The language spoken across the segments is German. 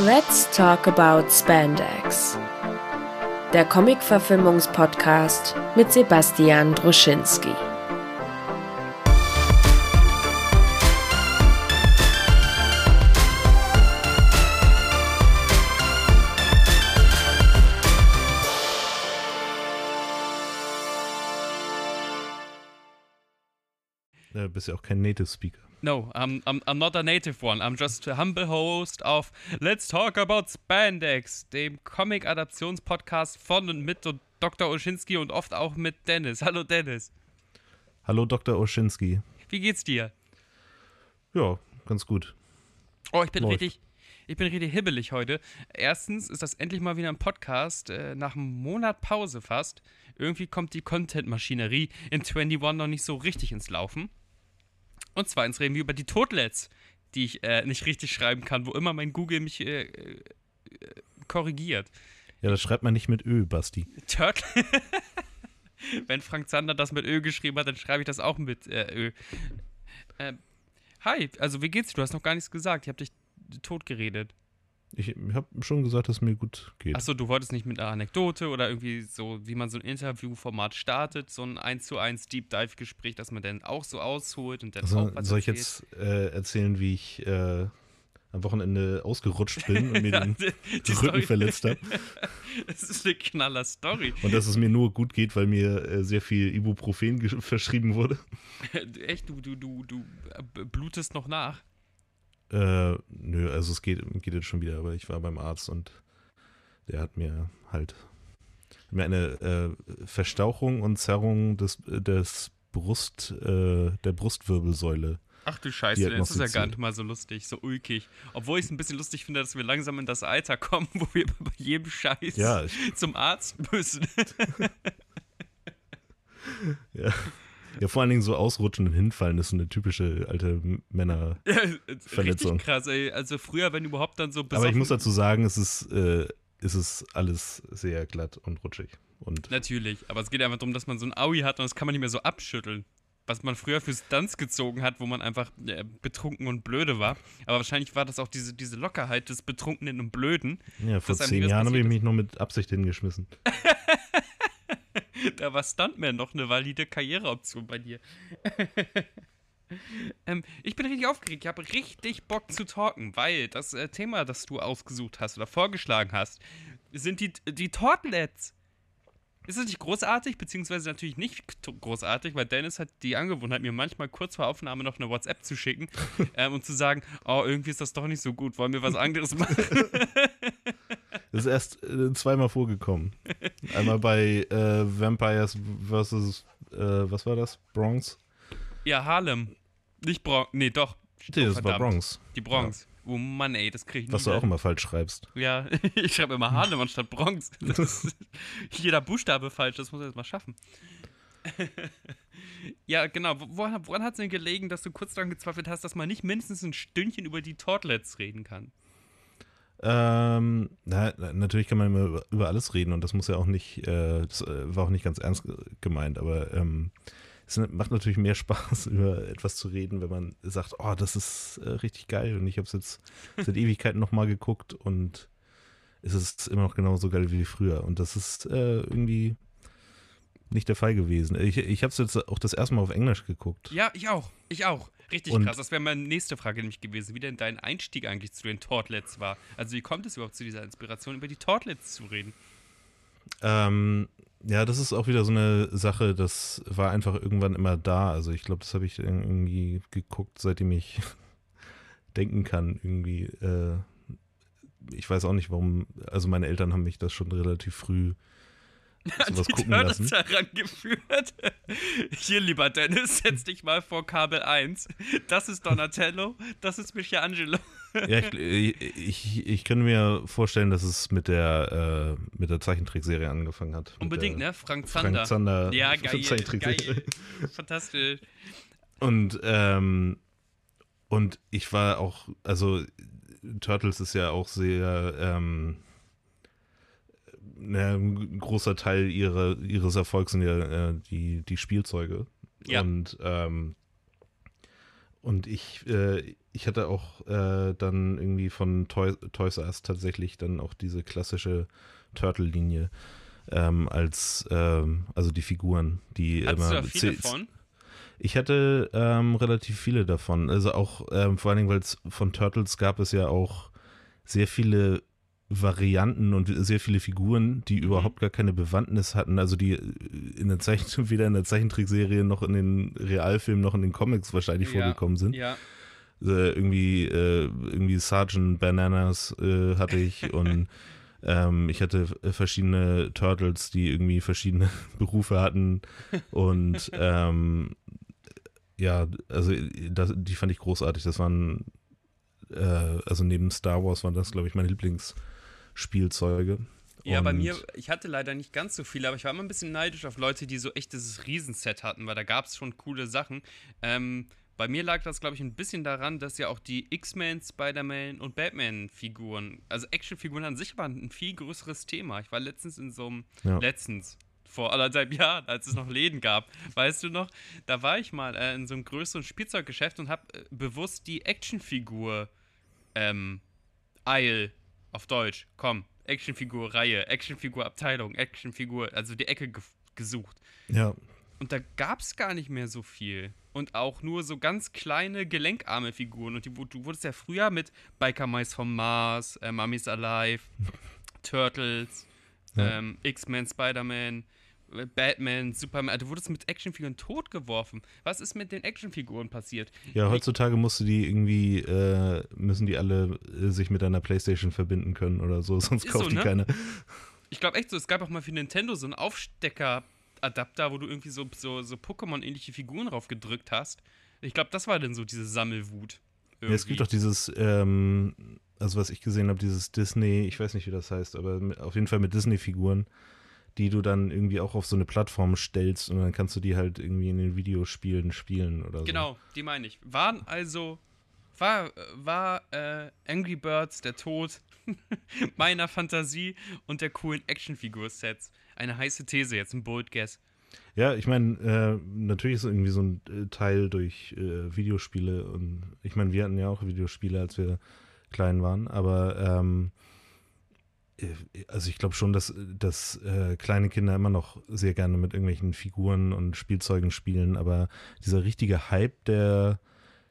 Let's talk about Spandex. Der Comic-Verfilmungspodcast mit Sebastian Druschinski. Du bist ja auch kein Native Speaker. No, I'm, I'm, I'm not a native one. I'm just a humble host of Let's Talk About Spandex, dem Comic-Adaptionspodcast von und mit Dr. Oschinski und oft auch mit Dennis. Hallo Dennis. Hallo Dr. Oschinski. Wie geht's dir? Ja, ganz gut. Oh, ich bin Läuft. richtig, ich bin richtig hibbelig heute. Erstens ist das endlich mal wieder ein Podcast, äh, nach einem Monat Pause fast. Irgendwie kommt die Content-Maschinerie in 21 noch nicht so richtig ins Laufen. Und zweitens reden wir über die Totlets, die ich äh, nicht richtig schreiben kann, wo immer mein Google mich äh, äh, korrigiert. Ja, das schreibt man nicht mit Ö, Basti. Turtle. Wenn Frank Zander das mit Ö geschrieben hat, dann schreibe ich das auch mit äh, Ö. Ähm, hi, also wie geht's? Du hast noch gar nichts gesagt. Ich habe dich tot geredet. Ich habe schon gesagt, dass es mir gut geht. Achso, du wolltest nicht mit einer Anekdote oder irgendwie so, wie man so ein Interviewformat startet, so ein 1 zu 1 Deep Dive-Gespräch, dass man dann auch so ausholt und dann also, auch was Soll ich jetzt äh, erzählen, wie ich äh, am Wochenende ausgerutscht bin und mir den, Rücken Story. verletzt habe? das ist eine knaller Story. Und dass es mir nur gut geht, weil mir äh, sehr viel Ibuprofen verschrieben wurde. Echt? Du, du, du, du blutest noch nach? Äh, nö, also es geht, geht jetzt schon wieder, aber ich war beim Arzt und der hat mir halt mir eine äh, Verstauchung und Zerrung des, des Brust, äh, der Brustwirbelsäule. Ach du Scheiße, das ist ja gar nicht mal so lustig, so ulkig. Obwohl ich es ein bisschen lustig finde, dass wir langsam in das Alter kommen, wo wir bei jedem Scheiß ja, zum Arzt müssen. ja. Ja, vor allen Dingen so ausrutschen und hinfallen ist so eine typische alte Männerverletzung. Ja, krass, ey. Also früher, wenn überhaupt dann so Aber ich muss dazu sagen, es ist, äh, es ist alles sehr glatt und rutschig. Und Natürlich, aber es geht einfach darum, dass man so ein Aui hat und das kann man nicht mehr so abschütteln. Was man früher für Stunts gezogen hat, wo man einfach äh, betrunken und blöde war. Aber wahrscheinlich war das auch diese, diese Lockerheit des Betrunkenen und Blöden. Ja, vor zehn Jahren habe ich mich noch mit Absicht hingeschmissen. da war Stuntman noch eine valide Karriereoption bei dir. ähm, ich bin richtig aufgeregt. Ich habe richtig Bock zu talken, weil das äh, Thema, das du ausgesucht hast oder vorgeschlagen hast, sind die, die Tortlets. Ist das nicht großartig, beziehungsweise natürlich nicht großartig, weil Dennis hat die Angewohnheit, mir manchmal kurz vor Aufnahme noch eine WhatsApp zu schicken ähm, und zu sagen, oh, irgendwie ist das doch nicht so gut, wollen wir was anderes machen? Das ist erst äh, zweimal vorgekommen. Einmal bei äh, Vampires vs. Äh, was war das? Bronx? Ja, Harlem. Nicht Bronx. Nee, doch. Nee, das oh, war Bronx. Die Bronx. Ja. Oh Mann, ey, das krieg ich nicht. Was du auch immer falsch schreibst. Ja, ich schreibe immer Harlem anstatt Bronx. Ist, jeder Buchstabe falsch, das muss er jetzt mal schaffen. ja, genau. Woran, woran hat es denn gelegen, dass du kurz daran gezweifelt hast, dass man nicht mindestens ein Stündchen über die Tortlets reden kann? Ähm, na, natürlich kann man immer über, alles reden und das muss ja auch nicht, äh, das äh, war auch nicht ganz ernst gemeint, aber ähm, es macht natürlich mehr Spaß, über etwas zu reden, wenn man sagt, oh, das ist äh, richtig geil und ich habe es jetzt seit Ewigkeiten nochmal geguckt und es ist immer noch genauso geil wie früher und das ist äh, irgendwie nicht der Fall gewesen. Ich, ich habe es jetzt auch das erste Mal auf Englisch geguckt. Ja, ich auch. Ich auch. Richtig und krass. Das wäre meine nächste Frage nämlich gewesen, wie denn dein Einstieg eigentlich zu den Tortlets war. Also wie kommt es überhaupt zu dieser Inspiration, über die Tortlets zu reden? Ähm, ja, das ist auch wieder so eine Sache, das war einfach irgendwann immer da. Also ich glaube, das habe ich irgendwie geguckt, seitdem ich denken kann. Irgendwie, äh, ich weiß auch nicht, warum. Also meine Eltern haben mich das schon relativ früh sowas die gucken lassen. herangeführt. Hier, lieber Dennis, setz dich mal vor Kabel 1. Das ist Donatello, das ist Michelangelo. Ja, ich, ich, ich könnte mir vorstellen, dass es mit der, äh, mit der Zeichentrickserie angefangen hat. Unbedingt, ne? Frank Zander. Frank Zander. Ja, geil, geil. Fantastisch. Und, ähm, und ich war auch, also Turtles ist ja auch sehr, ähm, na, ein großer Teil ihrer, ihres Erfolgs sind ja äh, die, die Spielzeuge. Ja. Und, ähm, und ich, äh, ich hatte auch äh, dann irgendwie von Toy, Toys R Us tatsächlich dann auch diese klassische Turtle-Linie ähm, als, ähm, also die Figuren, die Hattest immer. du da viele von? Ich hatte ähm, relativ viele davon. Also auch ähm, vor allen Dingen, weil es von Turtles gab es ja auch sehr viele Varianten und sehr viele Figuren, die mhm. überhaupt gar keine Bewandtnis hatten. Also die in der Zeichen weder in der Zeichentrickserie noch in den Realfilmen noch in den Comics wahrscheinlich ja, vorgekommen sind. Ja. Äh, irgendwie, äh, irgendwie Sergeant Bananas äh, hatte ich und ähm, ich hatte verschiedene Turtles, die irgendwie verschiedene Berufe hatten und ähm, ja, also das, die fand ich großartig. Das waren äh, also neben Star Wars waren das, glaube ich, meine Lieblings- Spielzeuge. Ja, und bei mir, ich hatte leider nicht ganz so viele, aber ich war immer ein bisschen neidisch auf Leute, die so echt dieses Riesenset hatten, weil da gab es schon coole Sachen. Ähm, bei mir lag das, glaube ich, ein bisschen daran, dass ja auch die X-Men, Spider-Man und Batman-Figuren, also Actionfiguren an sich waren ein viel größeres Thema. Ich war letztens in so einem, ja. letztens, vor anderthalb Jahren, als es noch Läden gab, weißt du noch, da war ich mal äh, in so einem größeren Spielzeuggeschäft und habe äh, bewusst die Actionfigur ähm, Isle auf Deutsch, komm, Actionfigur Reihe, Actionfigur Abteilung, Actionfigur, also die Ecke ge gesucht. Ja. Und da gab es gar nicht mehr so viel. Und auch nur so ganz kleine gelenkarme Figuren. Und die, du wurdest ja früher mit Biker Mice vom Mars, äh, Mummies Alive, Turtles, ja. ähm, X-Men, Spider-Man, Batman, Superman, du wurdest mit Actionfiguren totgeworfen. Was ist mit den Actionfiguren passiert? Ja, heutzutage musst du die irgendwie, äh, müssen die alle äh, sich mit einer Playstation verbinden können oder so, sonst ist kauft so, die ne? keiner. Ich glaube echt so, es gab auch mal für Nintendo so einen Aufstecker-Adapter, wo du irgendwie so, so, so Pokémon-ähnliche Figuren drauf gedrückt hast. Ich glaube, das war dann so diese Sammelwut. Ja, es gibt doch dieses, ähm, also was ich gesehen habe, dieses Disney, ich weiß nicht, wie das heißt, aber auf jeden Fall mit Disney-Figuren die du dann irgendwie auch auf so eine Plattform stellst und dann kannst du die halt irgendwie in den Videospielen spielen oder so. Genau, die meine ich. Waren also, war, war äh, Angry Birds der Tod meiner Fantasie und der coolen Actionfigur-Sets. Eine heiße These jetzt, ein Bold Guess. Ja, ich meine, äh, natürlich ist irgendwie so ein äh, Teil durch äh, Videospiele und ich meine, wir hatten ja auch Videospiele, als wir klein waren, aber ähm, äh, also ich glaube schon, dass, dass äh, kleine Kinder immer noch sehr gerne mit irgendwelchen Figuren und Spielzeugen spielen, aber dieser richtige Hype, der,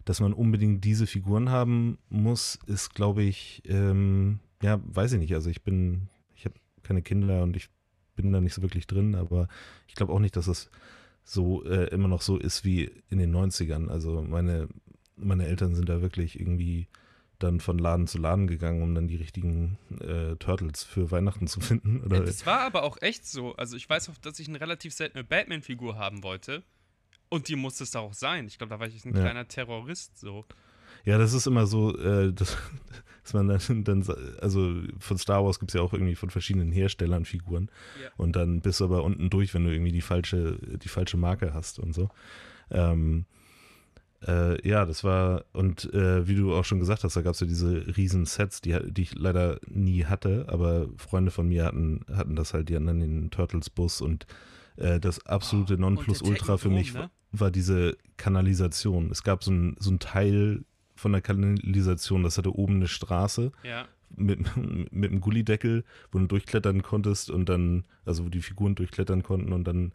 dass man unbedingt diese Figuren haben muss, ist, glaube ich, ähm, ja, weiß ich nicht. Also ich bin, ich habe keine Kinder und ich bin da nicht so wirklich drin, aber ich glaube auch nicht, dass es so äh, immer noch so ist wie in den 90ern. Also meine, meine Eltern sind da wirklich irgendwie dann von Laden zu Laden gegangen, um dann die richtigen äh, Turtles für Weihnachten zu finden. Oder? Das war aber auch echt so. Also ich weiß auch, dass ich eine relativ seltene Batman-Figur haben wollte. Und die musste es da auch sein. Ich glaube, da war ich ein ja. kleiner Terrorist so. Ja, das ist immer so, äh, dass, dass, man dann, dann, also von Star Wars gibt es ja auch irgendwie von verschiedenen Herstellern Figuren. Ja. Und dann bist du aber unten durch, wenn du irgendwie die falsche, die falsche Marke hast und so. Ähm, äh, ja, das war, und äh, wie du auch schon gesagt hast, da gab es ja diese riesen Sets, die, die ich leider nie hatte, aber Freunde von mir hatten, hatten das halt, die hatten dann den Turtles-Bus und äh, das absolute oh, Nonplusultra für mich ne? war diese Kanalisation. Es gab so ein, so ein Teil von der Kanalisation, das hatte oben eine Straße. Ja. Mit, mit einem Gullideckel, wo du durchklettern konntest und dann, also wo die Figuren durchklettern konnten und dann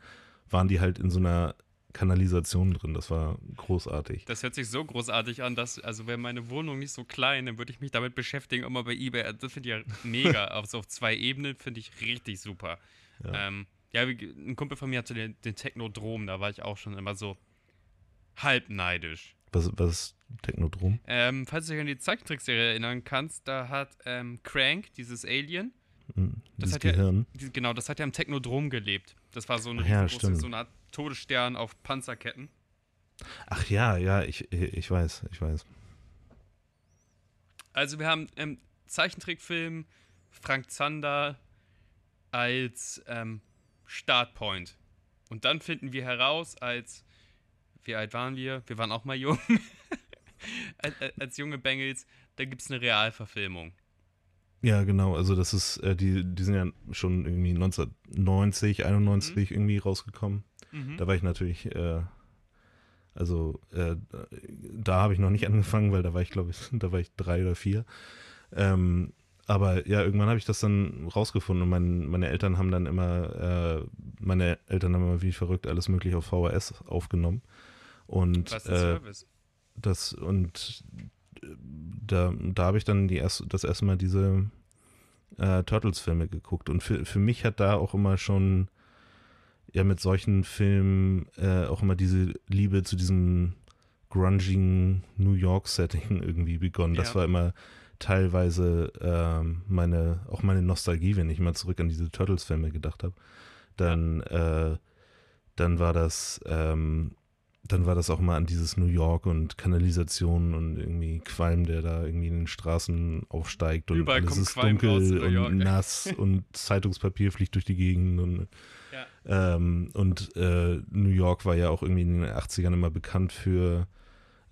waren die halt in so einer Kanalisation drin. Das war großartig. Das hört sich so großartig an, dass, also wäre meine Wohnung nicht so klein, dann würde ich mich damit beschäftigen, immer bei eBay. Das finde ich ja mega. also auf zwei Ebenen finde ich richtig super. Ja, ähm, ja ein Kumpel von mir hatte den, den Technodrom, da war ich auch schon immer so halb neidisch. Was, was ist Technodrom? Ähm, falls du dich an die Zeichentrickserie erinnern kannst, da hat ähm, Crank, dieses Alien, hm, das hat Gehirn. Ja, genau, das hat ja im Technodrom gelebt. Das war so eine, ja, große, so eine Art Todesstern auf Panzerketten. Ach ja, ja, ich, ich weiß, ich weiß. Also wir haben im Zeichentrickfilm Frank Zander als ähm, Startpoint. Und dann finden wir heraus, als, wie alt waren wir? Wir waren auch mal jung. als, als, junge Bengels, da gibt es eine Realverfilmung. Ja, genau. Also das ist, äh, die, die sind ja schon irgendwie 1990, 91 mhm. irgendwie rausgekommen. Mhm. Da war ich natürlich äh, Also äh, da habe ich noch nicht angefangen, weil da war ich, glaube ich, da war ich drei oder vier. Ähm, aber ja, irgendwann habe ich das dann rausgefunden und mein, meine Eltern haben dann immer, äh, meine Eltern haben immer wie verrückt alles mögliche auf VHS aufgenommen. Und Was ist äh, Service? das und äh, da, da habe ich dann die erst, das erste Mal diese äh, Turtles-Filme geguckt. Und für, für mich hat da auch immer schon ja mit solchen Filmen äh, auch immer diese Liebe zu diesem grungigen New York-Setting irgendwie begonnen. Das ja. war immer teilweise ähm, meine, auch meine Nostalgie, wenn ich mal zurück an diese Turtles-Filme gedacht habe. Dann, äh, dann war das, ähm, dann war das auch mal an dieses New York und Kanalisation und irgendwie Qualm, der da irgendwie in den Straßen aufsteigt und Überall alles ist Qualm dunkel und nass und Zeitungspapier fliegt durch die Gegend und. Ähm, und äh, New York war ja auch irgendwie in den 80ern immer bekannt für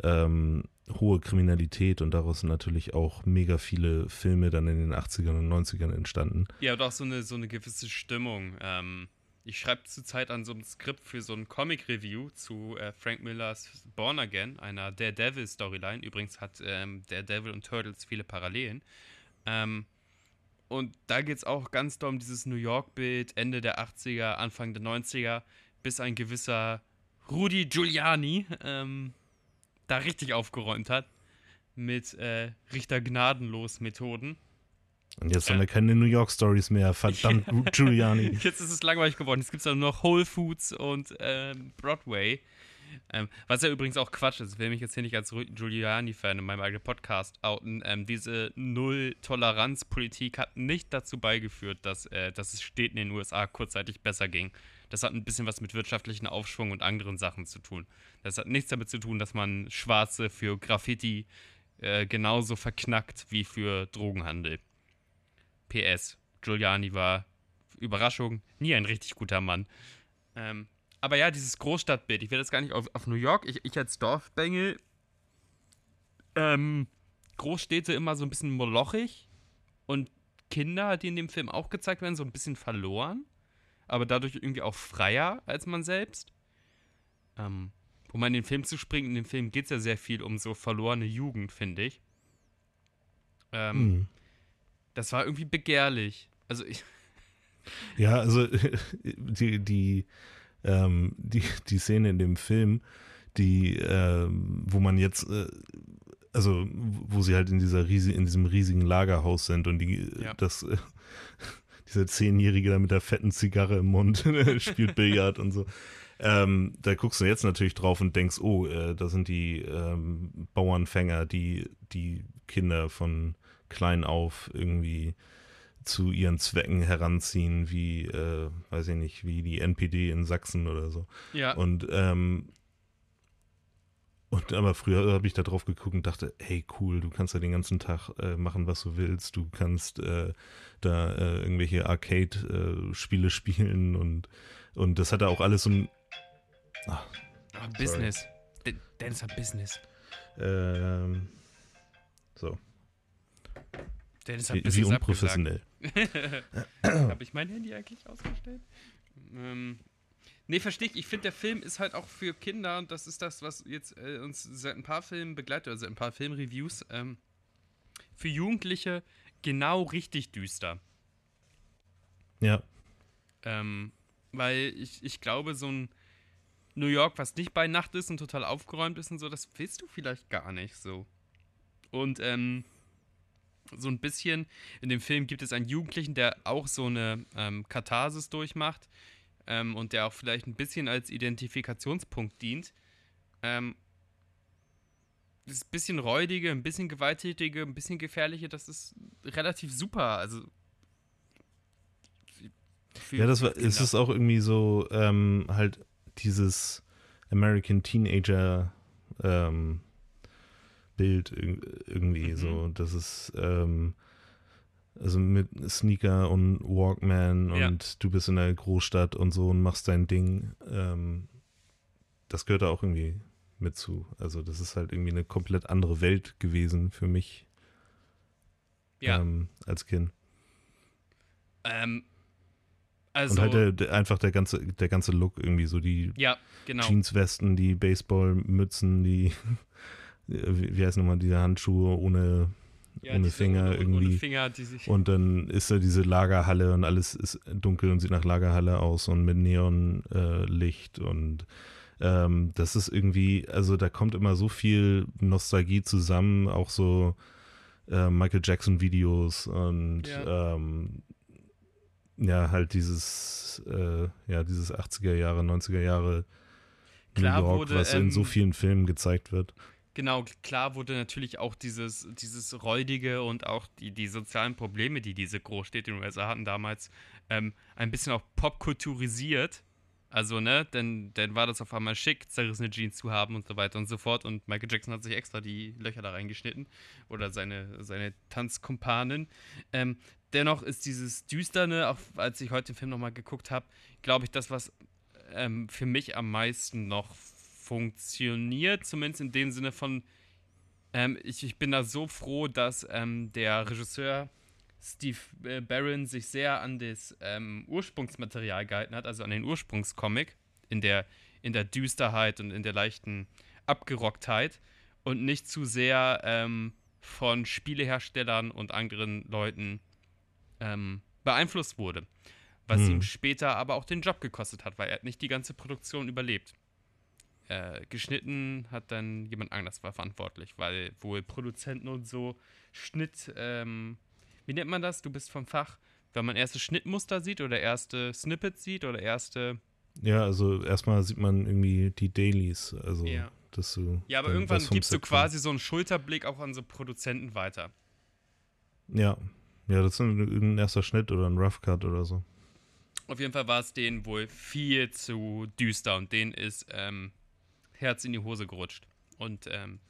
ähm, hohe Kriminalität und daraus sind natürlich auch mega viele Filme dann in den 80ern und 90ern entstanden. Ja, und auch so eine, so eine gewisse Stimmung. Ähm, ich schreibe zurzeit an so einem Skript für so ein Comic-Review zu äh, Frank Millers Born Again, einer Daredevil-Storyline. Übrigens hat ähm, Daredevil und Turtles viele Parallelen. Ähm, und da geht es auch ganz doll um dieses New York-Bild, Ende der 80er, Anfang der 90er, bis ein gewisser Rudy Giuliani ähm, da richtig aufgeräumt hat mit äh, Richter Gnadenlos Methoden. Und jetzt haben wir keine New York Stories mehr, verdammt Giuliani. Jetzt ist es langweilig geworden. Jetzt gibt es dann nur noch Whole Foods und ähm, Broadway. Ähm, was ja übrigens auch Quatsch ist, ich will mich jetzt hier nicht als Giuliani-Fan in meinem eigenen Podcast outen. Ähm, diese Null-Toleranz-Politik hat nicht dazu beigeführt, dass, äh, dass es Städten in den USA kurzzeitig besser ging. Das hat ein bisschen was mit wirtschaftlichen Aufschwung und anderen Sachen zu tun. Das hat nichts damit zu tun, dass man Schwarze für Graffiti äh, genauso verknackt wie für Drogenhandel. PS. Giuliani war, Überraschung, nie ein richtig guter Mann. Ähm, aber ja, dieses Großstadtbild, ich will das gar nicht auf, auf New York, ich, ich als Dorfbengel, ähm, Großstädte immer so ein bisschen molochig und Kinder, die in dem Film auch gezeigt werden, so ein bisschen verloren, aber dadurch irgendwie auch freier als man selbst. Ähm, um in den Film zu springen, in dem Film geht es ja sehr viel um so verlorene Jugend, finde ich. Ähm, mhm das war irgendwie begehrlich. Also ich. Ja, also die, die, ähm, die, die Szene in dem Film, die, äh, wo man jetzt, äh, also wo sie halt in dieser riesig, in diesem riesigen Lagerhaus sind und die, ja. das, äh, dieser Zehnjährige da mit der fetten Zigarre im Mund spielt Billard und so. Ähm, da guckst du jetzt natürlich drauf und denkst, oh, äh, da sind die ähm, Bauernfänger, die die Kinder von klein auf irgendwie zu ihren Zwecken heranziehen, wie, äh, weiß ich nicht, wie die NPD in Sachsen oder so. Ja. Und, ähm, und aber früher habe ich da drauf geguckt und dachte, hey, cool, du kannst ja den ganzen Tag äh, machen, was du willst. Du kannst äh, da äh, irgendwelche Arcade-Spiele spielen und, und das hat da auch alles so ein. Ach, ah, Business. Dennis hat Business. Ähm, so. Dennis hat wie, wie unprofessionell. Habe ich mein Handy eigentlich ausgestellt? Ähm, nee, verstehe ich. Ich finde, der Film ist halt auch für Kinder und das ist das, was jetzt äh, uns seit ein paar Filmen begleitet, also ein paar Filmreviews, ähm, für Jugendliche genau richtig düster. Ja. Ähm, weil ich, ich glaube, so ein New York, was nicht bei Nacht ist und total aufgeräumt ist und so, das willst du vielleicht gar nicht so. Und ähm, so ein bisschen. In dem Film gibt es einen Jugendlichen, der auch so eine ähm, Katharsis durchmacht ähm, und der auch vielleicht ein bisschen als Identifikationspunkt dient. Ähm, das bisschen räudige, ein bisschen gewalttätige, ein bisschen gefährliche, das ist relativ super. Also ja, das war, es ist auch irgendwie so ähm, halt dieses American Teenager ähm, Bild irgendwie mhm. so. Das ist ähm, also mit Sneaker und Walkman und ja. du bist in der Großstadt und so und machst dein Ding. Ähm, das gehört da auch irgendwie mit zu. Also das ist halt irgendwie eine komplett andere Welt gewesen für mich ja. ähm, als Kind. Ähm, Also, und halt der, der, einfach der ganze, der ganze Look irgendwie so die ja, genau. Jeanswesten, die Baseballmützen, die wie, heißt nochmal diese Handschuhe ohne, ja, ohne Finger ohne, irgendwie. Ohne Finger, und dann ist da diese Lagerhalle und alles ist dunkel und sieht nach Lagerhalle aus und mit Neonlicht äh, und ähm, das ist irgendwie, also da kommt immer so viel Nostalgie zusammen, auch so äh, Michael Jackson Videos und ja. Ähm, ja, halt dieses, äh, ja, dieses 80er Jahre, 90er Jahre Klar New York, wurde, was ähm, in so vielen Filmen gezeigt wird. Genau, klar wurde natürlich auch dieses, dieses Räudige und auch die, die sozialen Probleme, die diese Großstädte in den USA hatten damals, ähm, ein bisschen auch popkulturisiert. Also, ne, denn dann war das auf einmal schick, zerrissene Jeans zu haben und so weiter und so fort. Und Michael Jackson hat sich extra die Löcher da reingeschnitten. Oder seine, seine Tanzkumpanin. Ähm, dennoch ist dieses Düsterne, auch als ich heute den Film nochmal geguckt habe, glaube ich, das, was ähm, für mich am meisten noch funktioniert, zumindest in dem Sinne von, ähm, ich, ich bin da so froh, dass ähm, der Regisseur Steve äh, Barron sich sehr an das ähm, Ursprungsmaterial gehalten hat, also an den Ursprungscomic, in der, in der Düsterheit und in der leichten Abgerocktheit und nicht zu sehr ähm, von Spieleherstellern und anderen Leuten ähm, beeinflusst wurde. Was hm. ihm später aber auch den Job gekostet hat, weil er nicht die ganze Produktion überlebt. Äh, geschnitten hat dann jemand anders war verantwortlich, weil wohl Produzenten und so Schnitt, ähm, wie nennt man das? Du bist vom Fach, wenn man erste Schnittmuster sieht oder erste Snippets sieht oder erste. Ja, also erstmal sieht man irgendwie die Dailies, also ja. dass du. Ja, aber irgendwann gibst du quasi so einen Schulterblick auch an so Produzenten weiter. Ja, ja, das ist ein, ein erster Schnitt oder ein Rough Cut oder so. Auf jeden Fall war es denen wohl viel zu düster und denen ist ähm, Herz in die Hose gerutscht. Und ähm,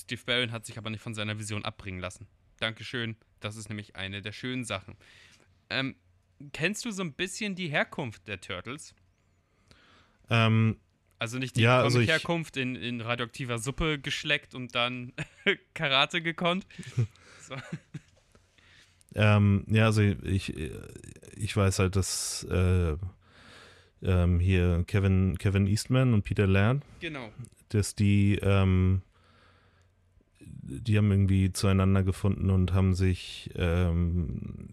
Steve Barron hat sich aber nicht von seiner Vision abbringen lassen. Dankeschön, das ist nämlich eine der schönen Sachen. Ähm, kennst du so ein bisschen die Herkunft der Turtles? Ähm, also nicht die ja, also Herkunft in, in radioaktiver Suppe geschleckt und dann Karate gekonnt. So. Ähm, ja, also ich, ich weiß halt, dass äh, ähm, hier Kevin, Kevin Eastman und Peter Laird, genau. dass die, ähm, die haben irgendwie zueinander gefunden und haben sich, ähm,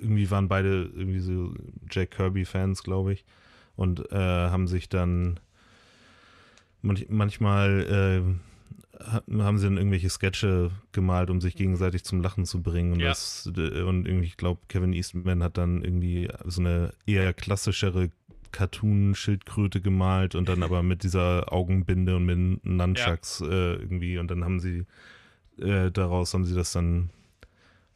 irgendwie waren beide irgendwie so Jack Kirby-Fans, glaube ich, und äh, haben sich dann manchmal äh, haben sie dann irgendwelche Sketche gemalt, um sich gegenseitig zum Lachen zu bringen. Und, ja. das, und irgendwie, ich glaube, Kevin Eastman hat dann irgendwie so eine eher klassischere Cartoon-Schildkröte gemalt und dann aber mit dieser Augenbinde und mit Nunchucks ja. äh, irgendwie. Und dann haben sie äh, daraus haben sie das dann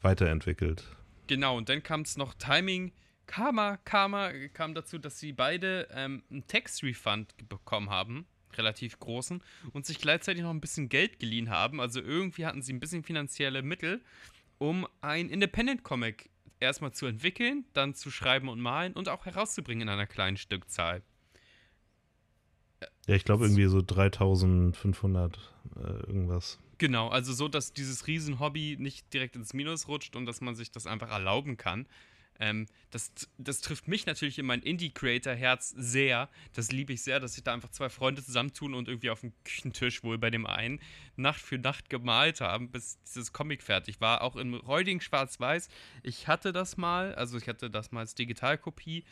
weiterentwickelt. Genau, und dann kam es noch Timing. Karma, Karma kam dazu, dass sie beide ähm, einen Tax-Refund bekommen haben relativ großen, und sich gleichzeitig noch ein bisschen Geld geliehen haben. Also irgendwie hatten sie ein bisschen finanzielle Mittel, um ein Independent-Comic erstmal zu entwickeln, dann zu schreiben und malen und auch herauszubringen in einer kleinen Stückzahl. Ja, ich glaube irgendwie so 3500 äh, irgendwas. Genau, also so, dass dieses Riesenhobby nicht direkt ins Minus rutscht und dass man sich das einfach erlauben kann. Ähm, das, das trifft mich natürlich in mein Indie-Creator-Herz sehr. Das liebe ich sehr, dass sich da einfach zwei Freunde zusammentun und irgendwie auf dem Küchentisch wohl bei dem einen Nacht für Nacht gemalt haben, bis dieses Comic fertig war. Auch in räudigen Schwarz-Weiß. Ich hatte das mal, also ich hatte das mal als Digitalkopie.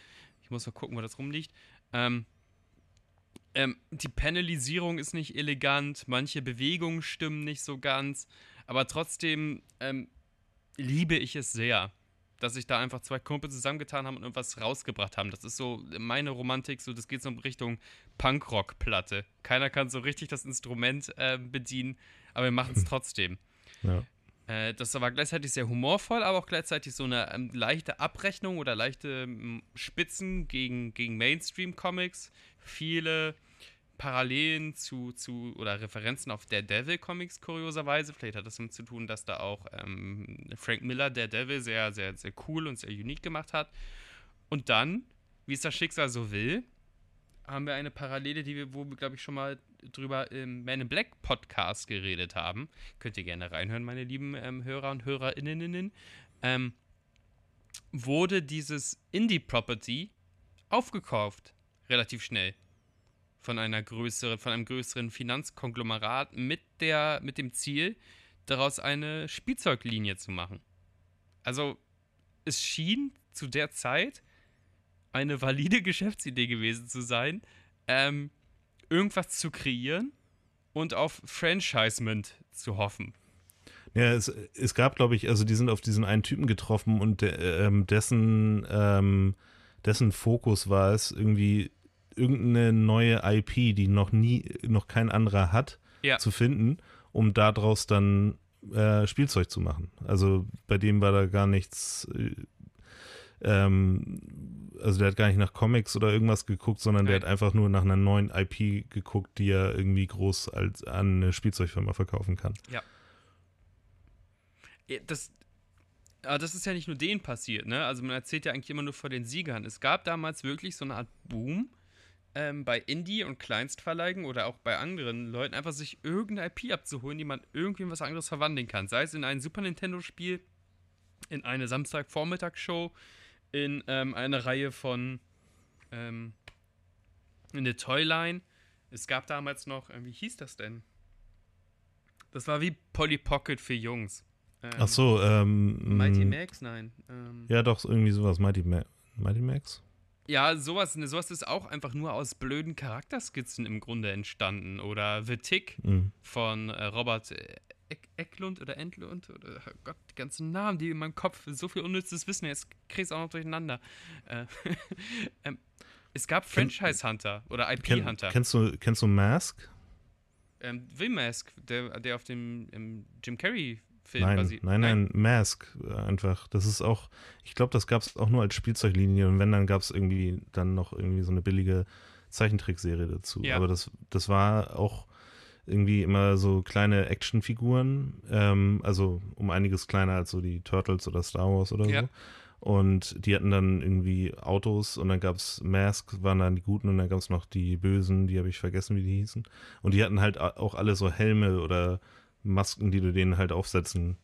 Ich muss mal gucken, wo das rumliegt. Ähm, ähm, die Panelisierung ist nicht elegant, manche Bewegungen stimmen nicht so ganz, aber trotzdem ähm, liebe ich es sehr dass sich da einfach zwei Kumpel zusammengetan haben und irgendwas rausgebracht haben. Das ist so meine Romantik, so das geht so in Richtung Punkrock-Platte. Keiner kann so richtig das Instrument äh, bedienen, aber wir machen es trotzdem. Ja. Äh, das war gleichzeitig sehr humorvoll, aber auch gleichzeitig so eine ähm, leichte Abrechnung oder leichte ähm, Spitzen gegen, gegen Mainstream-Comics. Viele Parallelen zu, zu oder Referenzen auf Daredevil Comics kurioserweise. Vielleicht hat das damit zu tun, dass da auch ähm, Frank Miller Daredevil sehr, sehr, sehr cool und sehr unique gemacht hat. Und dann, wie es das Schicksal so will, haben wir eine Parallele, die wir, wo wir, glaube ich, schon mal drüber im Man in Black Podcast geredet haben. Könnt ihr gerne reinhören, meine lieben ähm, Hörer und HörerInnen. Ähm, wurde dieses Indie-Property aufgekauft, relativ schnell. Von einer größeren, von einem größeren Finanzkonglomerat mit der, mit dem Ziel, daraus eine Spielzeuglinie zu machen. Also, es schien zu der Zeit eine valide Geschäftsidee gewesen zu sein, ähm, irgendwas zu kreieren und auf Franchisement zu hoffen. Ja, es, es gab, glaube ich, also die sind auf diesen einen Typen getroffen und de, ähm, dessen, ähm, dessen Fokus war es, irgendwie irgendeine neue IP, die noch nie, noch kein anderer hat, ja. zu finden, um daraus dann äh, Spielzeug zu machen. Also bei dem war da gar nichts, äh, ähm, also der hat gar nicht nach Comics oder irgendwas geguckt, sondern Nein. der hat einfach nur nach einer neuen IP geguckt, die er irgendwie groß als an eine Spielzeugfirma verkaufen kann. Ja das, aber das ist ja nicht nur denen passiert, ne? Also man erzählt ja eigentlich immer nur von den Siegern. Es gab damals wirklich so eine Art Boom ähm, bei Indie- und Kleinstverleihen oder auch bei anderen Leuten, einfach sich irgendeine IP abzuholen, die man irgendwie in was anderes verwandeln kann. Sei es in ein Super Nintendo-Spiel, in eine Samstag-Vormittagsshow, in ähm, eine Reihe von ähm, in der Toyline. Es gab damals noch, äh, wie hieß das denn? Das war wie Polly Pocket für Jungs. Ähm, Ach so, ähm. Mighty Max, nein. Ähm, ja, doch, irgendwie sowas. Mighty, Ma Mighty Max? Ja, sowas, ne, sowas ist auch einfach nur aus blöden Charakterskizzen im Grunde entstanden. Oder The Tick mhm. von äh, Robert Eck Ecklund oder Entlund oder oh Gott, die ganzen Namen, die in meinem Kopf so viel unnützes Wissen, jetzt kriegst du auch noch durcheinander. Äh, ähm, es gab Franchise Hunter oder IP Hunter. Kenn, kennst, du, kennst du Mask? Ähm, Will Mask, der, der auf dem Jim Carrey Film nein, basiert. Nein, nein, nein, Mask einfach. Das ist auch, ich glaube, das gab es auch nur als Spielzeuglinie und wenn, dann gab es irgendwie dann noch irgendwie so eine billige Zeichentrickserie dazu. Ja. Aber das, das war auch irgendwie immer so kleine Actionfiguren, ähm, also um einiges kleiner als so die Turtles oder Star Wars oder ja. so. Und die hatten dann irgendwie Autos und dann gab es Mask, waren dann die Guten und dann gab es noch die Bösen, die habe ich vergessen, wie die hießen. Und die hatten halt auch alle so Helme oder Masken, die du denen halt aufsetzen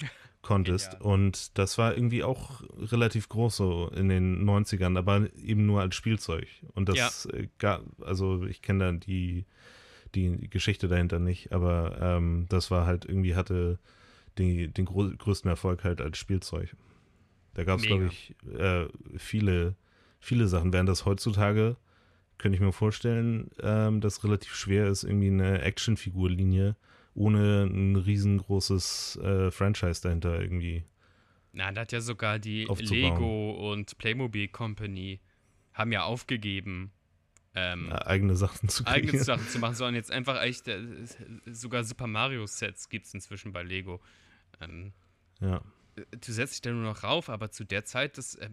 konntest. Genial. Und das war irgendwie auch relativ groß so in den 90ern, aber eben nur als Spielzeug. Und das ja. Äh, gab, also ich kenne da die, die Geschichte dahinter nicht, aber ähm, das war halt irgendwie hatte die, den größten Erfolg halt als Spielzeug. Da gab es, glaube ich, äh, viele, viele Sachen. Während das heutzutage, könnte ich mir vorstellen, ähm, dass relativ schwer ist, irgendwie eine Actionfigurlinie ohne ein riesengroßes äh, Franchise dahinter irgendwie. Na, da hat ja sogar die Lego und Playmobil Company haben ja aufgegeben, ähm, ja, eigene Sachen zu kreieren. Eigene Sachen zu machen, sondern jetzt einfach echt, äh, sogar Super Mario Sets gibt es inzwischen bei Lego. Ähm, ja. Du setzt dich da nur noch rauf, aber zu der Zeit, das, äh,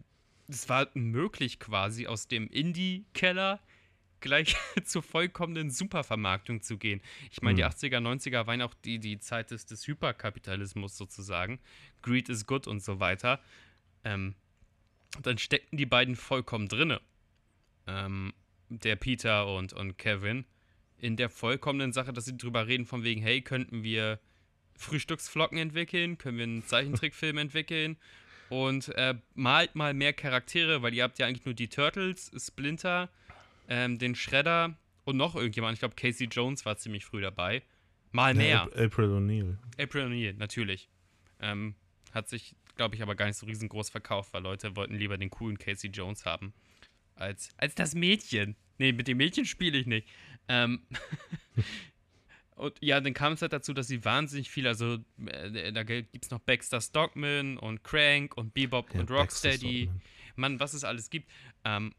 das war möglich quasi aus dem Indie-Keller gleich zur vollkommenen Supervermarktung zu gehen. Ich meine, mhm. die 80er, 90er waren auch die, die Zeit des, des Hyperkapitalismus sozusagen. Greed is good und so weiter. Ähm, dann steckten die beiden vollkommen drinne. Ähm, der Peter und, und Kevin in der vollkommenen Sache, dass sie drüber reden, von wegen, hey, könnten wir Frühstücksflocken entwickeln, können wir einen Zeichentrickfilm entwickeln und äh, malt mal mehr Charaktere, weil ihr habt ja eigentlich nur die Turtles, Splinter, ähm, den Shredder und noch irgendjemand. Ich glaube, Casey Jones war ziemlich früh dabei. Mal mehr. Ja, April O'Neil. April O'Neil, natürlich. Ähm, hat sich, glaube ich, aber gar nicht so riesengroß verkauft, weil Leute wollten lieber den coolen Casey Jones haben. Als, als das Mädchen. Nee, mit dem Mädchen spiele ich nicht. Ähm und ja, dann kam es halt dazu, dass sie wahnsinnig viel, also äh, da gibt es noch Baxter Stockman und Crank und Bebop ja, und Rocksteady. Mann, was es alles gibt. Ähm,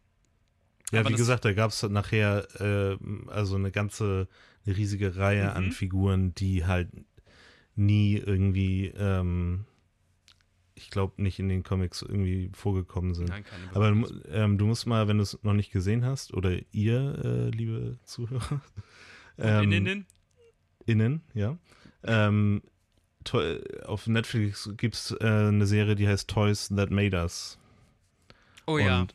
ja, Aber wie gesagt, da gab es nachher äh, also eine ganze, eine riesige Reihe mhm. an Figuren, die halt nie irgendwie, ähm, ich glaube, nicht in den Comics irgendwie vorgekommen sind. Nein, keine Aber ähm, du musst mal, wenn du es noch nicht gesehen hast, oder ihr, äh, liebe Zuhörer, ähm, innen, innen, ja, ähm, auf Netflix gibt es äh, eine Serie, die heißt Toys That Made Us. Oh Und ja.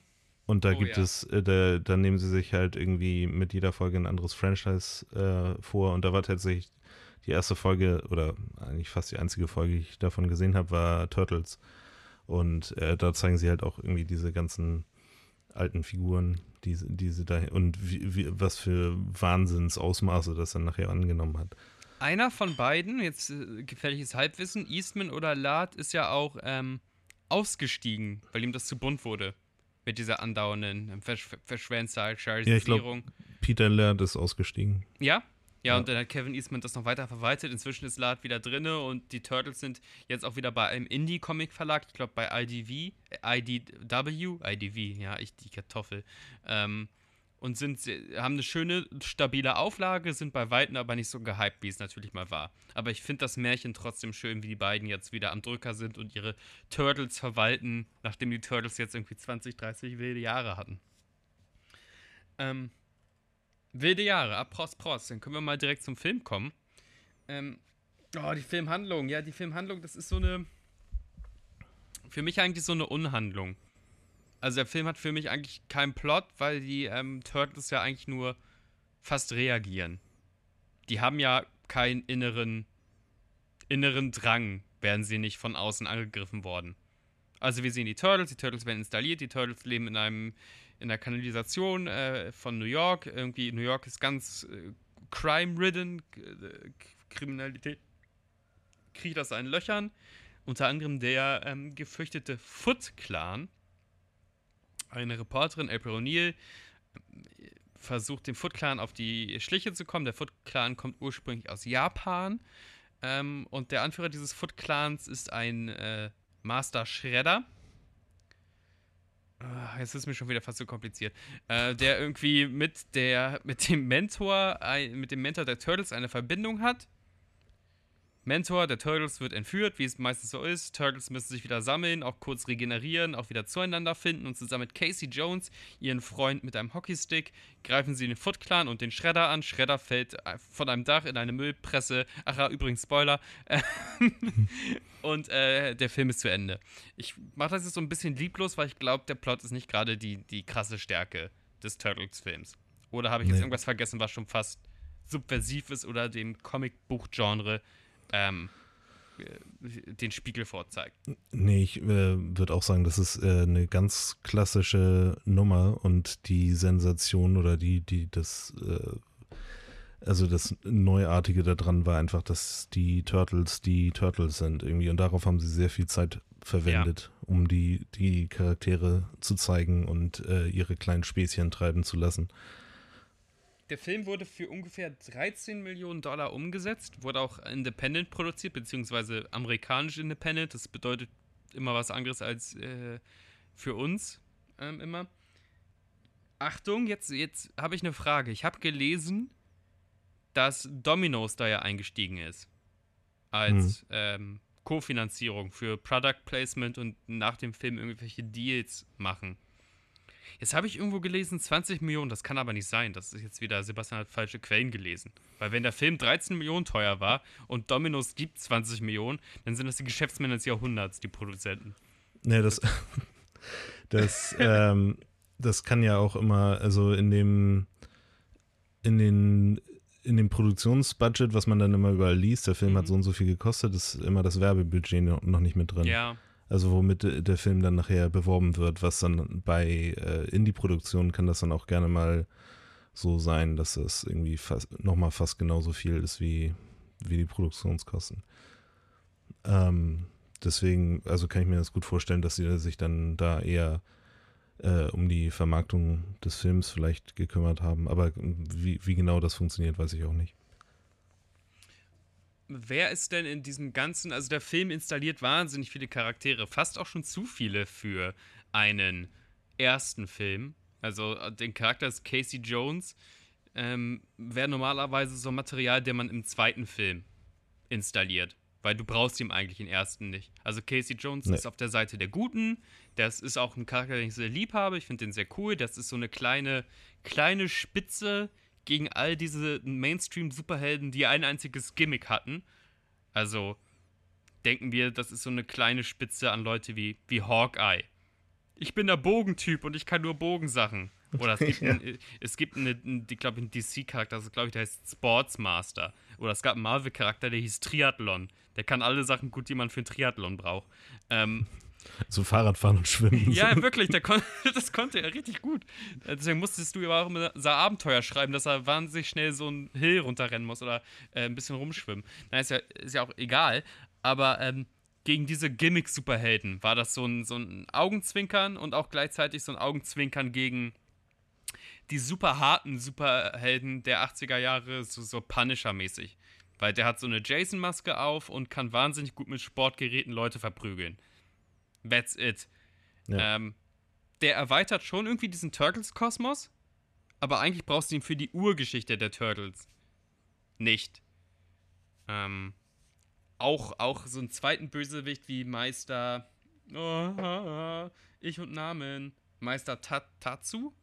Und da oh, gibt ja. es, äh, da, da, nehmen sie sich halt irgendwie mit jeder Folge ein anderes Franchise äh, vor. Und da war tatsächlich die erste Folge, oder eigentlich fast die einzige Folge, die ich davon gesehen habe, war Turtles. Und äh, da zeigen sie halt auch irgendwie diese ganzen alten Figuren, die, die sie da und wie, wie, was für Wahnsinnsausmaße das dann nachher angenommen hat. Einer von beiden, jetzt äh, gefährliches Halbwissen, Eastman oder Lard, ist ja auch ähm, ausgestiegen, weil ihm das zu bunt wurde. Mit dieser andauernden Versch Verschwänzerisierung. Ja, Peter Laird ist ausgestiegen. Ja? Ja, und dann hat Kevin Eastman das noch weiter verwaltet. Inzwischen ist Lard wieder drinne und die Turtles sind jetzt auch wieder bei einem Indie-Comic-Verlag, ich glaube bei IDV, äh, IDW, IDV, ja, ich die Kartoffel. Ähm, und sind, haben eine schöne, stabile Auflage, sind bei Weitem aber nicht so gehypt, wie es natürlich mal war. Aber ich finde das Märchen trotzdem schön, wie die beiden jetzt wieder am Drücker sind und ihre Turtles verwalten, nachdem die Turtles jetzt irgendwie 20, 30 wilde Jahre hatten. Ähm, wilde Jahre, ab Prost, Prost. Dann können wir mal direkt zum Film kommen. Ähm, oh, die Filmhandlung. Ja, die Filmhandlung, das ist so eine. Für mich eigentlich so eine Unhandlung. Also der Film hat für mich eigentlich keinen Plot, weil die ähm, Turtles ja eigentlich nur fast reagieren. Die haben ja keinen inneren, inneren Drang, werden sie nicht von außen angegriffen worden. Also wir sehen die Turtles, die Turtles werden installiert, die Turtles leben in einem in der Kanalisation äh, von New York. Irgendwie New York ist ganz äh, crime-ridden, äh, Kriminalität kriegt aus seinen Löchern. Unter anderem der ähm, gefürchtete Foot-Clan, eine Reporterin, April O'Neill, versucht dem Foot Clan auf die Schliche zu kommen. Der Foot Clan kommt ursprünglich aus Japan. Ähm, und der Anführer dieses Foot Clans ist ein äh, Master Shredder. Ah, jetzt ist mir schon wieder fast so kompliziert. Äh, der irgendwie mit der, mit dem Mentor, mit dem Mentor der Turtles eine Verbindung hat Mentor der Turtles wird entführt, wie es meistens so ist. Turtles müssen sich wieder sammeln, auch kurz regenerieren, auch wieder zueinander finden und zusammen mit Casey Jones, ihren Freund mit einem Hockeystick, greifen sie den Foot Clan und den Shredder an. Shredder fällt äh, von einem Dach in eine Müllpresse. Ach ja, übrigens Spoiler. und äh, der Film ist zu Ende. Ich mache das jetzt so ein bisschen lieblos, weil ich glaube, der Plot ist nicht gerade die, die krasse Stärke des Turtles-Films. Oder habe ich jetzt nee. irgendwas vergessen, was schon fast subversiv ist oder dem Comicbuch-Genre ähm, den Spiegel vorzeigt. Nee, ich äh, würde auch sagen, das ist äh, eine ganz klassische Nummer und die Sensation oder die, die, das, äh, also das Neuartige daran war einfach, dass die Turtles die Turtles sind irgendwie und darauf haben sie sehr viel Zeit verwendet, ja. um die, die Charaktere zu zeigen und äh, ihre kleinen Späßchen treiben zu lassen. Der Film wurde für ungefähr 13 Millionen Dollar umgesetzt, wurde auch independent produziert, beziehungsweise amerikanisch independent. Das bedeutet immer was anderes als äh, für uns ähm, immer. Achtung, jetzt, jetzt habe ich eine Frage. Ich habe gelesen, dass Domino's da ja eingestiegen ist. Als hm. ähm, Kofinanzierung für Product Placement und nach dem Film irgendwelche Deals machen. Jetzt habe ich irgendwo gelesen, 20 Millionen, das kann aber nicht sein. Das ist jetzt wieder, Sebastian hat falsche Quellen gelesen. Weil wenn der Film 13 Millionen teuer war und Dominos gibt 20 Millionen, dann sind das die Geschäftsmänner des Jahrhunderts, die Produzenten. Nee, das, das, ähm, das kann ja auch immer, also in dem, in den, in dem Produktionsbudget, was man dann immer überall liest, der Film mhm. hat so und so viel gekostet, ist immer das Werbebudget noch nicht mit drin. Ja. Also womit der Film dann nachher beworben wird, was dann bei äh, Indie-Produktionen kann das dann auch gerne mal so sein, dass es irgendwie fast, nochmal fast genauso viel ist wie, wie die Produktionskosten. Ähm, deswegen, also kann ich mir das gut vorstellen, dass sie sich dann da eher äh, um die Vermarktung des Films vielleicht gekümmert haben. Aber wie, wie genau das funktioniert, weiß ich auch nicht wer ist denn in diesem ganzen, also der Film installiert wahnsinnig viele Charaktere, fast auch schon zu viele für einen ersten Film. Also äh, den Charakter ist Casey Jones, ähm, wäre normalerweise so Material, der man im zweiten Film installiert. Weil du brauchst ihn eigentlich im ersten nicht. Also Casey Jones nee. ist auf der Seite der Guten. Das ist auch ein Charakter, den ich sehr lieb habe. Ich finde den sehr cool. Das ist so eine kleine, kleine Spitze, gegen all diese Mainstream-Superhelden, die ein einziges Gimmick hatten. Also denken wir, das ist so eine kleine Spitze an Leute wie, wie Hawkeye. Ich bin der Bogentyp und ich kann nur Bogensachen. Oder es gibt, ja. ein, es gibt eine, ich glaube, einen DC-Charakter, das glaube ich, der heißt Sportsmaster. Oder es gab einen Marvel-Charakter, der hieß Triathlon. Der kann alle Sachen gut, die man für einen Triathlon braucht. Ähm, So Fahrradfahren und Schwimmen. Ja, wirklich, kon das konnte er richtig gut. Deswegen musstest du aber auch immer so Abenteuer schreiben, dass er wahnsinnig schnell so ein Hill runterrennen muss oder äh, ein bisschen rumschwimmen. Na, ist ja, ist ja auch egal. Aber ähm, gegen diese Gimmick-Superhelden war das so ein, so ein Augenzwinkern und auch gleichzeitig so ein Augenzwinkern gegen die super harten Superhelden der 80er Jahre, so, so Punisher-mäßig. Weil der hat so eine Jason-Maske auf und kann wahnsinnig gut mit Sportgeräten Leute verprügeln. That's it. Ja. Ähm, der erweitert schon irgendwie diesen Turtles-Kosmos, aber eigentlich brauchst du ihn für die Urgeschichte der Turtles. Nicht. Ähm, auch, auch so einen zweiten Bösewicht wie Meister. Oh, ich und Namen. Meister Tatsu?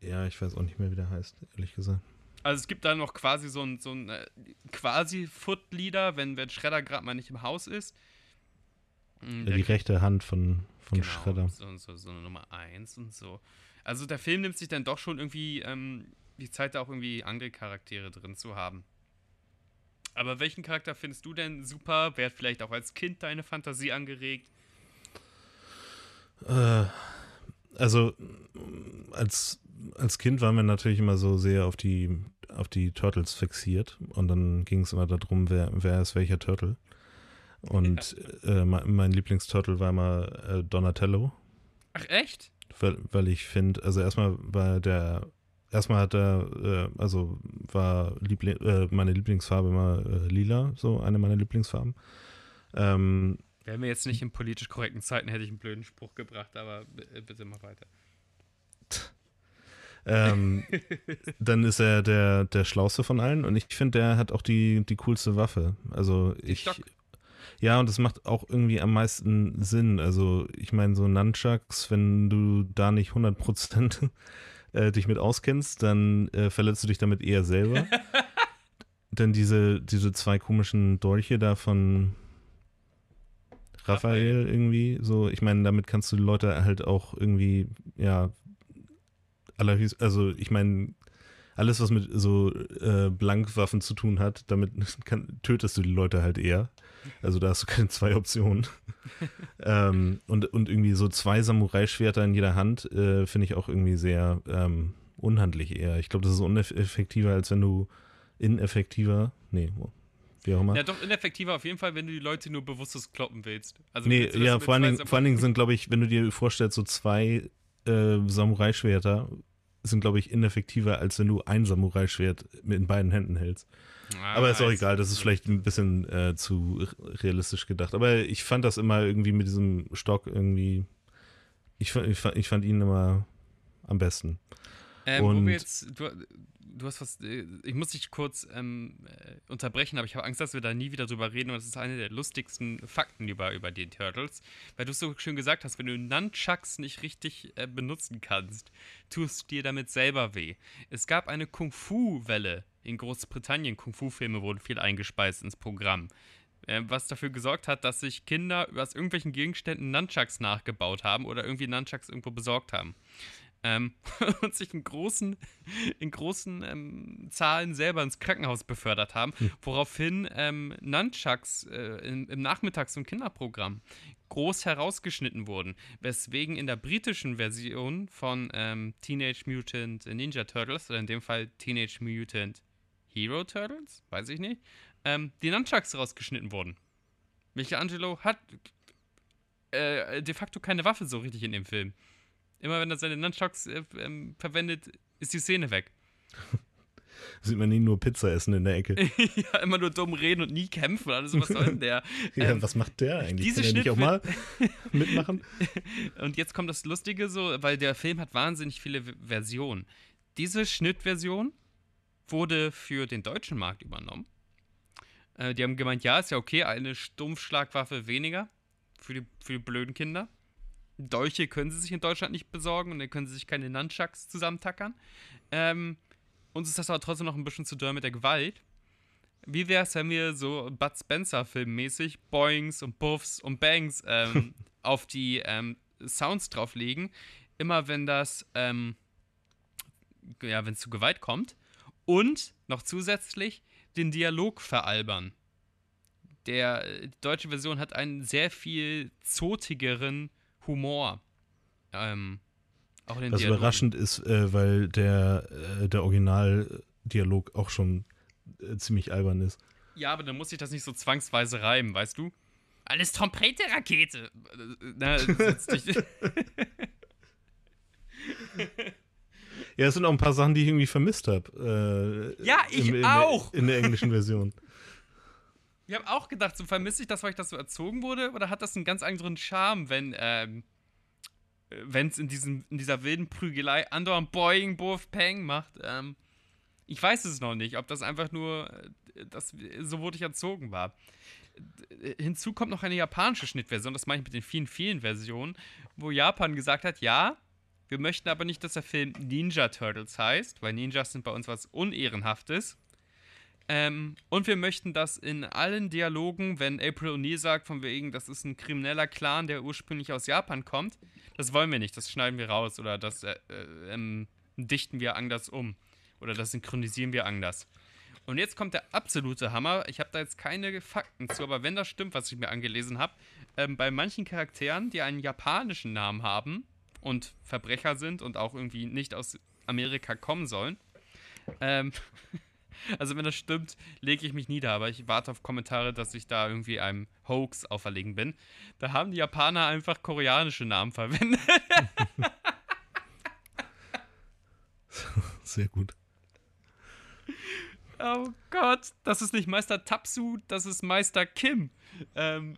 Ja, ich weiß auch nicht mehr, wie der heißt, ehrlich gesagt. Also es gibt da noch quasi so ein, so ein äh, quasi Foot-Leader, wenn, wenn Shredder gerade mal nicht im Haus ist. Hm, ja, die rechte Hand von, von genau, Shredder. So, so, so eine Nummer 1 und so. Also der Film nimmt sich dann doch schon irgendwie ähm, die Zeit, da auch irgendwie andere Charaktere drin zu haben. Aber welchen Charakter findest du denn super? Wer hat vielleicht auch als Kind deine Fantasie angeregt? Äh, also als, als Kind waren wir natürlich immer so sehr auf die, auf die Turtles fixiert und dann ging es immer darum, wer, wer ist welcher Turtle. Und ja. äh, mein, mein Lieblingsturtle war immer äh, Donatello. Ach echt? Weil, weil ich finde, also erstmal war der erstmal hat er, äh, also war Liebling, äh, meine Lieblingsfarbe immer äh, lila, so eine meiner Lieblingsfarben. Ähm, Wären wir jetzt nicht in politisch korrekten Zeiten, hätte ich einen blöden Spruch gebracht, aber äh, bitte mal weiter. ähm, dann ist er der, der Schlauste von allen und ich finde, der hat auch die, die coolste Waffe. Also ich. Ja, und das macht auch irgendwie am meisten Sinn. Also, ich meine, so Nunchucks, wenn du da nicht 100% äh, dich mit auskennst, dann äh, verletzt du dich damit eher selber. Denn diese, diese zwei komischen Dolche da von Raphael irgendwie, so, ich meine, damit kannst du die Leute halt auch irgendwie, ja, allerhöchst, also ich meine, alles, was mit so äh, Blankwaffen zu tun hat, damit kann, tötest du die Leute halt eher. Also da hast du keine zwei Optionen. ähm, und, und irgendwie so zwei Samurai-Schwerter in jeder Hand äh, finde ich auch irgendwie sehr ähm, unhandlich eher. Ich glaube, das ist uneffektiver, als wenn du ineffektiver, nee, wie auch immer. Ja, doch ineffektiver auf jeden Fall, wenn du die Leute nur bewusstes kloppen willst. Also nee, ja, vor allen, Dingen, vor allen Dingen sind, glaube ich, wenn du dir vorstellst, so zwei äh, Samurai-Schwerter sind, glaube ich, ineffektiver, als wenn du ein Samurai-Schwert in beiden Händen hältst. Ah, Aber ist auch egal, das ist vielleicht ein bisschen äh, zu realistisch gedacht. Aber ich fand das immer irgendwie mit diesem Stock irgendwie. Ich, ich, ich fand ihn immer am besten. Ähm, Und wo wir jetzt, du, du hast was, äh, ich muss dich kurz ähm, äh, unterbrechen, aber ich habe Angst, dass wir da nie wieder drüber reden und das ist eine der lustigsten Fakten über, über die Turtles, weil du es so schön gesagt hast, wenn du Nunchucks nicht richtig äh, benutzen kannst, tust dir damit selber weh. Es gab eine Kung-Fu-Welle in Großbritannien, Kung-Fu-Filme wurden viel eingespeist ins Programm äh, was dafür gesorgt hat, dass sich Kinder aus irgendwelchen Gegenständen Nunchucks nachgebaut haben oder irgendwie Nunchucks irgendwo besorgt haben ähm, und sich in großen, in großen ähm, Zahlen selber ins Krankenhaus befördert haben, hm. woraufhin ähm, Nunchucks äh, im, im Nachmittags- und Kinderprogramm groß herausgeschnitten wurden, weswegen in der britischen Version von ähm, Teenage Mutant Ninja Turtles, oder in dem Fall Teenage Mutant Hero Turtles, weiß ich nicht, ähm, die Nunchucks rausgeschnitten wurden. Michelangelo hat äh, de facto keine Waffe so richtig in dem Film. Immer wenn er seine Nunchucks äh, ähm, verwendet, ist die Szene weg. Sieht man nie nur Pizza essen in der Ecke. ja, immer nur dumm reden und nie kämpfen. Also, was soll denn der? ja, ähm, was macht der eigentlich? Diese Kann er nicht auch mal mitmachen? und jetzt kommt das Lustige so, weil der Film hat wahnsinnig viele Versionen. Diese Schnittversion wurde für den deutschen Markt übernommen. Äh, die haben gemeint, ja, ist ja okay, eine Stumpfschlagwaffe weniger für die, für die blöden Kinder. Dolche können sie sich in Deutschland nicht besorgen und dann können sie sich keine Nunchucks zusammentackern. Ähm, uns ist das aber trotzdem noch ein bisschen zu doll mit der Gewalt. Wie wäre es, wenn wir so Bud Spencer-Filmmäßig Boings und Buffs und Bangs ähm, auf die ähm, Sounds drauflegen, immer wenn das, ähm, ja, wenn es zu Gewalt kommt und noch zusätzlich den Dialog veralbern der, die deutsche Version hat einen sehr viel zotigeren Humor. Ähm, auch den Was Dialogen. überraschend ist, äh, weil der, äh, der Originaldialog auch schon äh, ziemlich albern ist. Ja, aber dann muss ich das nicht so zwangsweise reimen, weißt du? Alles Trompete-Rakete. Ja, es sind auch ein paar Sachen, die ich irgendwie vermisst habe. Äh, ja, ich auch. In der, in der englischen Version. Ich habe auch gedacht, so vermisse ich das, weil ich das so erzogen wurde, oder hat das einen ganz anderen Charme, wenn ähm, es in, in dieser wilden Prügelei andauernd Boing, Buff, Peng macht? Ähm, ich weiß es noch nicht, ob das einfach nur, äh, das, so wurde ich erzogen war. Hinzu kommt noch eine japanische Schnittversion, das meine ich mit den vielen, vielen Versionen, wo Japan gesagt hat, ja, wir möchten aber nicht, dass der Film Ninja Turtles heißt, weil Ninjas sind bei uns was Unehrenhaftes. Ähm, und wir möchten, dass in allen Dialogen, wenn April O'Neil sagt, von wegen, das ist ein krimineller Clan, der ursprünglich aus Japan kommt, das wollen wir nicht, das schneiden wir raus oder das äh, äh, ähm, dichten wir anders um oder das synchronisieren wir anders. Und jetzt kommt der absolute Hammer. Ich habe da jetzt keine Fakten zu, aber wenn das stimmt, was ich mir angelesen habe, ähm, bei manchen Charakteren, die einen japanischen Namen haben, und Verbrecher sind und auch irgendwie nicht aus Amerika kommen sollen. Ähm, also wenn das stimmt, lege ich mich nieder, aber ich warte auf Kommentare, dass ich da irgendwie einem Hoax auferlegen bin. Da haben die Japaner einfach koreanische Namen verwendet. Sehr gut. Oh Gott, das ist nicht Meister Tapsu, das ist Meister Kim. Ähm,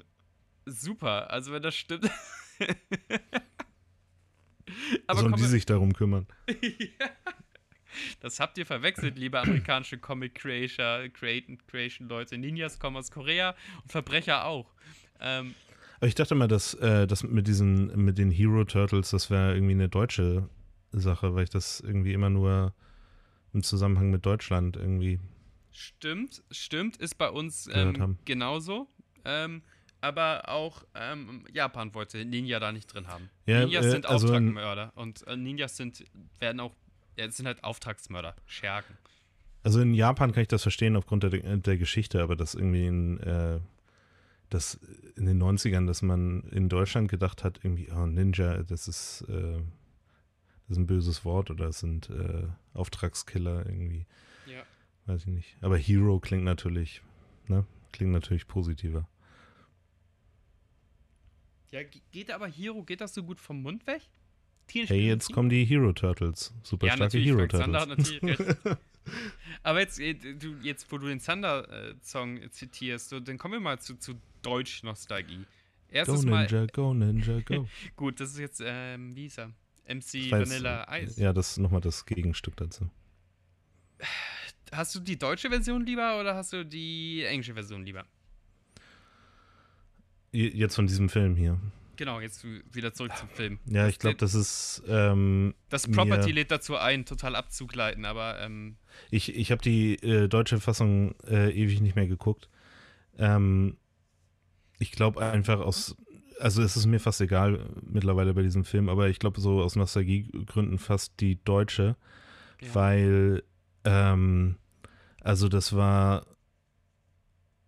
super, also wenn das stimmt. Aber Sollen die sich darum kümmern? ja. Das habt ihr verwechselt, liebe amerikanische Comic Creation, Creation Leute. Ninjas kommen aus Korea und Verbrecher auch. Ähm, Aber ich dachte mal, dass äh, das mit diesen, mit den Hero Turtles, das wäre irgendwie eine deutsche Sache, weil ich das irgendwie immer nur im Zusammenhang mit Deutschland irgendwie. Stimmt, stimmt, ist bei uns ähm, genauso. Ähm, aber auch ähm, Japan wollte Ninja da nicht drin haben. Ja, Ninjas äh, sind also Auftragsmörder und äh, Ninjas sind, werden auch, ja, sind halt Auftragsmörder, Schergen. Also in Japan kann ich das verstehen aufgrund der, der Geschichte, aber das irgendwie in, äh, das in den 90ern, dass man in Deutschland gedacht hat, irgendwie, oh, Ninja, das ist, äh, das ist ein böses Wort oder es sind äh, Auftragskiller irgendwie. Ja. Weiß ich nicht. Aber Hero klingt natürlich, ne? Klingt natürlich positiver. Ja, geht aber Hero, geht das so gut vom Mund weg? hey, jetzt kommen die Hero Turtles. Super ja, starke Hero Turtles. Aber jetzt, äh, du, jetzt, wo du den Zander-Song äh, zitierst, dann kommen wir mal zu, zu Deutsch-Nostalgie. Erstes go Ninja, mal, go Ninja, go. gut, das ist jetzt, ähm, wie hieß er? MC Vanilla Ice. Ja, das ist nochmal das Gegenstück dazu. Hast du die deutsche Version lieber oder hast du die englische Version lieber? Jetzt von diesem Film hier. Genau, jetzt wieder zurück zum Film. Ja, ich glaube, das ist. Ähm, das Property lädt dazu ein, total abzugleiten, aber. Ähm, ich ich habe die äh, deutsche Fassung äh, ewig nicht mehr geguckt. Ähm, ich glaube einfach aus. Also, es ist mir fast egal mittlerweile bei diesem Film, aber ich glaube, so aus Nostalgiegründen fast die deutsche, ja. weil. Ähm, also, das war.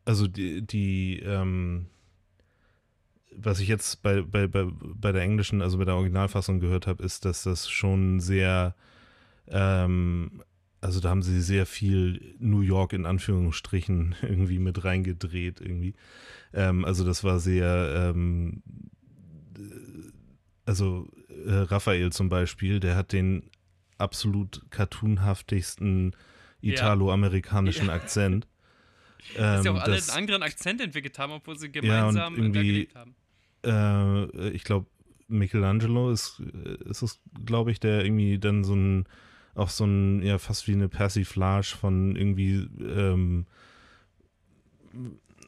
Also, die. die ähm, was ich jetzt bei, bei, bei, bei der englischen, also bei der Originalfassung gehört habe, ist, dass das schon sehr, ähm, also da haben sie sehr viel New York in Anführungsstrichen irgendwie mit reingedreht irgendwie. Ähm, also das war sehr, ähm, also äh, Raphael zum Beispiel, der hat den absolut cartoonhaftigsten italo-amerikanischen ja. Akzent. Dass sie auch ähm, alle einen anderen Akzent entwickelt haben, obwohl sie gemeinsam ja, irgendwie, gelebt haben äh, ich glaube, Michelangelo ist, ist es, glaube ich, der irgendwie dann so ein, auch so ein, ja, fast wie eine Persiflage von irgendwie, ähm,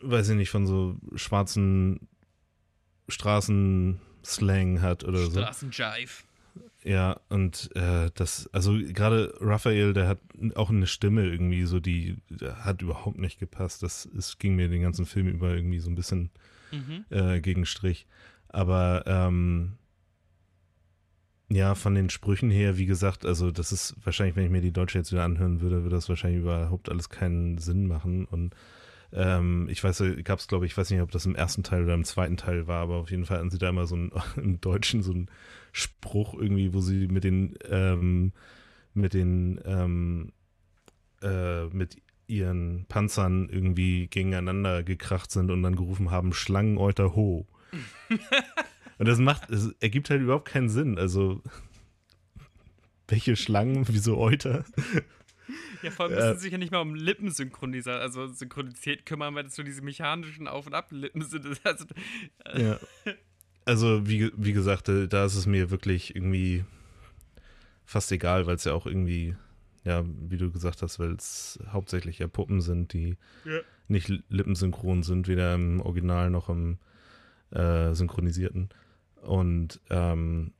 weiß ich nicht, von so schwarzen Straßenslang hat oder so. Straßenjive. Ja, und äh, das, also gerade Raphael, der hat auch eine Stimme irgendwie so, die hat überhaupt nicht gepasst. Das ist, ging mir den ganzen Film über irgendwie so ein bisschen mhm. äh, gegen Strich. Aber ähm, ja, von den Sprüchen her, wie gesagt, also das ist wahrscheinlich, wenn ich mir die Deutsche jetzt wieder anhören würde, würde das wahrscheinlich überhaupt alles keinen Sinn machen. Und ähm, ich weiß, gab es, glaube ich, ich weiß nicht, ob das im ersten Teil oder im zweiten Teil war, aber auf jeden Fall hatten sie da immer so einen, im Deutschen so einen Spruch irgendwie, wo sie mit den, ähm, mit den, ähm, äh, mit ihren Panzern irgendwie gegeneinander gekracht sind und dann gerufen haben, Schlangeneuter ho. und das macht, es ergibt halt überhaupt keinen Sinn. Also, welche Schlangen, wieso Euter? Ja, vor allem müssen sie sich ja nicht mal um Lippensynchronisation, also Synchronität kümmern, weil das so diese mechanischen Auf- und Ab-Lippen sind. Also, äh. Ja. Also, wie, wie gesagt, äh, da ist es mir wirklich irgendwie fast egal, weil es ja auch irgendwie, ja, wie du gesagt hast, weil es hauptsächlich ja Puppen sind, die ja. nicht lippensynchron sind, weder im Original noch im äh, Synchronisierten. Und ähm,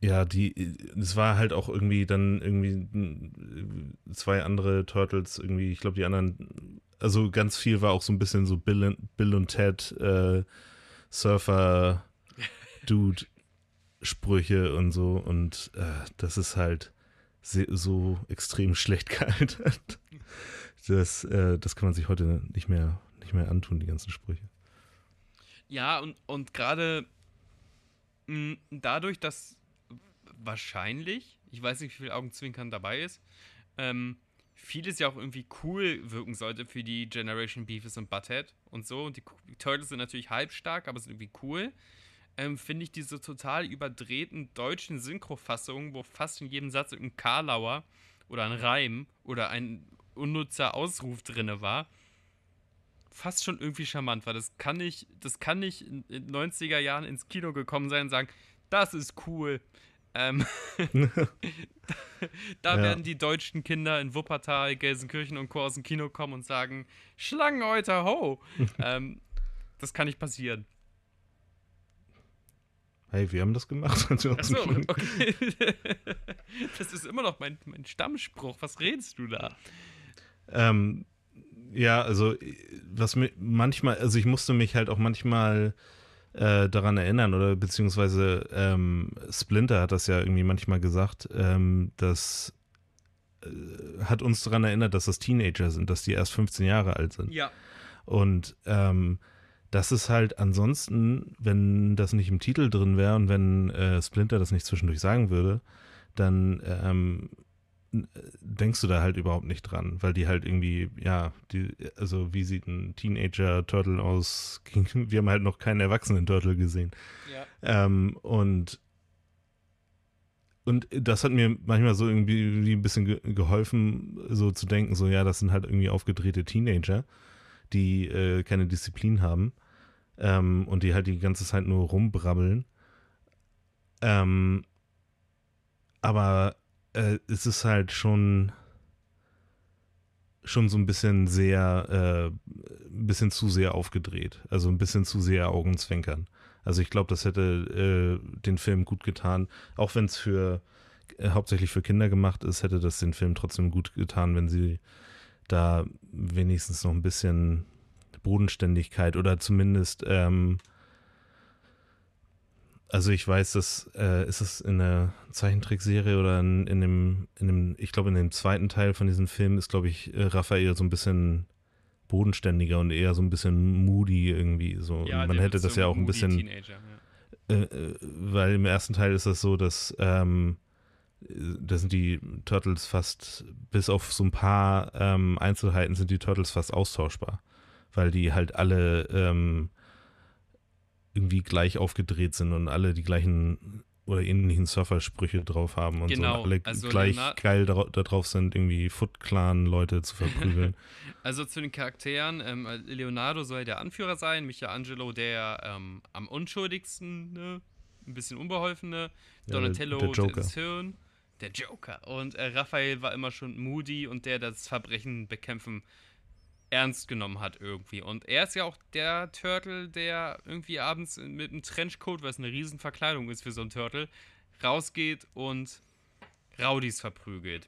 ja, die, es war halt auch irgendwie dann irgendwie zwei andere Turtles, irgendwie, ich glaube, die anderen, also ganz viel war auch so ein bisschen so Bill, Bill und Ted, äh, Surfer, Dude, Sprüche und so. Und äh, das ist halt so extrem schlecht gealtert. Das, äh, das kann man sich heute nicht mehr, nicht mehr antun, die ganzen Sprüche. Ja, und, und gerade dadurch, dass wahrscheinlich, ich weiß nicht, wie viel Augenzwinkern dabei ist, ähm, vieles ja auch irgendwie cool wirken sollte für die Generation Beavis und Butthead und so. Und die Turtles sind natürlich halbstark, aber sind irgendwie cool. Ähm, Finde ich diese total überdrehten deutschen Synchrofassungen, wo fast in jedem Satz ein Karlauer oder ein Reim oder ein unnutzer Ausruf drin war, fast schon irgendwie charmant, weil das kann nicht, das kann nicht in, in 90er Jahren ins Kino gekommen sein und sagen, das ist cool. Ähm, da ja. werden die deutschen Kinder in Wuppertal, Gelsenkirchen und Co. aus dem Kino kommen und sagen: Schlangeneuter, ho! ähm, das kann nicht passieren. Hey, wir haben das gemacht. Achso, okay. das ist immer noch mein, mein Stammspruch. Was redest du da? Ähm, ja, also, was mir manchmal, also ich musste mich halt auch manchmal äh, daran erinnern oder beziehungsweise ähm, Splinter hat das ja irgendwie manchmal gesagt, ähm, dass äh, hat uns daran erinnert, dass das Teenager sind, dass die erst 15 Jahre alt sind. Ja. Und ähm, das ist halt ansonsten, wenn das nicht im Titel drin wäre und wenn äh, Splinter das nicht zwischendurch sagen würde, dann ähm, denkst du da halt überhaupt nicht dran, weil die halt irgendwie, ja, die, also wie sieht ein Teenager-Turtle aus? Wir haben halt noch keinen Erwachsenen-Turtle gesehen. Ja. Ähm, und und das hat mir manchmal so irgendwie ein bisschen geholfen, so zu denken, so ja, das sind halt irgendwie aufgedrehte Teenager, die äh, keine Disziplin haben ähm, und die halt die ganze Zeit nur rumbrabbeln. Ähm, aber äh, es ist halt schon schon so ein bisschen sehr, äh, ein bisschen zu sehr aufgedreht. Also ein bisschen zu sehr Augenzwinkern. Also ich glaube, das hätte äh, den Film gut getan. Auch wenn es für äh, hauptsächlich für Kinder gemacht ist, hätte das den Film trotzdem gut getan, wenn sie da wenigstens noch ein bisschen Bodenständigkeit oder zumindest ähm, also ich weiß, dass äh, ist es in der Zeichentrickserie oder in, in, dem, in dem, ich glaube in dem zweiten Teil von diesem Film ist, glaube ich, äh, Raphael so ein bisschen bodenständiger und eher so ein bisschen moody irgendwie. So. Ja, man hätte das so ja auch ein bisschen. Teenager, ja. Äh, äh, weil im ersten Teil ist das so, dass ähm, da sind die Turtles fast, bis auf so ein paar ähm, Einzelheiten sind die Turtles fast austauschbar. Weil die halt alle ähm, irgendwie gleich aufgedreht sind und alle die gleichen oder ähnlichen Surfersprüche drauf haben und genau. so und alle also gleich Leonard geil da, drauf sind, irgendwie Foot Clan Leute zu verprügeln. also zu den Charakteren, ähm, Leonardo soll der Anführer sein, Michelangelo der ähm, am unschuldigsten, ne? ein bisschen unbeholfene, Donatello ja, der, der das Hirn, der Joker und äh, Raphael war immer schon moody und der das Verbrechen bekämpfen ernst genommen hat irgendwie. Und er ist ja auch der Turtle, der irgendwie abends mit einem Trenchcoat, was eine Riesenverkleidung ist für so einen Turtle, rausgeht und Raudis verprügelt.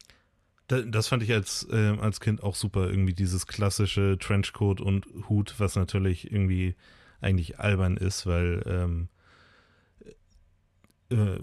Das fand ich als, äh, als Kind auch super, irgendwie dieses klassische Trenchcoat und Hut, was natürlich irgendwie eigentlich albern ist, weil ähm, äh,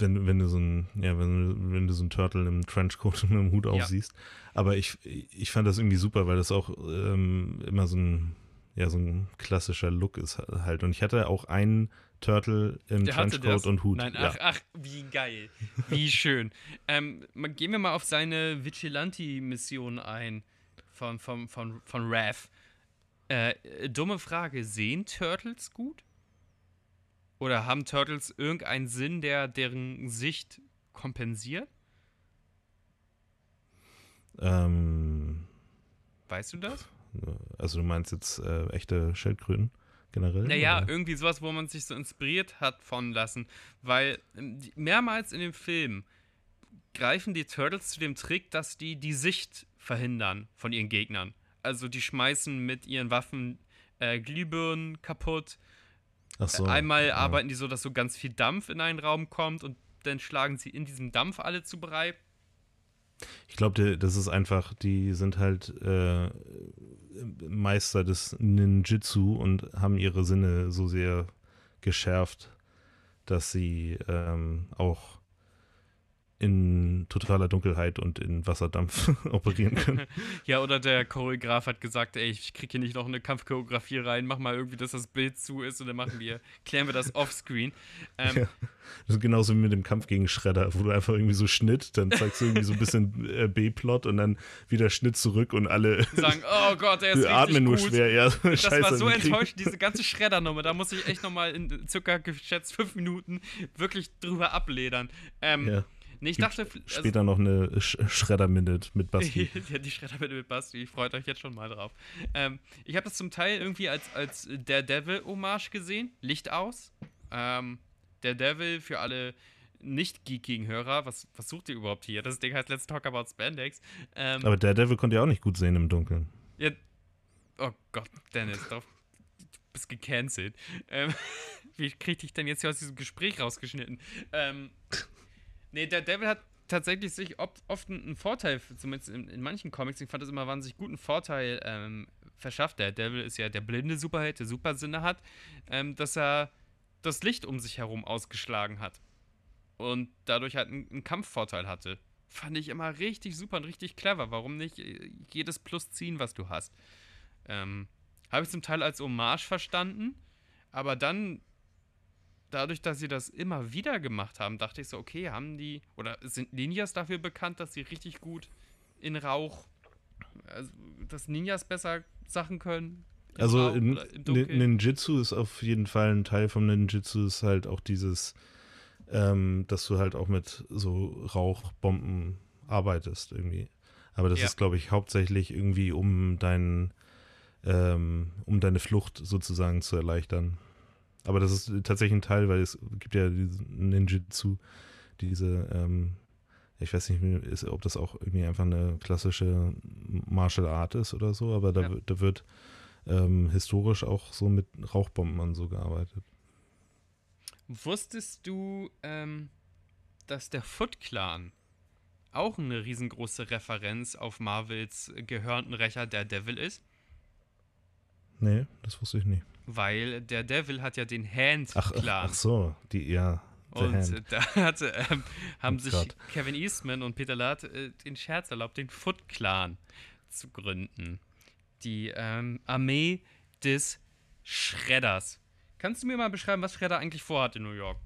wenn, wenn du so ein, ja, wenn, wenn du so ein Turtle im Trenchcoat und mit dem Hut ja. aufsiehst. Aber ich, ich fand das irgendwie super, weil das auch ähm, immer so ein, ja, so ein klassischer Look ist halt. Und ich hatte auch einen Turtle im Der Trenchcoat und Hut. Nein, ach, ja. ach, wie geil. Wie schön. ähm, gehen wir mal auf seine Vigilante-Mission ein von, von, von, von Raph. Äh, dumme Frage, sehen Turtles gut? Oder haben Turtles irgendeinen Sinn, der deren Sicht kompensiert? Ähm, weißt du das? Also du meinst jetzt äh, echte Schildkröten generell? Naja, oder? irgendwie sowas, wo man sich so inspiriert hat von lassen. Weil ähm, mehrmals in dem Film greifen die Turtles zu dem Trick, dass die die Sicht verhindern von ihren Gegnern. Also die schmeißen mit ihren Waffen äh, Glühbirnen kaputt so, Einmal ja. arbeiten die so, dass so ganz viel Dampf in einen Raum kommt und dann schlagen sie in diesem Dampf alle zu Brei. Ich glaube, das ist einfach, die sind halt äh, Meister des Ninjitsu und haben ihre Sinne so sehr geschärft, dass sie ähm, auch in totaler Dunkelheit und in Wasserdampf operieren können. ja, oder der Choreograf hat gesagt, ey, ich kriege hier nicht noch eine Kampfchoreografie rein, mach mal irgendwie, dass das Bild zu ist und dann machen wir, klären wir das offscreen. Ähm, ja. Das ist genauso wie mit dem Kampf gegen Schredder, wo du einfach irgendwie so Schnitt, dann zeigst du irgendwie so ein bisschen äh, B-Plot und dann wieder Schnitt zurück und alle sagen, oh Gott, er ist richtig atmen nur schwer. Ja, das Scheiße, war so enttäuschend, diese ganze Schreddernummer. Da muss ich echt nochmal in circa geschätzt fünf Minuten wirklich drüber abledern. Ähm, ja. Nee, ich dachte. Also, später noch eine Sch Schredder-Minute mit Basti. ja, die Schredder-Minute mit Basti. Freut euch jetzt schon mal drauf. Ähm, ich habe das zum Teil irgendwie als, als Daredevil-Hommage gesehen. Licht aus. Ähm, Daredevil für alle nicht-geekigen Hörer. Was, was sucht ihr überhaupt hier? Das Ding heißt Let's Talk About Spandex. Ähm, Aber Daredevil konnte ja auch nicht gut sehen im Dunkeln. Ja. Oh Gott, Dennis, doch. Du bist gecancelt. Ähm, wie krieg ich denn jetzt hier aus diesem Gespräch rausgeschnitten? Ähm. Nee, der Devil hat tatsächlich sich oft, einen Vorteil, zumindest in, in, manchen Comics, ich fand das immer wahnsinnig guten Vorteil ähm, verschafft. Der Devil ist ja der blinde Superheld, der Supersinne hat, ähm, dass er das Licht um sich herum ausgeschlagen hat. Und dadurch halt einen, einen Kampfvorteil hatte. Fand ich immer richtig super und richtig clever. Warum nicht äh, jedes Plus ziehen, was du hast? Ähm, Habe ich zum Teil als Hommage verstanden, aber dann dadurch, dass sie das immer wieder gemacht haben, dachte ich so, okay, haben die, oder sind Ninjas dafür bekannt, dass sie richtig gut in Rauch, also, dass Ninjas besser Sachen können? Also in, Ninjitsu ist auf jeden Fall ein Teil vom Ninjitsu ist halt auch dieses, ähm, dass du halt auch mit so Rauchbomben arbeitest irgendwie. Aber das ja. ist, glaube ich, hauptsächlich irgendwie um deinen, ähm, um deine Flucht sozusagen zu erleichtern. Aber das ist tatsächlich ein Teil, weil es gibt ja Ninjitsu, diese, ähm, ich weiß nicht, ist, ob das auch irgendwie einfach eine klassische Martial Art ist oder so, aber da, ja. da wird ähm, historisch auch so mit Rauchbomben und so gearbeitet. Wusstest du, ähm, dass der Foot Clan auch eine riesengroße Referenz auf Marvels gehörnten Rächer der Devil ist? Nee, das wusste ich nicht. Weil der Devil hat ja den Hand-Clan. Ach, ach, so, die, ja. Und Hand. da hatte, ähm, haben oh sich Gott. Kevin Eastman und Peter Latt äh, den Scherz erlaubt, den Foot Clan zu gründen. Die ähm, Armee des Schredders. Kannst du mir mal beschreiben, was Schredder eigentlich vorhat in New York?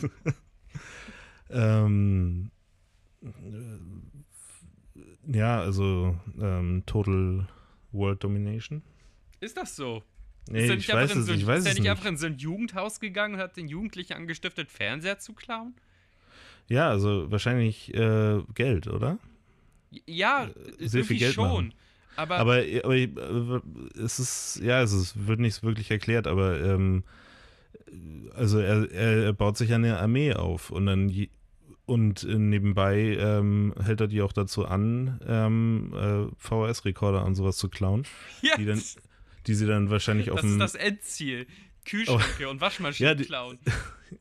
ähm, äh, ja, also ähm, Total World Domination. Ist das so? Nee, ist ich weiß es, so, ich weiß ist er nicht einfach in so ein Jugendhaus gegangen und hat den Jugendlichen angestiftet, Fernseher zu klauen? Ja, also wahrscheinlich äh, Geld, oder? Ja, äh, sehr viel Geld schon. Machen. Aber, aber, aber, äh, es ist, ja, es wird nicht wirklich erklärt, aber ähm, also er, er baut sich eine Armee auf und dann und nebenbei ähm, hält er die auch dazu an, ähm, äh, VHS-Rekorder und sowas zu klauen. Yes. Die, dann, die sie dann wahrscheinlich auf dem. Das ist das Endziel. Kühlschränke oh. und Waschmaschinen ja, die, klauen.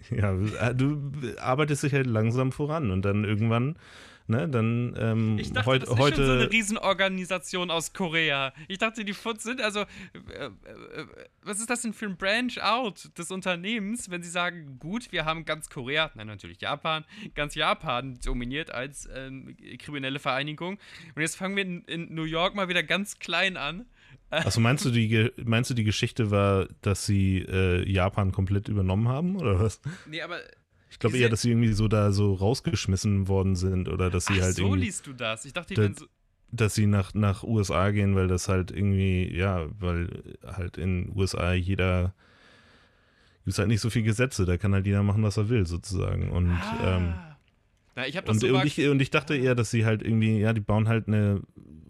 Ja, äh, du arbeitest dich halt langsam voran und dann irgendwann ne, dann ähm, ich dachte, heut, das ist heute. schon so eine Riesenorganisation aus Korea. Ich dachte, die Foods sind also. Äh, äh, was ist das denn für ein Branch-out des Unternehmens, wenn sie sagen, gut, wir haben ganz Korea, nein, natürlich Japan, ganz Japan dominiert als ähm, kriminelle Vereinigung. Und jetzt fangen wir in, in New York mal wieder ganz klein an. Also meinst du, die, meinst du, die Geschichte war, dass sie äh, Japan komplett übernommen haben, oder was? Nee, aber ich glaube eher, dass sie irgendwie so da so rausgeschmissen worden sind oder dass sie Ach, halt so irgendwie, liest du das. Ich dachte, die Da- so. dass sie nach, nach USA gehen, weil das halt irgendwie, ja, weil halt in USA jeder gibt es halt nicht so viele Gesetze, da kann halt jeder machen, was er will, sozusagen. Und, ähm, Ah. Na, ich und, so und, ich, und ich dachte eher, dass sie halt irgendwie, ja, die bauen halt eine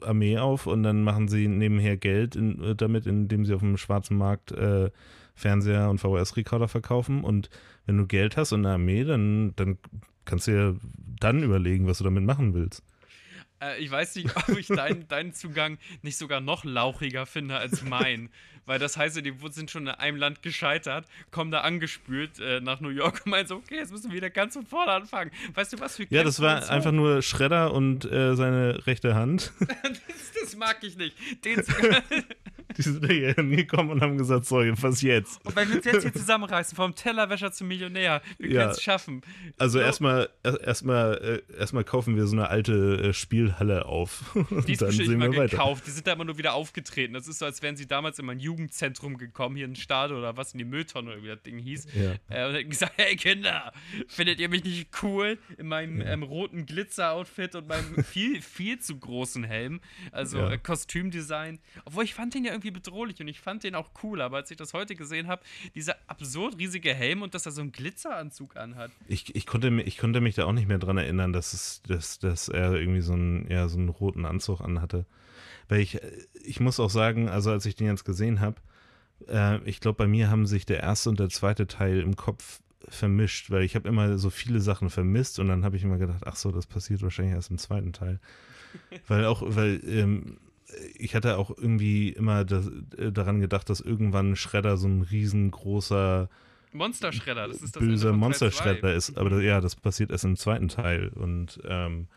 Armee auf und dann machen sie nebenher Geld in, äh, damit, indem sie auf dem schwarzen Markt äh, Fernseher und VHS-Rekorder verkaufen. Und wenn du Geld hast und eine Armee, dann, dann kannst du ja dann überlegen, was du damit machen willst. Äh, ich weiß nicht, ob ich deinen, deinen Zugang nicht sogar noch lauchiger finde als mein. Weil das heißt, die sind schon in einem Land gescheitert, kommen da angespült äh, nach New York und meinen so, okay, jetzt müssen wir wieder ganz von vorne anfangen. Weißt du was für Ja, das Kämpfe war einfach nur Schredder und äh, seine rechte Hand. das, das mag ich nicht. Den Zugang. Die sind hier hingekommen und haben gesagt, so, was jetzt? Und wenn wir uns jetzt hier zusammenreißen, vom Tellerwäscher zum Millionär, wir Ja. können es schaffen. Also So. erstmal erstmal äh, erstmal kaufen wir so eine alte äh, Spielhalle auf. Die ist dann sehen wir weiter. gekauft. Die sind da immer nur wieder aufgetreten. Das ist so, als wären sie damals in mein Jugendzentrum gekommen, hier in Stade oder was, in die Mülltonne oder wie das Ding hieß. Ja. Äh, und hätten gesagt: Hey Kinder, findet ihr mich nicht cool? In meinem ähm, roten Glitzer-Outfit und meinem viel, viel zu großen Helm. Also Ja. Kostümdesign. Obwohl ich fand den ja irgendwie bedrohlich und ich fand den auch cool. Aber als ich das heute gesehen habe, dieser absurd riesige Helm und dass er so einen Glitzeranzug anhat. Ich, ich, konnte, ich konnte mich da auch nicht mehr dran erinnern, dass, es, dass, dass er irgendwie so einen, ja, so einen roten Anzug anhatte. Weil ich, ich muss auch sagen, also als ich den jetzt gesehen habe, äh, ich glaube, bei mir haben sich der erste und der zweite Teil im Kopf vermischt, weil ich habe immer so viele Sachen vermisst und dann habe ich immer gedacht, ach so, das passiert wahrscheinlich erst im zweiten Teil. weil auch, weil ähm, ich hatte auch irgendwie immer das, äh, daran gedacht, dass irgendwann Schredder so ein riesengroßer Monsterschredder, das ist das böser Monsterschredder ist. Aber das, ja, das passiert erst im zweiten Teil. Und ähm,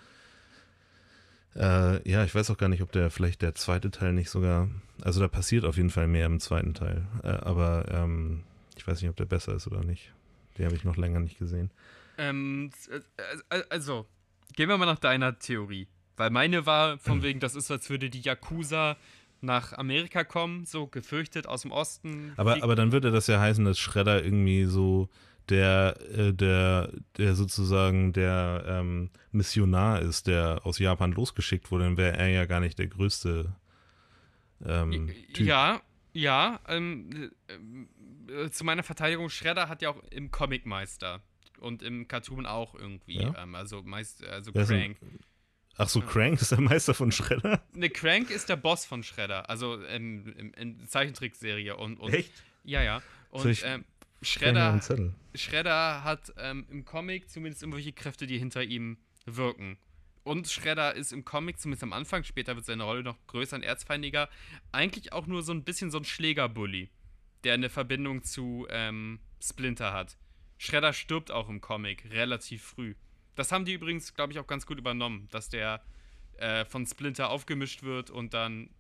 äh, ja, ich weiß auch gar nicht, ob der vielleicht der zweite Teil nicht sogar. Also da passiert auf jeden Fall mehr im zweiten Teil. Äh, aber ähm, ich weiß nicht, ob der besser ist oder nicht. Den habe ich noch länger nicht gesehen. Ähm, äh, äh, also, gehen wir mal nach deiner Theorie. Weil meine war von wegen, das ist, als würde die Yakuza nach Amerika kommen, so gefürchtet aus dem Osten. Aber, aber dann würde das ja heißen, dass Schredder irgendwie so der, äh, der, der sozusagen der ähm, Missionar ist, der aus Japan losgeschickt wurde, dann wäre er ja gar nicht der größte ähm, Typ. Ja, ja. Ähm, äh, äh, zu meiner Verteidigung, Shredder hat ja auch im Comic Meister. Und im Cartoon auch irgendwie. Ja? Ähm, also meist, also Crank. Ach so, Crank ist der Meister von Schredder? Ne, Crank ist der Boss von Shredder. Also ähm, in, in Zeichentrickserie. Und, und, Echt? Ja, ja. Und ähm, Schredder. Shredder. Shredder hat ähm, im Comic zumindest irgendwelche Kräfte, die hinter ihm wirken. Und Shredder ist im Comic, zumindest am Anfang, später wird seine Rolle noch größer und erzfeindiger, eigentlich auch nur so ein bisschen so ein Schlägerbully, der eine Verbindung zu ähm, Splinter hat. Shredder stirbt auch im Comic relativ früh. Das haben die übrigens, glaube ich, auch ganz gut übernommen, dass der äh, von Splinter aufgemischt wird und dann,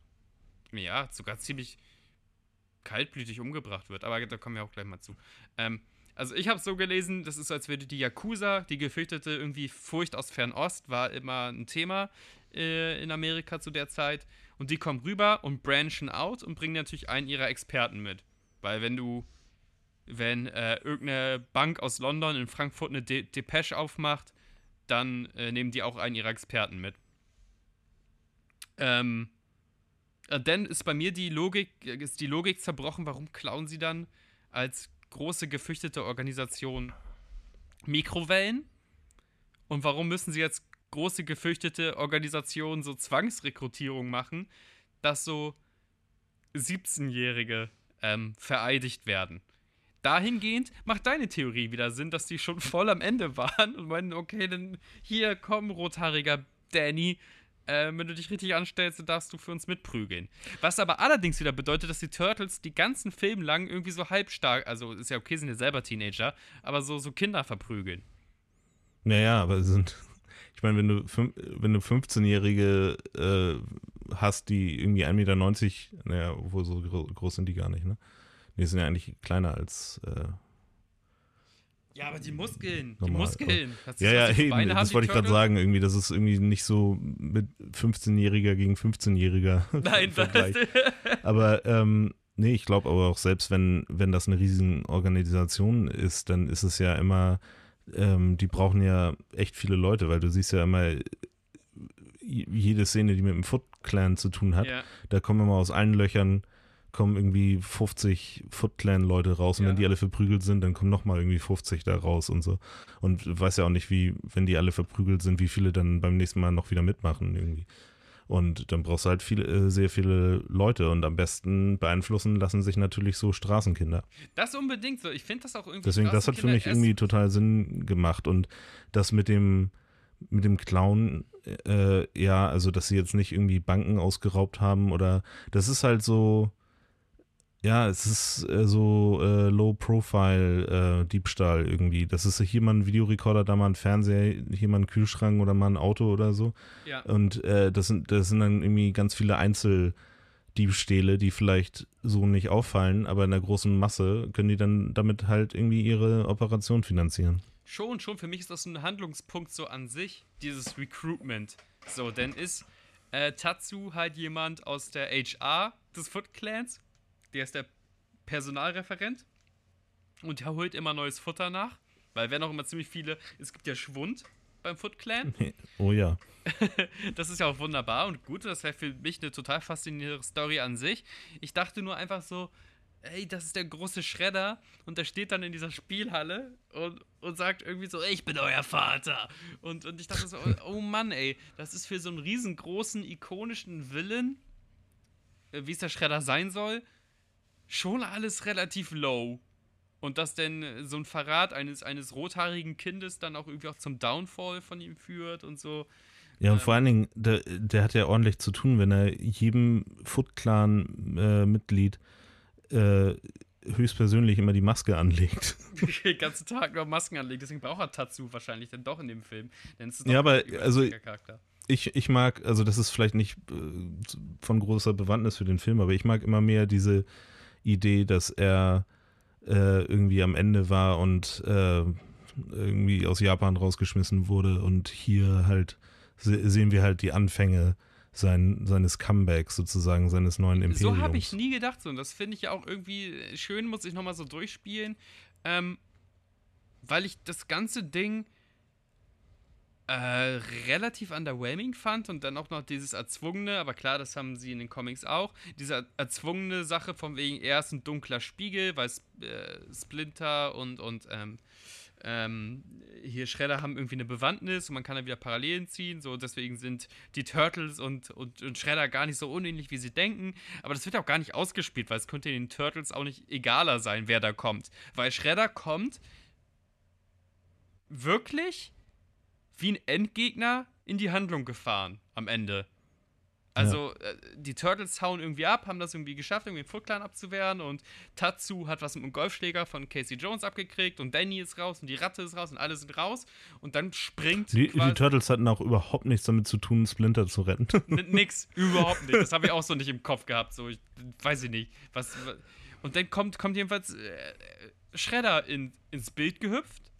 ja, sogar ziemlich kaltblütig umgebracht wird. Aber da kommen wir auch gleich mal zu. Ähm, also ich habe so gelesen, das ist als würde die Yakuza, die gefürchtete irgendwie Furcht aus Fernost, war immer ein Thema äh, in Amerika zu der Zeit. Und die kommen rüber und branchen out und bringen natürlich einen ihrer Experten mit. Weil wenn du, wenn äh, irgendeine Bank aus London in Frankfurt eine De Depeche aufmacht, dann äh, nehmen die auch einen ihrer Experten mit. Ähm, äh, dann ist bei mir die Logik, äh, ist die Logik zerbrochen, warum klauen sie dann als große gefürchtete Organisation Mikrowellen? Und warum müssen sie als große gefürchtete Organisation so Zwangsrekrutierung machen, dass so 17-Jährige ähm, vereidigt werden? Dahingehend macht deine Theorie wieder Sinn, dass die schon voll am Ende waren und meinen, okay, dann hier komm, rothaariger Danny, äh, wenn du dich richtig anstellst, dann darfst du für uns mitprügeln. Was aber allerdings wieder bedeutet, dass die Turtles die ganzen Filme lang irgendwie so halbstark, also ist ja okay, sind ja selber Teenager, aber so, so Kinder verprügeln. Naja, aber sind. Ich meine, wenn du, wenn du 15-Jährige äh, hast, die irgendwie 1,90 Meter, naja, obwohl so groß sind die gar nicht, ne? Die sind ja eigentlich kleiner als. Äh, ja, aber die Muskeln, normal. die Muskeln. ja, ja, eben, Beine das wollte ich gerade sagen, irgendwie, das ist irgendwie nicht so mit 15-Jähriger gegen 15-Jähriger. Nein, Vergleich. aber ähm, nee, ich glaube aber auch selbst, wenn, wenn das eine riesen Organisation ist, dann ist es ja immer, ähm, die brauchen ja echt viele Leute, weil du siehst ja immer jede Szene, die mit dem Foot Clan zu tun hat, ja. da kommen immer aus allen Löchern kommen irgendwie 50 Foot Clan Leute raus und ja. wenn die alle verprügelt sind, dann kommen nochmal irgendwie 50 da raus und so. Und weiß ja auch nicht, wie, wenn die alle verprügelt sind, wie viele dann beim nächsten Mal noch wieder mitmachen irgendwie. Und dann brauchst du halt viele, äh, sehr viele Leute und am besten beeinflussen lassen sich natürlich so Straßenkinder. Das unbedingt so. Ich finde das auch irgendwie. Deswegen, das hat für mich irgendwie total Sinn gemacht. Und das mit dem, mit dem Clown, äh, ja, also dass sie jetzt nicht irgendwie Banken ausgeraubt haben oder das ist halt so ja, es ist äh, so äh, Low-Profile-Diebstahl äh, irgendwie. Das ist hier mal ein Videorekorder, da mal ein Fernseher, hier mal ein Kühlschrank oder mal ein Auto oder so. Ja. Und äh, das, sind, das sind dann irgendwie ganz viele Einzeldiebstähle, die vielleicht so nicht auffallen, aber in der großen Masse können die dann damit halt irgendwie ihre Operation finanzieren. Schon, schon. Für mich ist das ein Handlungspunkt so an sich, dieses Recruitment. So, denn ist äh, Tatsu halt jemand aus der HR des Foot Clans der ist der Personalreferent und der holt immer neues Futter nach, weil werden auch immer ziemlich viele, es gibt ja Schwund beim Foot Clan. Oh ja. das ist ja auch wunderbar und gut, das wäre für mich eine total faszinierende Story an sich. Ich dachte nur einfach so, ey, das ist der große Schredder und der steht dann in dieser Spielhalle und, und sagt irgendwie so, ich bin euer Vater. Und, und ich dachte so, oh, oh Mann, ey, das ist für so einen riesengroßen, ikonischen Willen, äh, wie es der Schredder sein soll, schon alles relativ low. Und dass denn so ein Verrat eines, eines rothaarigen Kindes dann auch irgendwie auch zum Downfall von ihm führt und so. Ja, und ähm, vor allen Dingen, der, der hat ja ordentlich zu tun, wenn er jedem Foot Clan-Mitglied äh, äh, höchstpersönlich immer die Maske anlegt. Den ganzen Tag nur Masken anlegt, deswegen braucht er Tatsu wahrscheinlich dann doch in dem Film. Denn es ist ja, aber also ich, ich mag, also das ist vielleicht nicht äh, von großer Bewandtnis für den Film, aber ich mag immer mehr diese Idee, dass er äh, irgendwie am Ende war und äh, irgendwie aus Japan rausgeschmissen wurde und hier halt se sehen wir halt die Anfänge sein, seines Comebacks sozusagen, seines neuen Imperiums. So habe ich nie gedacht so und das finde ich ja auch irgendwie schön, muss ich nochmal so durchspielen, ähm, weil ich das ganze Ding äh, relativ underwhelming fand und dann auch noch dieses erzwungene, aber klar, das haben sie in den Comics auch, diese erzwungene Sache von wegen, er ist ein dunkler Spiegel, weil äh, Splinter und, und ähm, ähm, hier Schredder haben irgendwie eine Bewandtnis und man kann da wieder Parallelen ziehen, so deswegen sind die Turtles und, und, und Shredder gar nicht so unähnlich, wie sie denken, aber das wird auch gar nicht ausgespielt, weil es könnte den Turtles auch nicht egaler sein, wer da kommt, weil Shredder kommt wirklich wie ein Endgegner in die Handlung gefahren am Ende. Also, ja. äh, die Turtles hauen irgendwie ab, haben das irgendwie geschafft, irgendwie den Foot Clan abzuwehren und Tatsu hat was mit dem Golfschläger von Casey Jones abgekriegt und Danny ist raus und die Ratte ist raus und alle sind raus und dann springt. Die, die Turtles hatten auch überhaupt nichts damit zu tun, Splinter zu retten. nix, überhaupt nicht. Das habe ich auch so nicht im Kopf gehabt, so, ich, weiß ich nicht. Was, und dann kommt, kommt jedenfalls äh, Shredder in, ins Bild gehüpft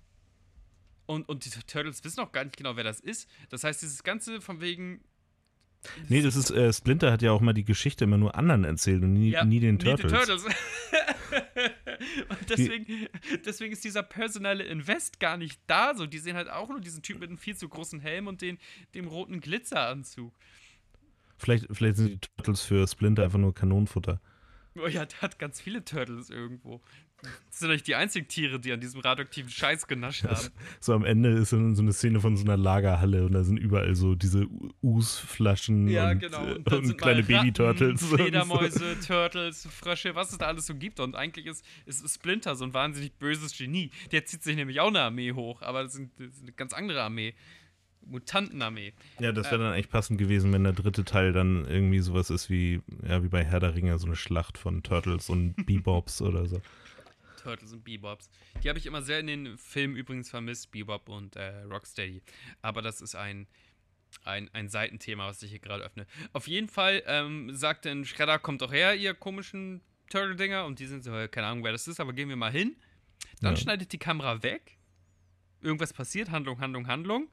und, und die Turtles wissen auch gar nicht genau, wer das ist. Das heißt, dieses Ganze von wegen. Nee, das ist, äh, Splinter hat ja auch mal die Geschichte immer nur anderen erzählt und nie, ja, nie den Turtles. Nie Turtles. und deswegen, deswegen ist dieser personelle Invest gar nicht da. So, die sehen halt auch nur diesen Typ mit einem viel zu großen Helm und den, dem roten Glitzeranzug. Vielleicht, vielleicht sind die Turtles für Splinter einfach nur Kanonenfutter. Oh ja, der hat ganz viele Turtles irgendwo. Das sind nicht die einzigen Tiere, die an diesem radioaktiven Scheiß genascht haben. So am Ende ist so eine Szene von so einer Lagerhalle und da sind überall so diese Us-Flaschen ja, und, genau. und, und kleine Baby-Turtles. Fledermäuse, Turtles, Frösche, was es da alles so gibt. Und eigentlich ist, ist Splinter so ein wahnsinnig böses Genie. Der zieht sich nämlich auch eine Armee hoch, aber das, sind, das ist eine ganz andere Armee. Mutantenarmee. Ja, das wäre äh, dann echt passend gewesen, wenn der dritte Teil dann irgendwie sowas ist wie, ja, wie bei Herr der Ringe, so eine Schlacht von Turtles und Bebobs oder so. Turtles und Bebops. Die habe ich immer sehr in den Filmen übrigens vermisst, Bebop und äh, Rocksteady. Aber das ist ein, ein, ein Seitenthema, was ich hier gerade öffne. Auf jeden Fall ähm, sagt dann Shredder, kommt doch her, ihr komischen Turtle-Dinger. Und die sind so, keine Ahnung, wer das ist, aber gehen wir mal hin. Dann ja. schneidet die Kamera weg. Irgendwas passiert, Handlung, Handlung, Handlung.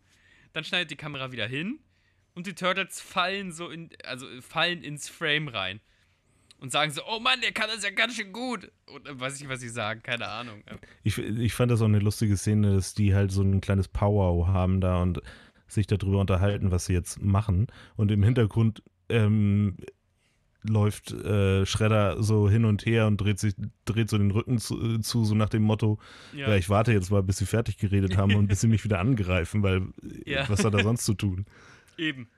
Dann schneidet die Kamera wieder hin. Und die Turtles fallen so in, also fallen ins Frame rein und sagen so, oh Mann, der kann das ja ganz schön gut. Und äh, weiß ich, was sie sagen, keine Ahnung. Ich, ich fand das auch eine lustige Szene, dass die halt so ein kleines Power haben da und sich darüber unterhalten, was sie jetzt machen. Und im Hintergrund ähm, läuft äh, Schredder so hin und her und dreht sich, dreht so den Rücken zu, äh, zu so nach dem Motto, ja. ja. ich warte jetzt mal, bis sie fertig geredet haben und bis sie mich wieder angreifen, weil ja. was hat er sonst zu tun? Eben.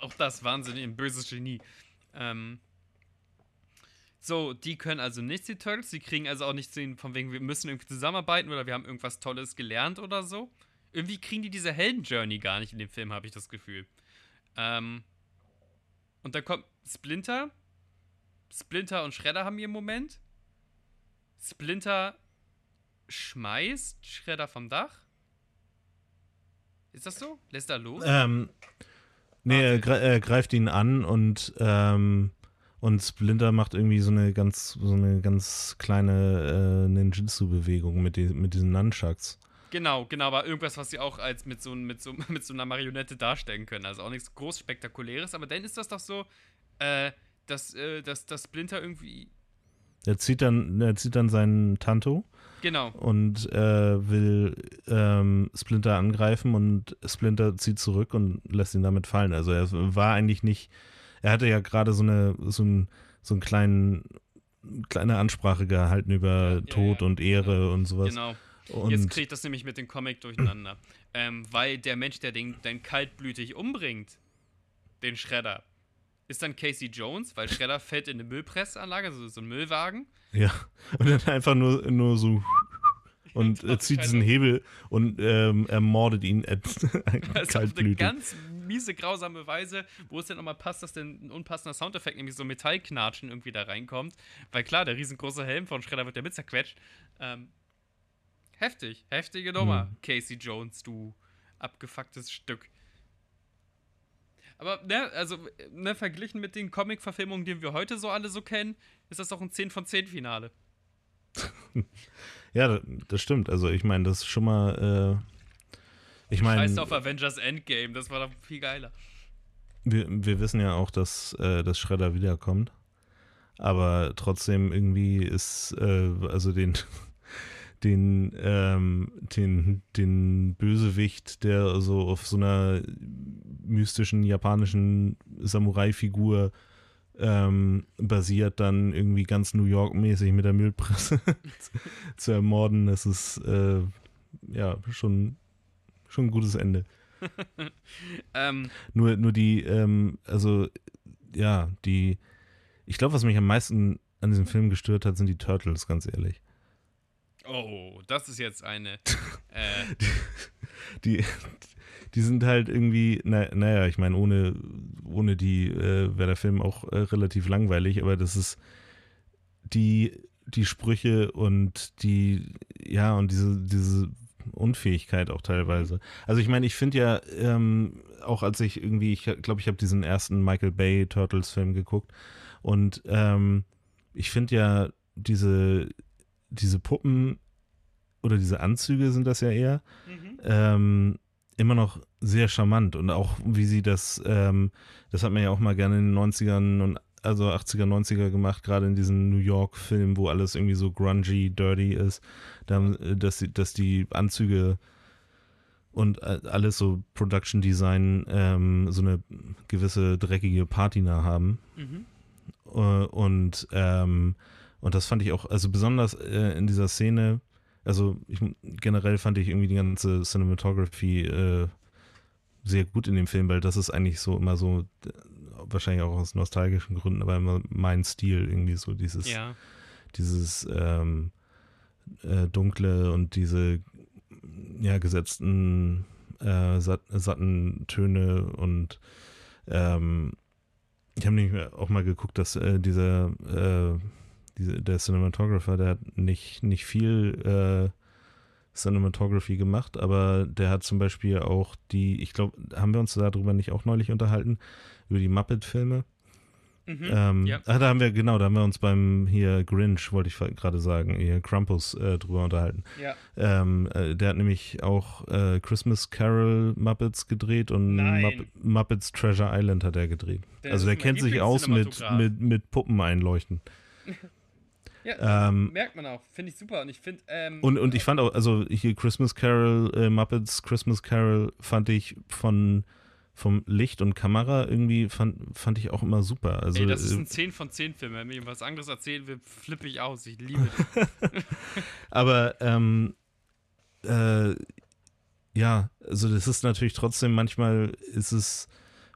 Auch das wahnsinnig ein böses Genie. Ähm, so, die können also nichts, die Turtles. Die kriegen also auch nichts von wegen, wir müssen irgendwie zusammenarbeiten oder wir haben irgendwas Tolles gelernt oder so. Irgendwie kriegen die diese Helden-Journey gar nicht in dem Film, habe ich das Gefühl. Ähm, und dann kommt Splinter. Splinter und Shredder haben ihren Moment. Splinter schmeißt Shredder vom Dach. Ist das so? Lässt er los? Ähm, nee, er, er, greift ihn an und ähm, und Splinter macht irgendwie so eine ganz, so eine ganz kleine äh, Ninjutsu-Bewegung mit, die, mit diesen Nunchucks. Genau, genau, aber irgendwas, was sie auch als mit so, mit, so, mit so einer Marionette darstellen können. Also auch nichts groß Spektakuläres, aber dann ist das doch so, äh, dass, äh, dass, dass Splinter irgendwie. Er zieht dann, er zieht dann seinen Tanto. Genau. Und äh, will ähm, Splinter angreifen und Splinter zieht zurück und lässt ihn damit fallen. Also er war eigentlich nicht er hatte ja gerade so eine, so, ein, so einen kleinen, kleine Ansprache gehalten über ja, Tod ja, und Ehre und sowas. Genau. Und Jetzt kriegt das nämlich mit dem Comic durcheinander. ähm, weil der Mensch, der den, den kaltblütig umbringt, den Schredder, ist dann Casey Jones, weil Schredder fällt in eine Müllpressanlage, so, so ein Müllwagen. Ja, und dann einfach nur, nur so und äh, zieht diesen Hebel und ähm, ermordet ihn äh, also Auf eine ganz miese, grausame Weise, wo es dann nochmal passt, dass dann ein unpassender Soundeffekt, nämlich so Metallknatschen irgendwie da reinkommt. Weil klar, der riesengroße Helm von Schredder wird ja mit zerquetscht. Ähm, heftig, heftige Nummer, mhm. Casey Jones, du abgefucktes Stück. Aber, ne, also, ne, verglichen mit den Comic-Verfilmungen, die wir heute so alle so kennen, ist das doch ein 10 von 10 Finale. ja, das stimmt. Also ich meine, das ist schon mal. Äh, ich meine. Scheiß auf Avengers Endgame, das war doch viel geiler. Wir, wir wissen ja auch, dass, äh, dass Shredder wiederkommt. Aber trotzdem irgendwie ist, äh, also den, den, ähm, den, den Bösewicht, der so auf so einer mystischen japanischen Samurai-Figur ähm, basiert, dann irgendwie ganz New York-mäßig mit der Müllpresse zu ermorden. Das ist äh, ja schon, schon ein gutes Ende. ähm. nur, nur die, ähm, also ja, die, ich glaube, was mich am meisten an diesem Film gestört hat, sind die Turtles, ganz ehrlich. Oh, das ist jetzt eine. Äh. die, die sind halt irgendwie, na, naja, ich meine, ohne, ohne die äh, wäre der Film auch äh, relativ langweilig, aber das ist die, die Sprüche und die, ja, und diese, diese Unfähigkeit auch teilweise. Also ich meine, ich finde ja, ähm, auch als ich irgendwie, ich glaube, ich habe diesen ersten Michael Bay Turtles Film geguckt und ähm, ich finde ja diese, diese Puppen oder diese Anzüge sind das ja eher, mhm. ähm, immer noch sehr charmant und auch wie sie das, ähm, das hat man ja auch mal gerne in den 90ern und also 80er, 90er gemacht, gerade in diesen New York-Filmen, wo alles irgendwie so grungy, dirty ist, dass, dass die Anzüge und alles so Production Design ähm, so eine gewisse dreckige Patina haben. Mhm. Äh, und, ähm, und das fand ich auch, also besonders äh, in dieser Szene, also ich, generell fand ich irgendwie die ganze Cinematography äh, sehr gut in dem Film, weil das ist eigentlich so immer so, wahrscheinlich auch aus nostalgischen Gründen, aber immer mein Stil, irgendwie so dieses, ja. dieses ähm, äh, dunkle und diese ja, gesetzten äh, sat satten Töne und ähm, ich habe nämlich auch mal geguckt, dass äh, dieser äh, diese, der Cinematographer, der hat nicht, nicht viel äh, Cinematography gemacht, aber der hat zum Beispiel auch die, ich glaube, haben wir uns darüber nicht auch neulich unterhalten, über die Muppet-Filme? Mhm, ähm, ja. ah, da haben wir, genau, da haben wir uns beim hier Grinch, wollte ich gerade sagen, hier Krampus äh, drüber unterhalten. Ja. Ähm, äh, der hat nämlich auch äh, Christmas Carol Muppets gedreht und Mupp Muppets Treasure Island hat er gedreht. Der also der kennt sich aus mit, mit, mit Puppen einleuchten. Ja, ähm, merkt man auch. Finde ich super. Und ich finde. Ähm, und, und ich fand auch, also hier Christmas Carol, äh, Muppets Christmas Carol fand ich von vom Licht und Kamera irgendwie fand, fand ich auch immer super. Also, Ey, das ist äh, ein 10 von 10 Film. Wenn mir was anderes erzählen will, flippe ich aus. Ich liebe den. Aber ähm, äh, ja, also das ist natürlich trotzdem manchmal ist es,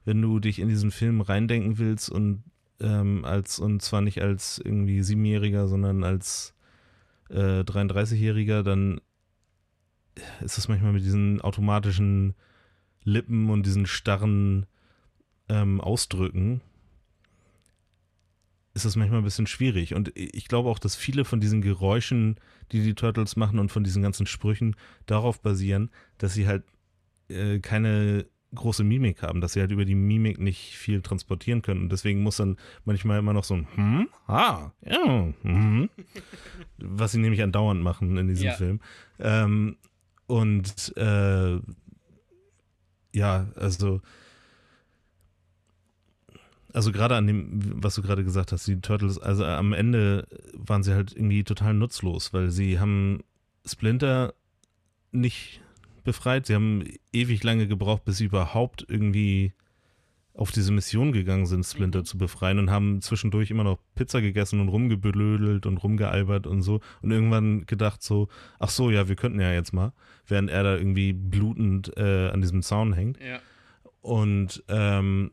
wenn du dich in diesen Film reindenken willst und ähm, als und zwar nicht als irgendwie Siebenjähriger, sondern als äh, 33-Jähriger, dann ist es manchmal mit diesen automatischen Lippen und diesen starren ähm, Ausdrücken ist das manchmal ein bisschen schwierig. Und ich glaube auch, dass viele von diesen Geräuschen, die die Turtles machen und von diesen ganzen Sprüchen darauf basieren, dass sie halt äh, keine große Mimik haben, dass sie halt über die Mimik nicht viel transportieren können. Und deswegen muss dann manchmal immer noch so ein Hm, ah, ja, hm, was sie nämlich andauernd machen in diesem ja. Film. Ähm, und äh, ja, also also gerade an dem, was du gerade gesagt hast, die Turtles, also am Ende waren sie halt irgendwie total nutzlos, weil sie haben Splinter nicht befreit. Sie haben ewig lange gebraucht, bis sie überhaupt irgendwie auf diese Mission gegangen sind, Splinter mhm. zu befreien und haben zwischendurch immer noch Pizza gegessen und rumgeblödelt und rumgealbert und so und irgendwann gedacht so, ach so, ja, wir könnten ja jetzt mal, während er da irgendwie blutend äh, an diesem Zaun hängt. Ja. Und, ähm,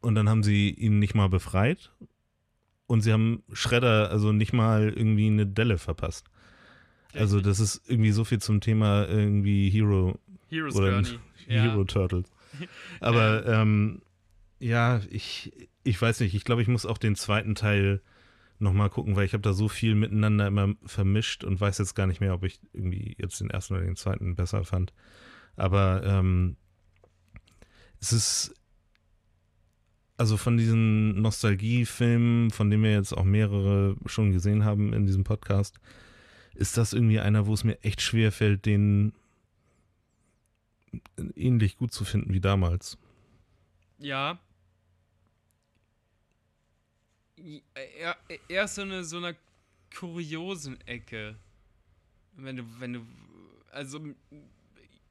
und dann haben sie ihn nicht mal befreit und sie haben Schredder also nicht mal irgendwie eine Delle verpasst. Also das ist irgendwie so viel zum Thema irgendwie Hero Heroes oder Journey. Hero ja. Turtles. Aber ähm, ja, ich, ich weiß nicht. Ich glaube, ich muss auch den zweiten Teil nochmal gucken, weil ich habe da so viel miteinander immer vermischt und weiß jetzt gar nicht mehr, ob ich irgendwie jetzt den ersten oder den zweiten besser fand. Aber ähm, es ist also von diesen Nostalgiefilmen, von denen wir jetzt auch mehrere schon gesehen haben in diesem Podcast, ist das irgendwie einer, wo es mir echt schwer fällt, den ähnlich gut zu finden wie damals. Ja. Er, ist so eine, so eine kuriosen Ecke. Wenn du, wenn du, also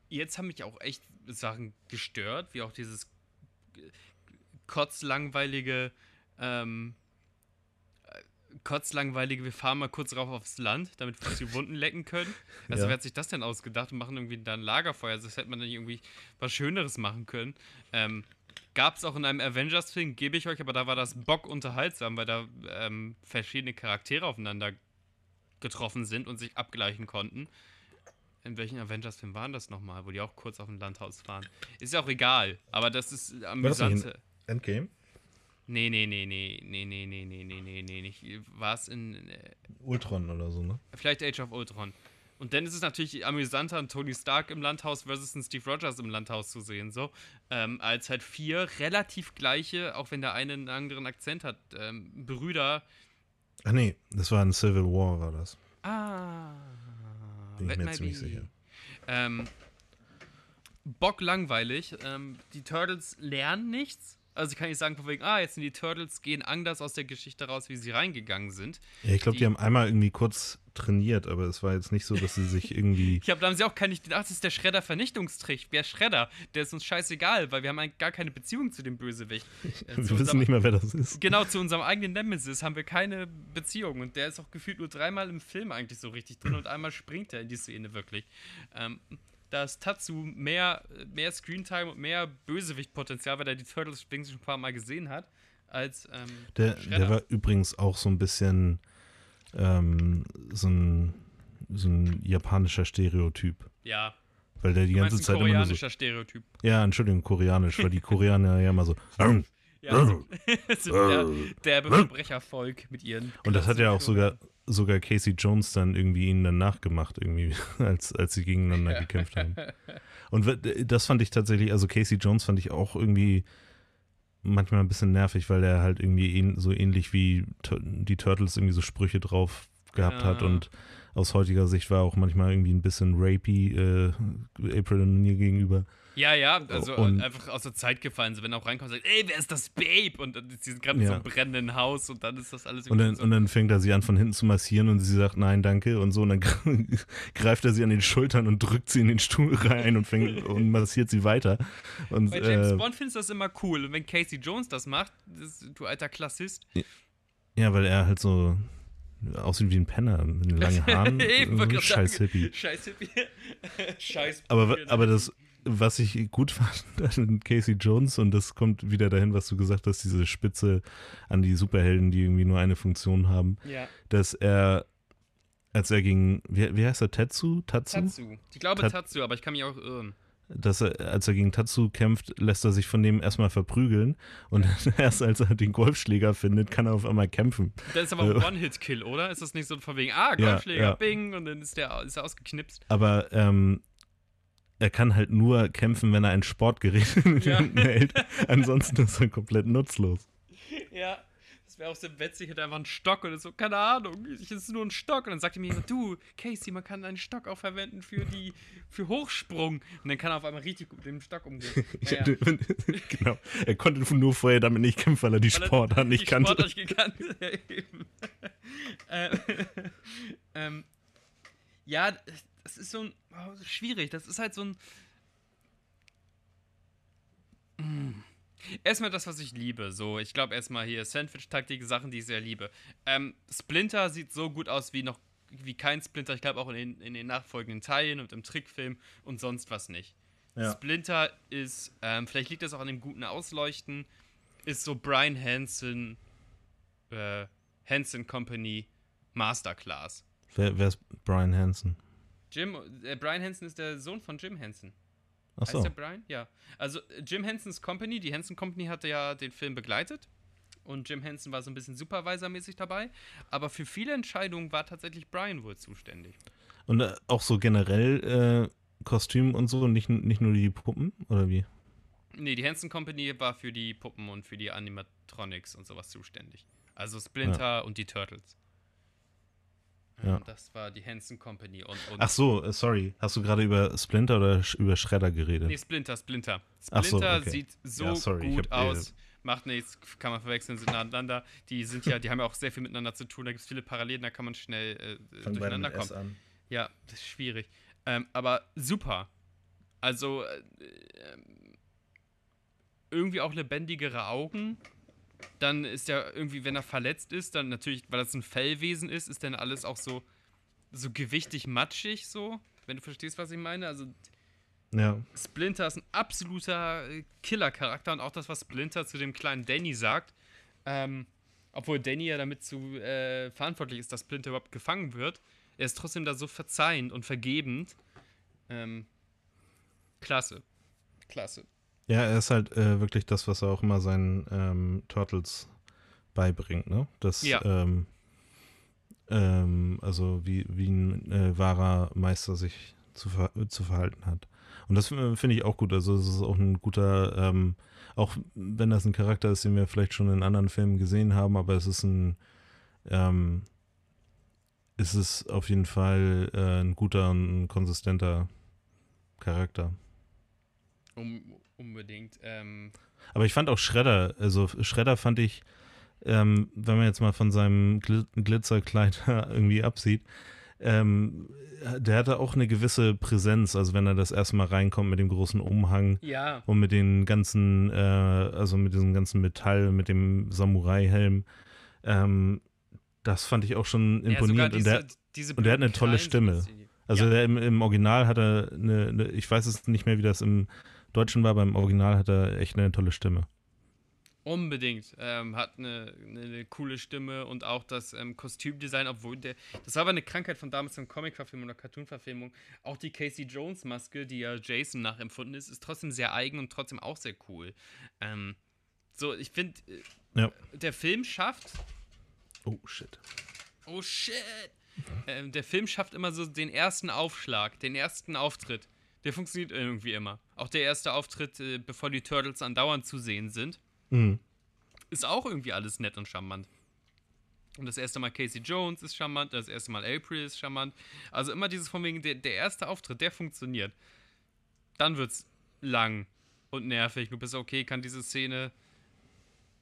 jetzt haben mich auch echt Sachen gestört, wie auch dieses kotzlangweilige, ähm, kotzlangweilige, wir fahren mal kurz rauf aufs Land, damit wir uns die Wunden lecken können. Also ja. wer hat sich das denn ausgedacht und machen irgendwie da ein Lagerfeuer? Also das hätte man dann irgendwie was Schöneres machen können. Ähm, Gab es auch in einem Avengers-Film, gebe ich euch, aber da war das Bock unterhaltsam, weil da ähm, verschiedene Charaktere aufeinander getroffen sind und sich abgleichen konnten. In welchen Avengers-Film waren das nochmal, wo die auch kurz auf dem Landhaus fahren? Ist ja auch egal, aber das ist amüsant. Endgame? Nee, nee, nee, nee, nee, nee, nee, nee, nee, nee, nee, nicht. War es in. Äh, Ultron oder so, ne? Vielleicht Age of Ultron. Und dann ist es natürlich amüsanter, einen Tony Stark im Landhaus versus einen Steve Rogers im Landhaus zu sehen, so. Ähm, als halt vier relativ gleiche, auch wenn der eine einen anderen Akzent hat, ähm, Brüder. Ach nee, das war ein Civil War, war das. Ah. Bin ich mir ziemlich sicher. Ähm, Bock langweilig. Ähm, die Turtles lernen nichts also ich kann nicht sagen, von wegen, ah, jetzt sind die Turtles, gehen anders aus der Geschichte raus, wie sie reingegangen sind. Ja, ich glaube, die, die, haben einmal irgendwie kurz trainiert, aber es war jetzt nicht so, dass sie sich irgendwie. ich glaube, da haben sie auch keine. Ach, das ist der Schredder-Vernichtungstrick. Wer Schredder? Der ist uns scheißegal, weil wir haben gar keine Beziehung zu dem Bösewicht. Wir wissen unserem, nicht mehr, wer das ist. Genau, zu unserem eigenen Nemesis haben wir keine Beziehung. Und der ist auch gefühlt nur dreimal im Film eigentlich so richtig drin und einmal springt er in die Szene wirklich. Ähm, dass Tatsu mehr, mehr Screentime und mehr Bösewichtpotenzial, weil er die Turtles schon ein paar Mal gesehen hat, als ähm, der, der war übrigens auch so ein bisschen ähm, so, ein, so ein japanischer Stereotyp. Ja. Weil der die ganze Zeit immer so, Stereotyp. Ja, Entschuldigung, koreanisch, weil die Koreaner ja immer so Ja, so, so der, derbe Verbrechervolk mit ihren. Und das hat ja auch sogar, sogar Casey Jones dann irgendwie ihnen dann nachgemacht, irgendwie, als, als sie gegeneinander gekämpft haben. Und das fand ich tatsächlich, also Casey Jones fand ich auch irgendwie manchmal ein bisschen nervig, weil er halt irgendwie so ähnlich wie die Turtles irgendwie so Sprüche drauf gehabt ja. hat und aus heutiger Sicht war auch manchmal irgendwie ein bisschen rapey äh, April O'Neil gegenüber. Ja, ja, also und, einfach aus der Zeit gefallen. So, wenn er auch reinkommt und sagt, ey, wer ist das Babe? Und sie sind gerade ja. in so einem brennenden Haus und dann ist das alles und dann, so und dann fängt er sie an, von hinten zu massieren und sie sagt, nein, danke und so. Und dann greift er sie an den Schultern und drückt sie in den Stuhl rein und fängt und massiert sie weiter. Und, Bei James äh, Bond findest du das immer cool. Und wenn Casey Jones das macht, das, du alter Klassist. Ja, weil er halt so aussieht wie ein Penner mit langen Haaren. Eben, Scheiß Hippie. Scheiß Hippie. Scheiß aber, aber das, was ich gut fand an Casey Jones, und das kommt wieder dahin, was du gesagt hast, diese Spitze an die Superhelden, die irgendwie nur eine Funktion haben, ja. dass er, als er gegen, wie, wie heißt er, Tetsu? Tatsu? Tatsu. Ich glaube Tat Tatsu, aber ich kann mich auch irren. Dass er, als er gegen Tatsu kämpft, lässt er sich von dem erstmal verprügeln und erst als er den Golfschläger findet, kann er auf einmal kämpfen. Das ist aber ein äh, One-Hit-Kill, oder? Ist das nicht so von wegen, ah, Golfschläger, ja, ja. bing, und dann ist der ist er ausgeknipst? Aber ähm, er kann halt nur kämpfen, wenn er ein Sportgerät in ja. Händen hält. Ansonsten ist er komplett nutzlos. Ja, das wäre auch so witzig, hätte einfach einen Stock oder so, keine Ahnung, es ist nur ein Stock. Und dann sagt er mir jemand, du, Casey, man kann einen Stock auch verwenden für die, für Hochsprung. Und dann kann er auf einmal richtig gut mit dem Stock umgehen. Naja. genau. Er konnte nur vorher damit nicht kämpfen, weil er die Sportart nicht kannte. Sportart nicht gekannt. ja, eben. äh, ähm, ja, das ist so ein. Oh, schwierig. Das ist halt so ein. Mm. Erstmal das, was ich liebe. So, ich glaube erstmal hier Sandwich-Taktik, Sachen, die ich sehr liebe. Ähm, Splinter sieht so gut aus wie noch wie kein Splinter. Ich glaube auch in den, in den nachfolgenden Teilen und im Trickfilm und sonst was nicht. Ja. Splinter ist, ähm, vielleicht liegt das auch an dem guten Ausleuchten, ist so Brian Hansen, äh, Hansen Company Masterclass. Wer, wer ist Brian Hansen? Jim, äh, Brian Hansen ist der Sohn von Jim Henson. Ach so. Heißt der Brian? Ja. Also Jim Hensons Company, die Henson Company hatte ja den Film begleitet und Jim Henson war so ein bisschen Supervisor-mäßig dabei. Aber für viele Entscheidungen war tatsächlich Brian wohl zuständig. Und äh, auch so generell äh, Kostüm und so, nicht, nicht nur die Puppen oder wie? Nee, die Henson Company war für die Puppen und für die Animatronics und sowas zuständig. Also Splinter ja. und die Turtles. Ja. Das war die Hanson Company. Und, und Ach so, äh, sorry. Hast du gerade über Splinter oder über Shredder geredet? Nee, Splinter, Splinter. Splinter so, okay. sieht so ja, sorry, gut aus. Macht nichts, kann man verwechseln, sind nacheinander. Die sind ja, die haben ja auch sehr viel miteinander zu tun. Da gibt es viele Parallelen, da kann man schnell äh, durcheinander kommen. An. Ja, das ist schwierig. Ähm, aber super. Also äh, irgendwie auch lebendigere Augen dann ist ja irgendwie, wenn er verletzt ist, dann natürlich, weil das ein Fellwesen ist, ist dann alles auch so, so gewichtig matschig, so, wenn du verstehst, was ich meine. Also ja. Splinter ist ein absoluter äh, Killer-Charakter und auch das, was Splinter zu dem kleinen Danny sagt, ähm, obwohl Danny ja damit zu äh, verantwortlich ist, dass Splinter überhaupt gefangen wird, er ist trotzdem da so verzeihend und vergebend. Ähm, klasse. Klasse. Ja, er ist halt äh, wirklich das, was er auch immer seinen ähm, Turtles beibringt, ne? Das, ja. ähm, ähm, also wie, wie ein äh, wahrer Meister sich zu, ver zu verhalten hat. Und das finde ich auch gut. Also es ist auch ein guter, ähm, auch wenn das ein Charakter ist, den wir vielleicht schon in anderen Filmen gesehen haben, aber es ist ein, ähm, ist es auf jeden Fall äh, ein guter und ein konsistenter Charakter. Um, unbedingt. Ähm Aber ich fand auch Schredder, also Schredder fand ich, ähm, wenn man jetzt mal von seinem Gl Glitzerkleid irgendwie absieht, ähm, der hatte auch eine gewisse Präsenz, also wenn er das erste Mal reinkommt mit dem großen Umhang ja. und mit den ganzen, äh, also mit diesem ganzen Metall, mit dem Samurai-Helm, ähm, das fand ich auch schon imponierend. Ja, diese, und, der, diese und der hat eine tolle Stimme. Also ja. der im, im, Original hat er eine, eine, ich weiß es nicht mehr, wie das im Deutschen war, beim Original hat er echt eine tolle Stimme. Unbedingt. Ähm, hat eine, eine, coole Stimme und auch das ähm, Kostümdesign, obwohl der. Das war aber eine Krankheit von damals in Comic-Verfilmung oder Cartoon-Verfilmung. Auch die Casey Jones-Maske, die ja Jason nachempfunden ist, ist trotzdem sehr eigen und trotzdem auch sehr cool. Ähm, So, ich finde, äh, ja. der Film schafft. Oh, shit. Oh, shit. Ähm, der Film schafft immer so den ersten Aufschlag, den ersten Auftritt. Der funktioniert irgendwie immer. Auch der erste Auftritt, äh, bevor die Turtles andauernd zu sehen sind, mhm. ist auch irgendwie alles nett und charmant. Und das erste Mal Casey Jones ist charmant, das erste Mal April ist charmant. Also immer dieses von wegen, der, der erste Auftritt, der funktioniert. Dann wird's lang und nervig. Du bist okay, kann diese Szene.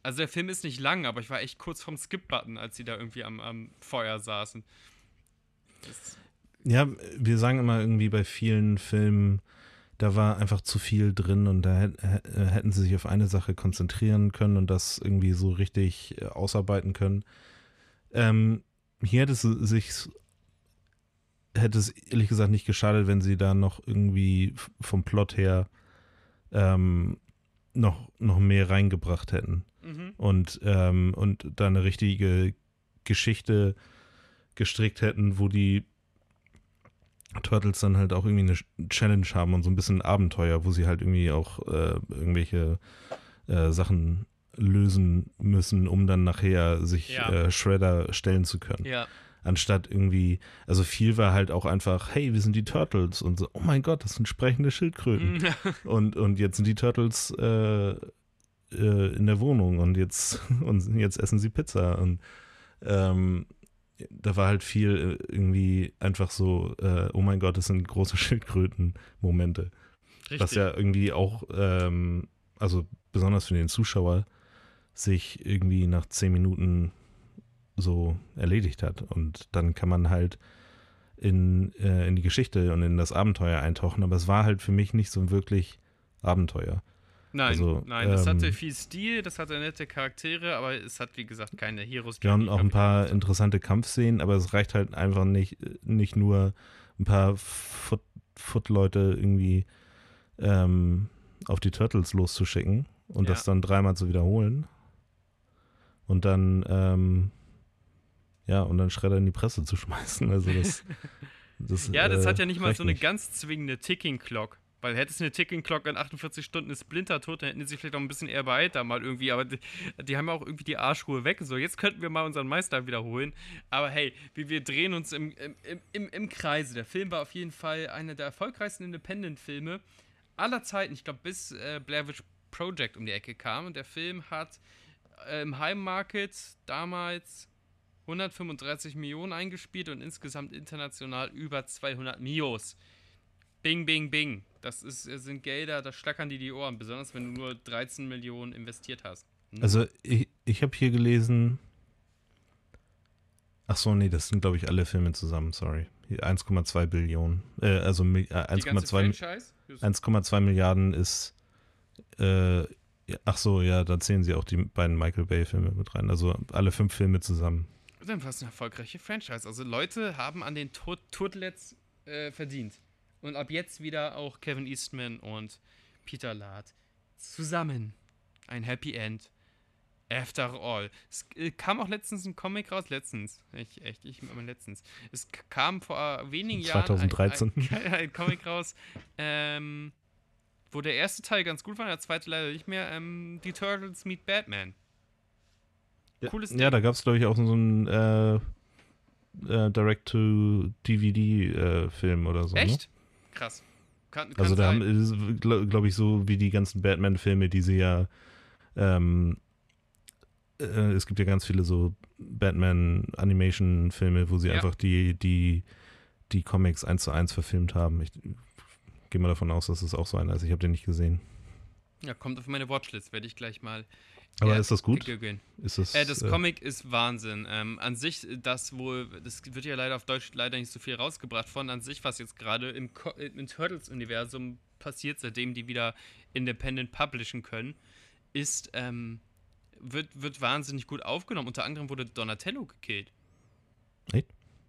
Also der Film ist nicht lang, aber ich war echt kurz vom Skip-Button, als sie da irgendwie am, am Feuer saßen. Das ja, wir sagen immer irgendwie bei vielen Filmen, da war einfach zu viel drin und da hätten sie sich auf eine Sache konzentrieren können und das irgendwie so richtig äh, ausarbeiten können. Ähm, hier hätte es sich hätte es ehrlich gesagt nicht geschadet, wenn sie da noch irgendwie vom Plot her ähm, noch, noch mehr reingebracht hätten. Mhm. Und, ähm, und da eine richtige Geschichte gestrickt hätten, wo die Turtles dann halt auch irgendwie eine Challenge haben und so ein bisschen Abenteuer, wo sie halt irgendwie auch äh, irgendwelche äh, Sachen lösen müssen, um dann nachher sich ja. äh, Shredder stellen zu können. Ja. Anstatt irgendwie, also viel war halt auch einfach, hey, wir sind die Turtles und so, oh mein Gott, das sind sprechende Schildkröten. und, und jetzt sind die Turtles äh, äh, in der Wohnung und jetzt, und jetzt essen sie Pizza. Und ähm, da war halt viel äh, irgendwie einfach so, äh, oh mein Gott, das sind große Schildkröten-Momente. Was ja irgendwie auch, ähm, also besonders für den Zuschauer, sich irgendwie nach zehn Minuten so erledigt hat. Und dann kann man halt in, äh, in die Geschichte und in das Abenteuer eintauchen. Aber es war halt für mich nicht so wirklich Abenteuer. Nein, also, nein, das ähm, hatte viel Stil, das hatte nette Charaktere, aber es hat, wie gesagt, keine Heroes. Wir haben auch ein paar interessante Kampfszenen, aber es reicht halt einfach nicht, nicht nur ein paar Foot-Leute irgendwie ähm, auf die Turtles loszuschicken und ja. das dann dreimal zu wiederholen, und dann, ähm, ja, und dann Schredder in die Presse zu schmeißen. Also das. das ja, das äh, hat ja nicht mal so eine nicht. ganz zwingende Ticking Clock. Weil hätte es eine Ticking Clock in 48 Stunden ist Splinter tot, dann hätten die sich vielleicht auch ein bisschen eher beeilt da mal irgendwie. Aber die, die, haben ja auch irgendwie die Arschruhe weg. So, jetzt könnten wir mal unseren Meister wiederholen. Aber hey, wir, wir drehen uns im, im, im, im Kreise. Der Film war auf jeden Fall einer der erfolgreichsten Independent-Filme aller Zeiten. Ich glaube, bis äh, Blair Witch Project um die Ecke kam. Und der Film hat äh, im Heimmarket damals 135 Millionen eingespielt und insgesamt international über 200 Mios. Bing, bing, bing. Das ist, sind Gelder, da schlackern die die Ohren, besonders wenn du nur 13 Millionen investiert hast. Hm? Also ich, ich habe hier gelesen, ach so, nee, das sind glaube ich alle Filme zusammen, sorry. 1,2 Billionen, äh, also äh, 1,2 Milliarden ist äh, ja, ach so, ja, da zählen sie auch die beiden Michael Bay-Filme mit rein. Also alle fünf Filme zusammen. Dann war es eine erfolgreiche Franchise. Also Leute haben an den Tod Turtlets äh, verdient. Und ab jetzt wieder auch Kevin Eastman und Peter Lard zusammen. Ein Happy End. After all. Es äh, kam auch letztens ein Comic raus. Letztens. Ich, echt, ich immer letztens. Es kam vor wenigen 2013. Jahren 2013. Ein, ein, ein, Comic raus. Ähm, wo der erste Teil ganz gut war, der zweite leider nicht mehr, ähm, die Turtles Meet Batman. Ja, Cooles Ding. Ja, da gab es, glaube ich, auch so einen äh, äh, Direct-to-DVD-Film äh, oder so. Ne? Echt? Ne? Krass. Kann, kann also da glaube glaub ich, so wie die ganzen Batman-Filme, die sie ja ähm, äh, es gibt ja ganz viele so Batman-Animation-Filme, wo sie ja. einfach die, die, die Comics eins zu eins verfilmt haben. Ich gehe mal davon aus, dass es auch so einer ist. Ich habe den nicht gesehen. Ja, kommt auf meine Watchlist, werde ich gleich mal. Aber ist das gut? Ist das, äh, das äh, Comic ist Wahnsinn. Ähm, an sich, das wohl, das wird ja leider auf Deutsch leider nicht so viel rausgebracht von an sich, was jetzt gerade im, im Turtles-Universum passiert, seitdem die wieder independent publishen können, ist, ähm, wird, wird wahnsinnig gut aufgenommen. Unter anderem wurde Donatello gekillt. Echt?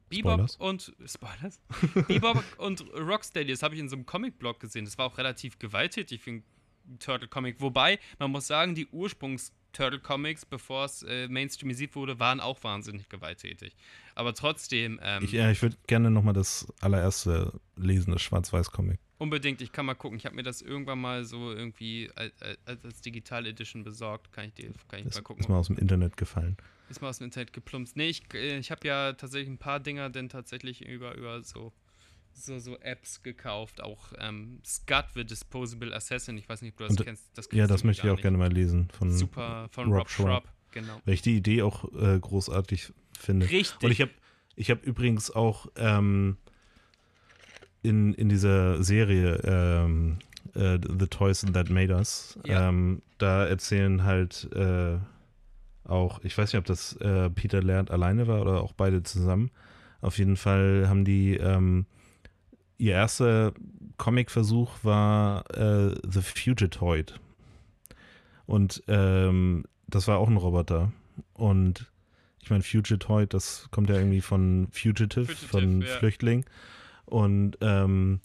Bebop Spoilers. und Spoilers. Bebop und Rocksteady, das habe ich in so einem Comic-Blog gesehen. Das war auch relativ gewalttätig für ein Turtle-Comic. Wobei, man muss sagen, die Ursprungs-Turtle-Comics, bevor es äh, mainstreamisiert wurde, waren auch wahnsinnig gewalttätig. Aber trotzdem. Ähm, ich, ja, ich würde gerne nochmal das allererste lesen, das Schwarz-Weiß-Comic. Unbedingt, ich kann mal gucken. Ich habe mir das irgendwann mal so irgendwie als, als, als Digital Edition besorgt. Kann ich, dir, kann ich ist, mal gucken. Ist mal aus dem Internet gefallen. Ist mal aus dem Internet geplumpst. Nee, ich, äh, ich habe ja tatsächlich ein paar Dinger denn tatsächlich über, über so, so, so Apps gekauft. Auch ähm, Scud, the Disposable Assassin. Ich weiß nicht, ob du das Und, kennst. Das Ja, das möchte ich auch gar gerne mal lesen. Von nicht. Super, von Rob Rob, Schraub. Schraub. Genau. Weil ich die Idee auch äh, großartig finde. Richtig. Und ich habe ich hab übrigens auch ähm, in, in dieser Serie ähm, äh, The Toys That Made Us, Ja. ähm, da erzählen halt äh, auch, ich weiß nicht, ob das äh, Peter Lernt alleine war oder auch beide zusammen. Auf jeden Fall haben die, ähm, ihr erster Comic-Versuch war äh, The Fugitoid. Und ähm, das war auch ein Roboter. Und ich meine, Fugitoid, das kommt ja irgendwie von Fugitive, Fugitive, von ja. Flüchtling. Und ähm,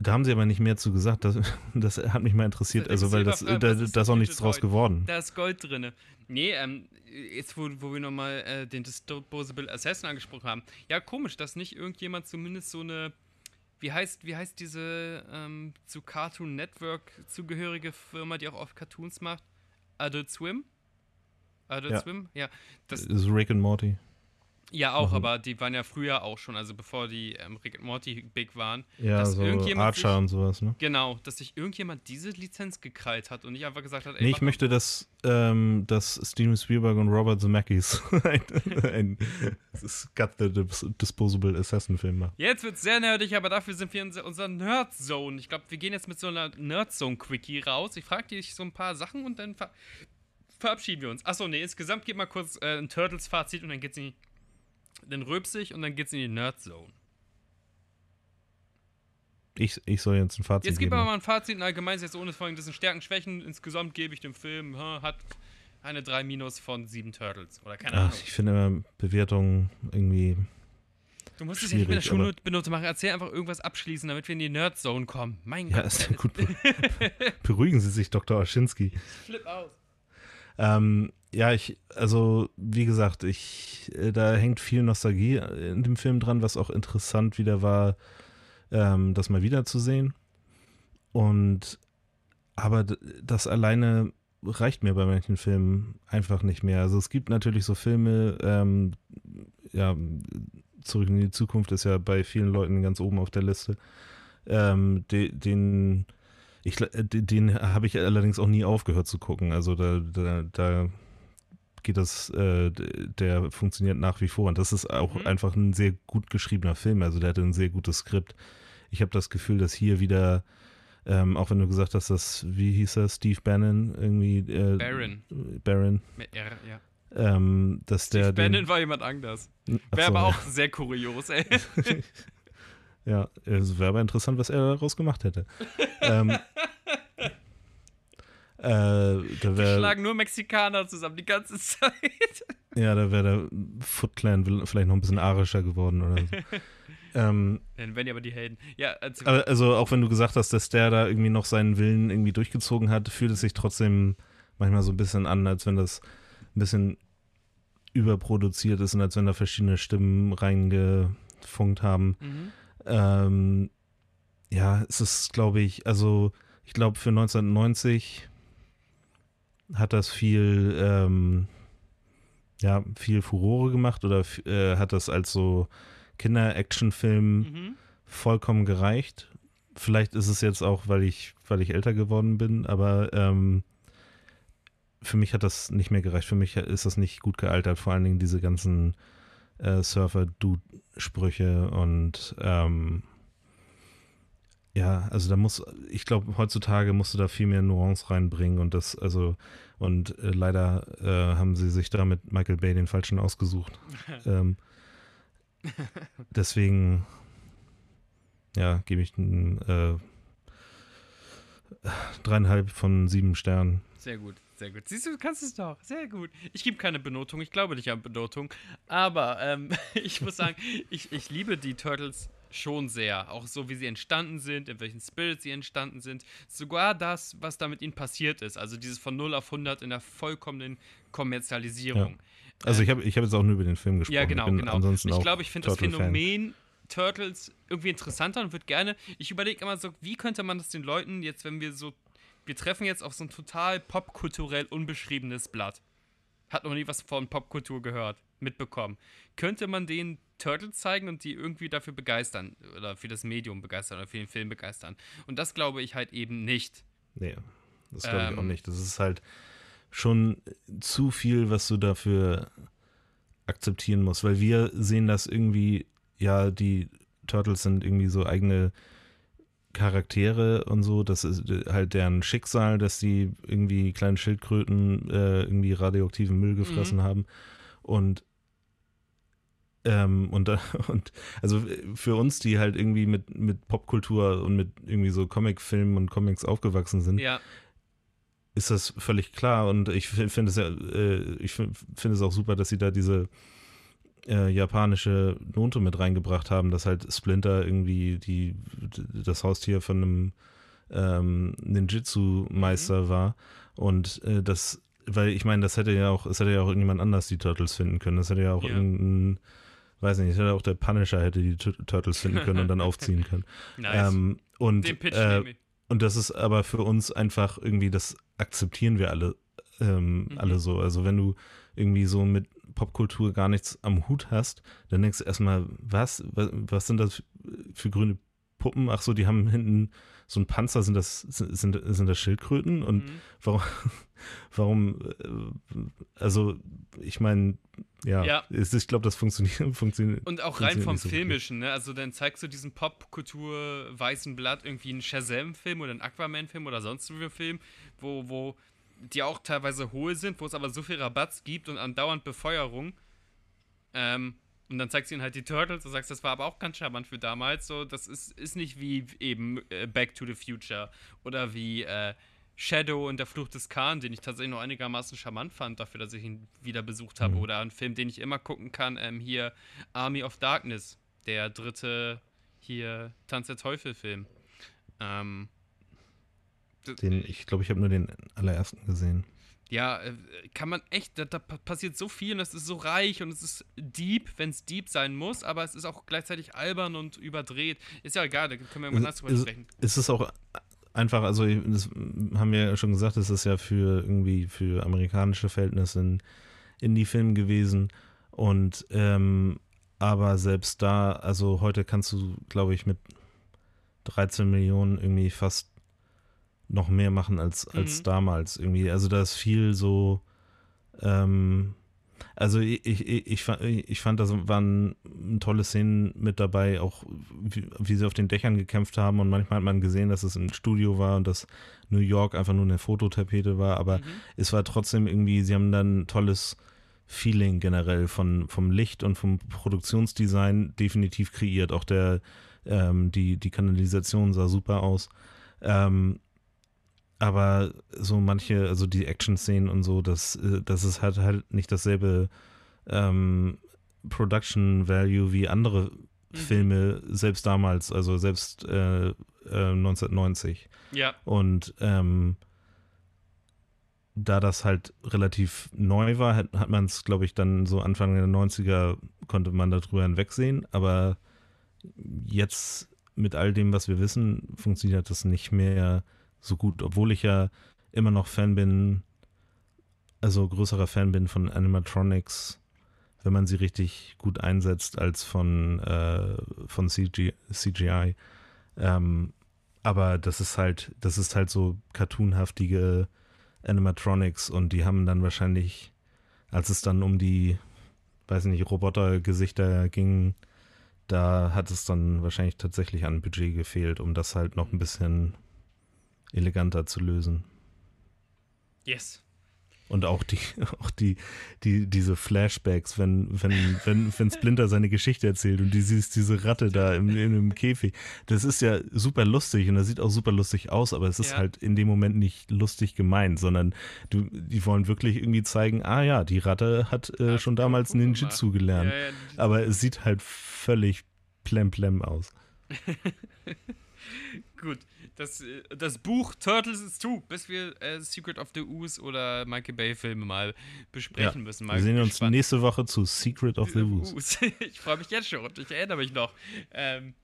da haben sie aber nicht mehr zu gesagt. Das, das hat mich mal interessiert, Das also weil das, da, ist da ist auch nichts draus geworden. Da ist Gold drin. Nee, ähm, jetzt wo, wo wir nochmal äh, den Disposable Assassin angesprochen haben. Ja, komisch, dass nicht irgendjemand zumindest so eine, wie heißt, wie heißt diese ähm, zu Cartoon Network zugehörige Firma, die auch oft Cartoons macht? Adult Swim? Adult Ja. Swim? Ja. Das, Das ist Rick and Morty. Ja, auch, machen- aber die waren ja früher auch schon, also bevor die ähm, Rick and Morty big waren. Ja, Dass so irgendjemand Archer sich- und sowas, ne? Genau, dass sich irgendjemand diese Lizenz gekrallt hat und nicht einfach gesagt hat, ey, Nee, ich möchte, dass, ähm, dass Steven Spielberg und Robert Zemeckis ein, ein Got the Dis Disposable Assassin Film machen. Jetzt wird's sehr nerdig, aber dafür sind wir in unserer Nerd-Zone. Ich glaube, wir gehen jetzt mit so einer Nerd-Zone-Quickie raus. Ich frage dich so ein paar Sachen und dann ver verabschieden wir uns. Achso, nee, insgesamt geht mal kurz äh, ein Turtles-Fazit und dann geht's in die. Dann rülpsig und dann geht's in die Nerd-Zone. Ich, ich soll jetzt ein Fazit Jetzt gib aber mal ein Fazit und allgemein jetzt ohne Folgen. Das sind Stärken, Schwächen. Insgesamt gebe ich dem Film, hat eine 3 Minus von 7 Turtles. Oder keine Ach, Ahnung. ich finde immer Bewertungen irgendwie. Du musst es ja nicht mit der Schulnote machen. Erzähl einfach irgendwas abschließen, damit wir in die Nerd-Zone kommen. Mein Ja, Gott. ist gut. Beruhigen Sie sich, Dr. Oschinski. Flip aus. Ähm, ja, ich, also, wie gesagt, ich, äh, da hängt viel Nostalgie in dem Film dran, was auch interessant wieder war, ähm, das mal wieder zu sehen. Und, aber das alleine reicht mir bei manchen Filmen einfach nicht mehr. Also, es gibt natürlich so Filme, ähm, ja, Zurück in die Zukunft ist ja bei vielen Leuten ganz oben auf der Liste, ähm, de, den, ich, äh, den habe ich allerdings auch nie aufgehört zu gucken. Also da, da, da geht das, äh, der funktioniert nach wie vor. Und das ist auch Mhm. einfach ein sehr gut geschriebener Film. Also der hatte ein sehr gutes Skript. Ich habe das Gefühl, dass hier wieder, ähm, auch wenn du gesagt hast, dass, wie hieß er, Steve Bannon irgendwie. Äh, Baron. Baron. Mit R, ja. Ähm, dass Steve der. den- Bannon war jemand anders. Ach Wäre aber ja. auch sehr kurios, ey. Ja, es wäre aber interessant, was er daraus gemacht hätte. ähm, äh, da Wir wäre schlagen nur Mexikaner zusammen die ganze Zeit. ja, da wäre der Foot Clan vielleicht noch ein bisschen arischer geworden oder so. ähm, Dann die aber die Helden. Ja, erzähl. aber also auch wenn du gesagt hast, dass der da irgendwie noch seinen Willen irgendwie durchgezogen hat, fühlt es sich trotzdem manchmal so ein bisschen an, als wenn das ein bisschen überproduziert ist und als wenn da verschiedene Stimmen reingefunkt haben. mhm. Ähm, ja, es ist, glaube ich, also ich glaube für 1990 hat das viel, ähm, ja, viel Furore gemacht oder äh, hat das als so Kinder-Action-Film Mhm. vollkommen gereicht. Vielleicht ist es jetzt auch, weil ich, weil ich älter geworden bin, aber ähm, für mich hat das nicht mehr gereicht. Für mich ist das nicht gut gealtert. Vor allen Dingen diese ganzen äh, Surfer-Dude-Sprüche und ähm, ja, also da muss, ich glaube, heutzutage musst du da viel mehr Nuance reinbringen und das, also, und äh, leider äh, haben sie sich da mit Michael Bay den falschen ausgesucht. ähm, deswegen, ja, gebe ich äh, dreieinhalb von sieben Sternen. Sehr gut, sehr gut. Siehst du, du kannst es doch. Sehr gut. Ich gebe keine Benotung, ich glaube nicht an Benotung. Aber ähm, ich muss sagen, ich, ich liebe die Turtles schon sehr. Auch so, wie sie entstanden sind, in welchen Spirit sie entstanden sind. Sogar das, was da mit ihnen passiert ist. Also dieses von 0 auf 100 in der vollkommenen Kommerzialisierung. Also Ähm, ich habe ich hab jetzt auch nur über den Film gesprochen. Ja, genau, ich genau. Ich glaube, ich finde das. Phänomen Turtles irgendwie interessanter und würde gerne, ich überlege immer so, wie könnte man das den Leuten jetzt, wenn wir so, wir treffen jetzt auf so ein total popkulturell unbeschriebenes Blatt. Hat noch nie was von Popkultur gehört, mitbekommen. Könnte man denen Turtles zeigen und die irgendwie dafür begeistern oder für das Medium begeistern oder für den Film begeistern. Und das glaube ich halt eben nicht. Nee, das glaube ich ähm, auch nicht. Das ist halt schon zu viel, was du dafür akzeptieren musst, weil wir sehen das irgendwie, ja, die Turtles sind irgendwie so eigene Charaktere und so, das ist halt deren Schicksal, dass die irgendwie kleine Schildkröten äh, irgendwie radioaktiven Müll gefressen mhm. haben und ähm, und, und also für uns, die halt irgendwie mit, mit Popkultur und mit irgendwie so Comicfilmen und Comics aufgewachsen sind, ja. ist das völlig klar. Und ich finde es ja, äh, ich finde es auch super, dass sie da diese äh, japanische Note mit reingebracht haben, dass halt Splinter irgendwie die, das Haustier von einem ähm, Ninjitsu-Meister mhm. war. Und äh, das, weil ich meine, das hätte ja auch, es hätte ja auch irgendjemand anders die Turtles finden können. Das hätte ja auch ja. irgendein weiß nicht, hätte auch der Punisher hätte die Turtles finden können und dann aufziehen können. Nice. Ähm, und, Den Pitch äh, und das ist aber für uns einfach irgendwie, das akzeptieren wir alle, ähm, mhm. alle so. Also wenn du irgendwie so mit Popkultur gar nichts am Hut hast, dann denkst du erstmal, was, was, was sind das für grüne Puppen? Ach so, die haben hinten so ein Panzer, sind das, sind, sind das Schildkröten? Und mhm. warum, warum, äh, also ich meine, ja, ja. ich glaube, das funktioniert, funktioniert. Und auch rein vom so Filmischen, ne? Also dann zeigst du diesen Popkultur weißen Blatt irgendwie einen Shazam-Film oder einen Aquaman-Film oder sonst wie Film, wo, wo die auch teilweise hohl sind, wo es aber so viel Rabatz gibt und andauernd Befeuerung. Ähm, und dann zeigst du ihnen halt die Turtles und sagst, das war aber auch ganz charmant für damals. So, das ist, ist nicht wie eben äh, Back to the Future oder wie äh, Shadow und der Fluch des Khan, den ich tatsächlich noch einigermaßen charmant fand, dafür, dass ich ihn wieder besucht habe. Mhm. Oder ein Film, den ich immer gucken kann, ähm, hier Army of Darkness, der dritte hier Tanz der Teufel-Film. Ähm, den, ich glaube, ich habe nur den allerersten gesehen ja, äh, kann man echt, da, da, passiert so viel und es ist so reich und es ist deep, wenn es deep sein muss, aber es ist auch gleichzeitig albern und überdreht. Ist ja egal, da können wir irgendwann drüber sprechen. Ist es auch einfach, also das haben wir ja schon gesagt, es ist ja für irgendwie für amerikanische Verhältnisse ein Indie-Film gewesen und ähm, aber selbst da, also heute kannst du, glaube ich, mit 13 Millionen irgendwie fast noch mehr machen als, als mhm. damals irgendwie. Also da ist viel so, ähm, also ich, ich, ich, ich fand, da waren tolle Szenen mit dabei, auch wie, wie, sie auf den Dächern gekämpft haben und manchmal hat man gesehen, dass es ein Studio war und dass New York einfach nur eine Fototapete war, aber mhm. es war trotzdem irgendwie, sie haben dann ein tolles Feeling generell von, vom Licht und vom Produktionsdesign definitiv kreiert. Auch der, ähm, die, die Kanalisation sah super aus. Ähm, aber so manche, also die Action-Szenen und so, das, äh, das ist halt halt nicht dasselbe ähm, Production Value wie andere mhm. Filme, selbst damals, also selbst äh, äh, 1990. Ja. Und ähm, da das halt relativ neu war, hat, hat man es, glaube ich, dann so Anfang der 90er konnte man darüber hinwegsehen, aber jetzt mit all dem, was wir wissen, funktioniert das nicht mehr so gut, obwohl ich ja immer noch Fan bin, also größerer Fan bin von Animatronics, wenn man sie richtig gut einsetzt, als von, äh, von CG, CGI. Ähm, aber das ist halt, das ist halt so cartoonhaftige Animatronics und die haben dann wahrscheinlich, als es dann um die, weiß nicht, Robotergesichter ging, da hat es dann wahrscheinlich tatsächlich an Budget gefehlt, um das halt noch ein bisschen eleganter zu lösen. Yes. Und auch die, auch die, die, diese Flashbacks, wenn, wenn, wenn, wenn Splinter seine Geschichte erzählt und die siehst diese Ratte da im, in einem Käfig. Das ist ja super lustig und das sieht auch super lustig aus, aber es ist ja. halt in dem Moment nicht lustig gemeint, sondern du, die wollen wirklich irgendwie zeigen, ah ja, die Ratte hat äh, schon damals Ninjitsu gelernt. Ja, ja, aber es sieht halt völlig plemplem aus. Gut, das, äh, das Buch Turtles is 2, bis wir äh, Secret of the Ooze oder Michael Bay Filme mal besprechen ja, müssen. Mal wir sehen gespannt. uns nächste Woche zu Secret of the Ooze. ich freue mich jetzt schon und ich erinnere mich noch. Ähm,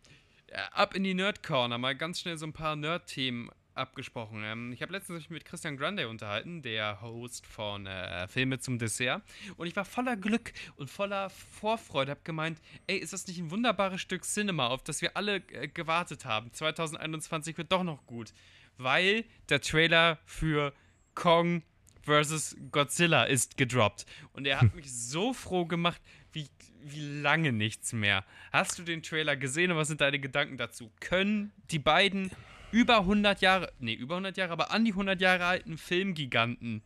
ab in die Nerd Corner, mal ganz schnell so ein paar Nerd-Themen abgesprochen. Ähm, ich habe letztens mich mit Christian Grande unterhalten, der Host von äh, Filme zum Dessert. Und ich war voller Glück und voller Vorfreude. Habe gemeint, ey, ist das nicht ein wunderbares Stück Cinema, auf das wir alle äh, gewartet haben? 2021 wird doch noch gut. Weil der Trailer für Kong vs. Godzilla ist gedroppt. Und er hat mich so froh gemacht, wie, wie lange nichts mehr. Hast du den Trailer gesehen und was sind deine Gedanken dazu? Können die beiden über 100 Jahre, nee, über 100 Jahre, aber an die 100 Jahre alten Filmgiganten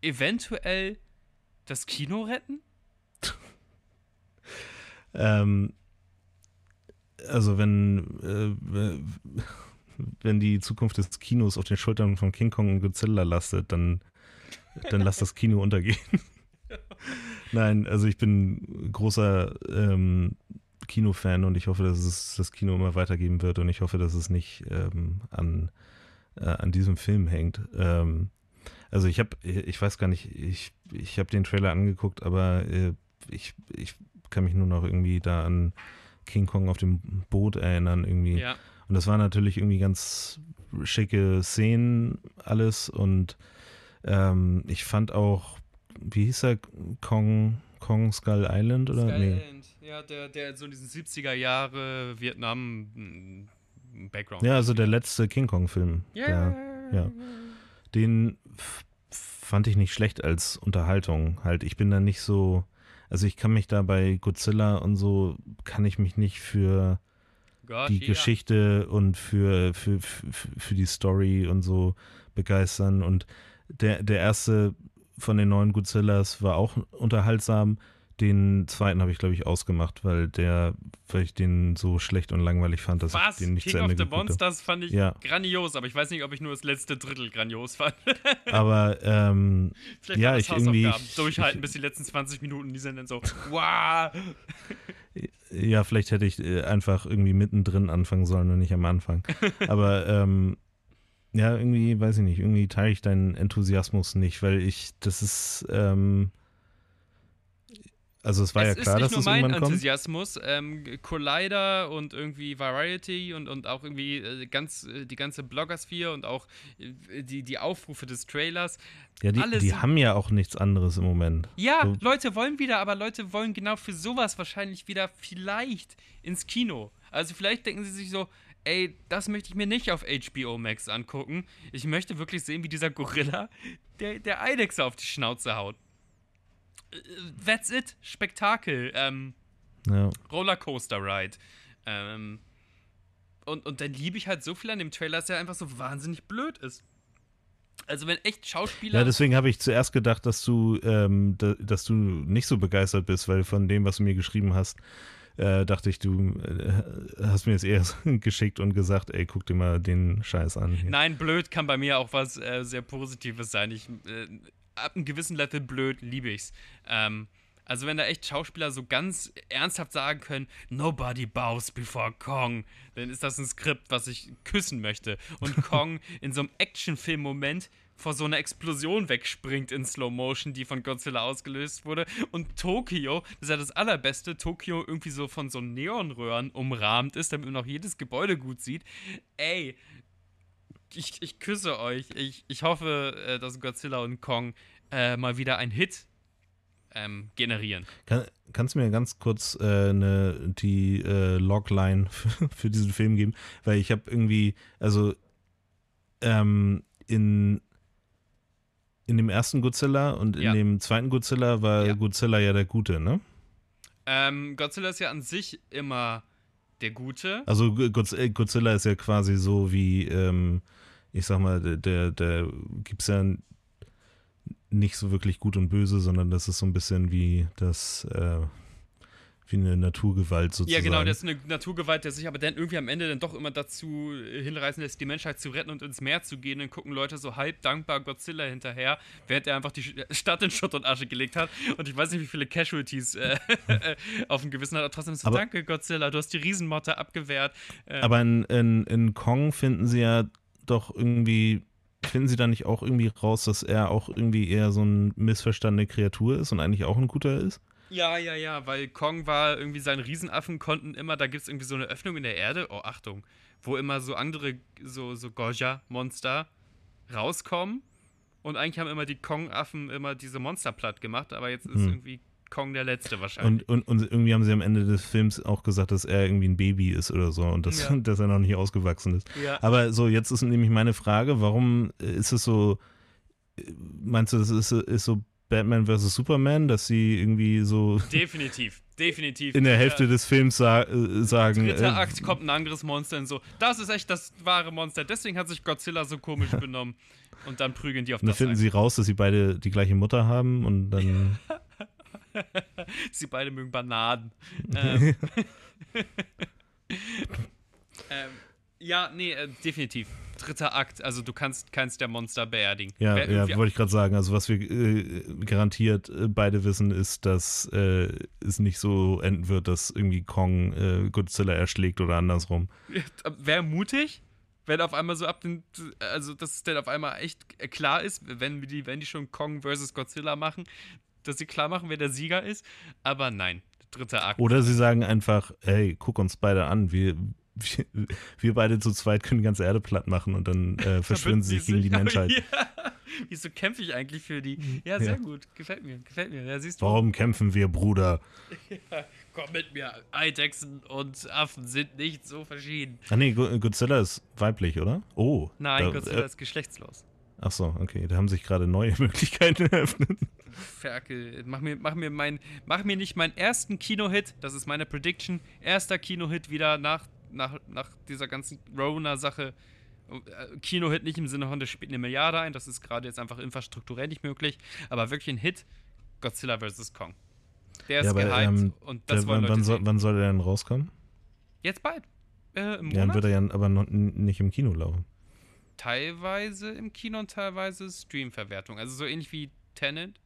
eventuell das Kino retten? ähm, also wenn, äh, wenn die Zukunft des Kinos auf den Schultern von King Kong und Godzilla lastet, dann, dann lass das Kino untergehen. Nein, also ich bin großer ähm, Kinofan und ich hoffe, dass es das Kino immer weitergeben wird und ich hoffe, dass es nicht ähm, an, äh, an diesem Film hängt. Ähm, also ich habe, ich weiß gar nicht, ich, ich habe den Trailer angeguckt, aber äh, ich, ich kann mich nur noch irgendwie da an King Kong auf dem Boot erinnern irgendwie. Ja. Und das war natürlich irgendwie ganz schicke Szenen alles und ähm, ich fand auch, wie hieß er, Kong, Kong Skull Island oder? Skull nee. Island. Ja, der, der so in diesen 70er Jahre Vietnam hm, Background. Ja, also der letzte King Kong Film. Ja. Den fand ich nicht schlecht als Unterhaltung. Halt, ich bin da nicht so, also ich kann mich da bei Godzilla und so, kann ich mich nicht für Gott, die ja. Geschichte und für, für, für, für die Story und so begeistern. Und der, der erste von den neuen Godzillas war auch unterhaltsam. Den zweiten habe ich, glaube ich, ausgemacht, weil der, weil ich den so schlecht und langweilig fand, dass Was? ich den nicht King zu Ende of the Monsters fand ich ja. grandios, aber ich weiß nicht, ob ich nur das letzte Drittel grandios fand. aber ähm, Vielleicht ja, ich irgendwie durchhalten ich, bis die letzten 20 Minuten, die sind dann so, wow. ja, vielleicht hätte ich äh, einfach irgendwie mittendrin anfangen sollen und nicht am Anfang. aber ähm, ja, irgendwie, weiß ich nicht, irgendwie teile ich deinen Enthusiasmus nicht, weil ich, das ist, ähm, also es war es ja klar, dass es irgendwann kommt. Ist nicht nur mein Enthusiasmus. Ähm, Collider und irgendwie Variety und, und auch irgendwie äh, ganz, äh, die ganze Bloggersphere und auch äh, die, die Aufrufe des Trailers. Ja, die, die haben ja auch nichts anderes im Moment. Ja, so. Leute wollen wieder, aber Leute wollen genau für sowas wahrscheinlich wieder vielleicht ins Kino. Also vielleicht denken sie sich so, ey, das möchte ich mir nicht auf HBO Max angucken. Ich möchte wirklich sehen, wie dieser Gorilla der, der Eidechse auf die Schnauze haut that's it. Spektakel. Ähm, ja. Rollercoaster Ride. Ähm, und, und dann liebe ich halt so viel an dem Trailer, dass er einfach so wahnsinnig blöd ist. Also wenn echt Schauspieler. Ja, deswegen habe ich zuerst gedacht, dass du, ähm, da, dass du nicht so begeistert bist, weil von dem, was du mir geschrieben hast, äh, dachte ich, du äh, hast mir es eher geschickt und gesagt, ey, guck dir mal den Scheiß an. Hier. Nein, blöd kann bei mir auch was äh, sehr Positives sein. Ich, äh, ab einem gewissen Level blöd, liebe ich's. Ähm, also wenn da echt Schauspieler so ganz ernsthaft sagen können, nobody bows before Kong, dann ist das ein Skript, was ich küssen möchte. Und Kong in so einem Actionfilm-Moment vor so einer Explosion wegspringt in Slow Motion, die von Godzilla ausgelöst wurde. Und Tokio, das ist ja das Allerbeste, Tokio irgendwie so von so Neonröhren umrahmt ist, damit man auch jedes Gebäude gut sieht. Ey, ich, ich küsse euch. Ich, ich hoffe, äh, dass Godzilla und Kong äh, mal wieder einen Hit ähm, generieren. Kann, kannst du mir ganz kurz äh, ne, die äh, Logline für, für, diesen Film geben? Weil ich habe irgendwie, also ähm, in, in dem ersten Godzilla und in ja. dem zweiten Godzilla war ja. Godzilla ja der Gute, ne? Ähm, Godzilla ist ja an sich immer der Gute. Also Godzilla ist ja quasi so wie ähm, ich sag mal, der, der, der gibt es ja nicht so wirklich gut und böse, sondern das ist so ein bisschen wie das, äh, wie eine Naturgewalt sozusagen. Ja, genau, der ist eine Naturgewalt, der sich aber dann irgendwie am Ende dann doch immer dazu äh, hinreißen lässt, die Menschheit zu retten und ins Meer zu gehen. Dann gucken Leute so halb dankbar Godzilla hinterher, während er einfach die Stadt in Schutt und Asche gelegt hat. Und ich weiß nicht, wie viele Casualties äh, auf dem Gewissen hat, aber trotzdem so, aber, danke Godzilla, du hast die Riesenmotte abgewehrt. Ähm, aber in, in, in Kong finden sie ja doch irgendwie finden Sie da nicht auch irgendwie raus, dass er auch irgendwie eher so eine missverstandene Kreatur ist und eigentlich auch ein guter ist? Ja, ja, ja, weil Kong war irgendwie, seine Riesenaffen konnten immer, da gibt es irgendwie so eine Öffnung in der Erde, oh Achtung, wo immer so andere, so, so Goja-Monster rauskommen. Und eigentlich haben immer die Kong-Affen immer diese Monster platt gemacht, aber jetzt ist hm. irgendwie Kong der Letzte wahrscheinlich. Und, und, und, irgendwie haben sie am Ende des Films auch gesagt, dass er irgendwie ein Baby ist oder so und dass, ja. dass er noch nicht ausgewachsen ist. Ja. Aber so, jetzt ist nämlich meine Frage, warum ist es so, meinst du, das ist, ist so Batman vs. Superman, dass sie irgendwie so. Definitiv, definitiv. In der Hälfte ja. des Films sa äh, sagen. Dritter äh, Akt kommt ein anderes Monster und so. Das ist echt das wahre Monster. Deswegen hat sich Godzilla so komisch benommen. Und dann prügeln die auf und das. Dann finden ein. sie raus, dass sie beide die gleiche Mutter haben und dann. sie beide mögen Bananen. ähm. ähm, ja, nee, äh, definitiv dritter Akt. Also du kannst keins der Monster beerdigen. Ja, ja wollte ich gerade sagen. Also was wir äh, garantiert äh, beide wissen, ist, dass äh, es nicht so enden wird, dass irgendwie Kong äh, Godzilla erschlägt oder andersrum. Wäre mutig, wenn auf einmal so ab den, also dass es dann auf einmal echt klar ist, wenn die, wenn die schon Kong versus Godzilla machen, dass sie klar machen, wer der Sieger ist. Aber nein, dritter Akt. Oder sie sagen einfach, hey, guck uns beide an, wir wir, wir, beide zu zweit können die ganze Erde platt machen und dann äh, verschwinden sie sich gegen die Menschheit. Ja. Wieso kämpfe ich eigentlich für die? Ja, sehr ja. gut. Gefällt mir, gefällt mir. Ja, siehst du. Warum kämpfen wir, Bruder? Ja, komm mit mir. Eidechsen und Affen sind nicht so verschieden. Ach nee, Godzilla ist weiblich, oder? Oh. Nein, da, Godzilla äh, ist geschlechtslos. Ach so, okay. Da haben sich gerade neue Möglichkeiten eröffnet. Ferkel, mach mir, mach mir mein, mach mir nicht meinen ersten Kino-Hit, das ist meine Prediction, erster Kino-Hit wieder nach nach, nach dieser ganzen Rona-Sache. Äh, Kino-Hit nicht im Sinne von, das spielt eine Milliarde ein, das ist gerade jetzt einfach infrastrukturell nicht möglich, aber wirklich ein Hit: Godzilla vs. Kong. Der ist ja, aber, gehypt ähm, und das der, wollen wann, Leute soll, wann soll der denn rauskommen? Jetzt bald. Äh, im ja, dann wird er ja aber noch nicht im Kino laufen. Teilweise im Kino und teilweise Stream-Verwertung. Also so ähnlich wie Tenet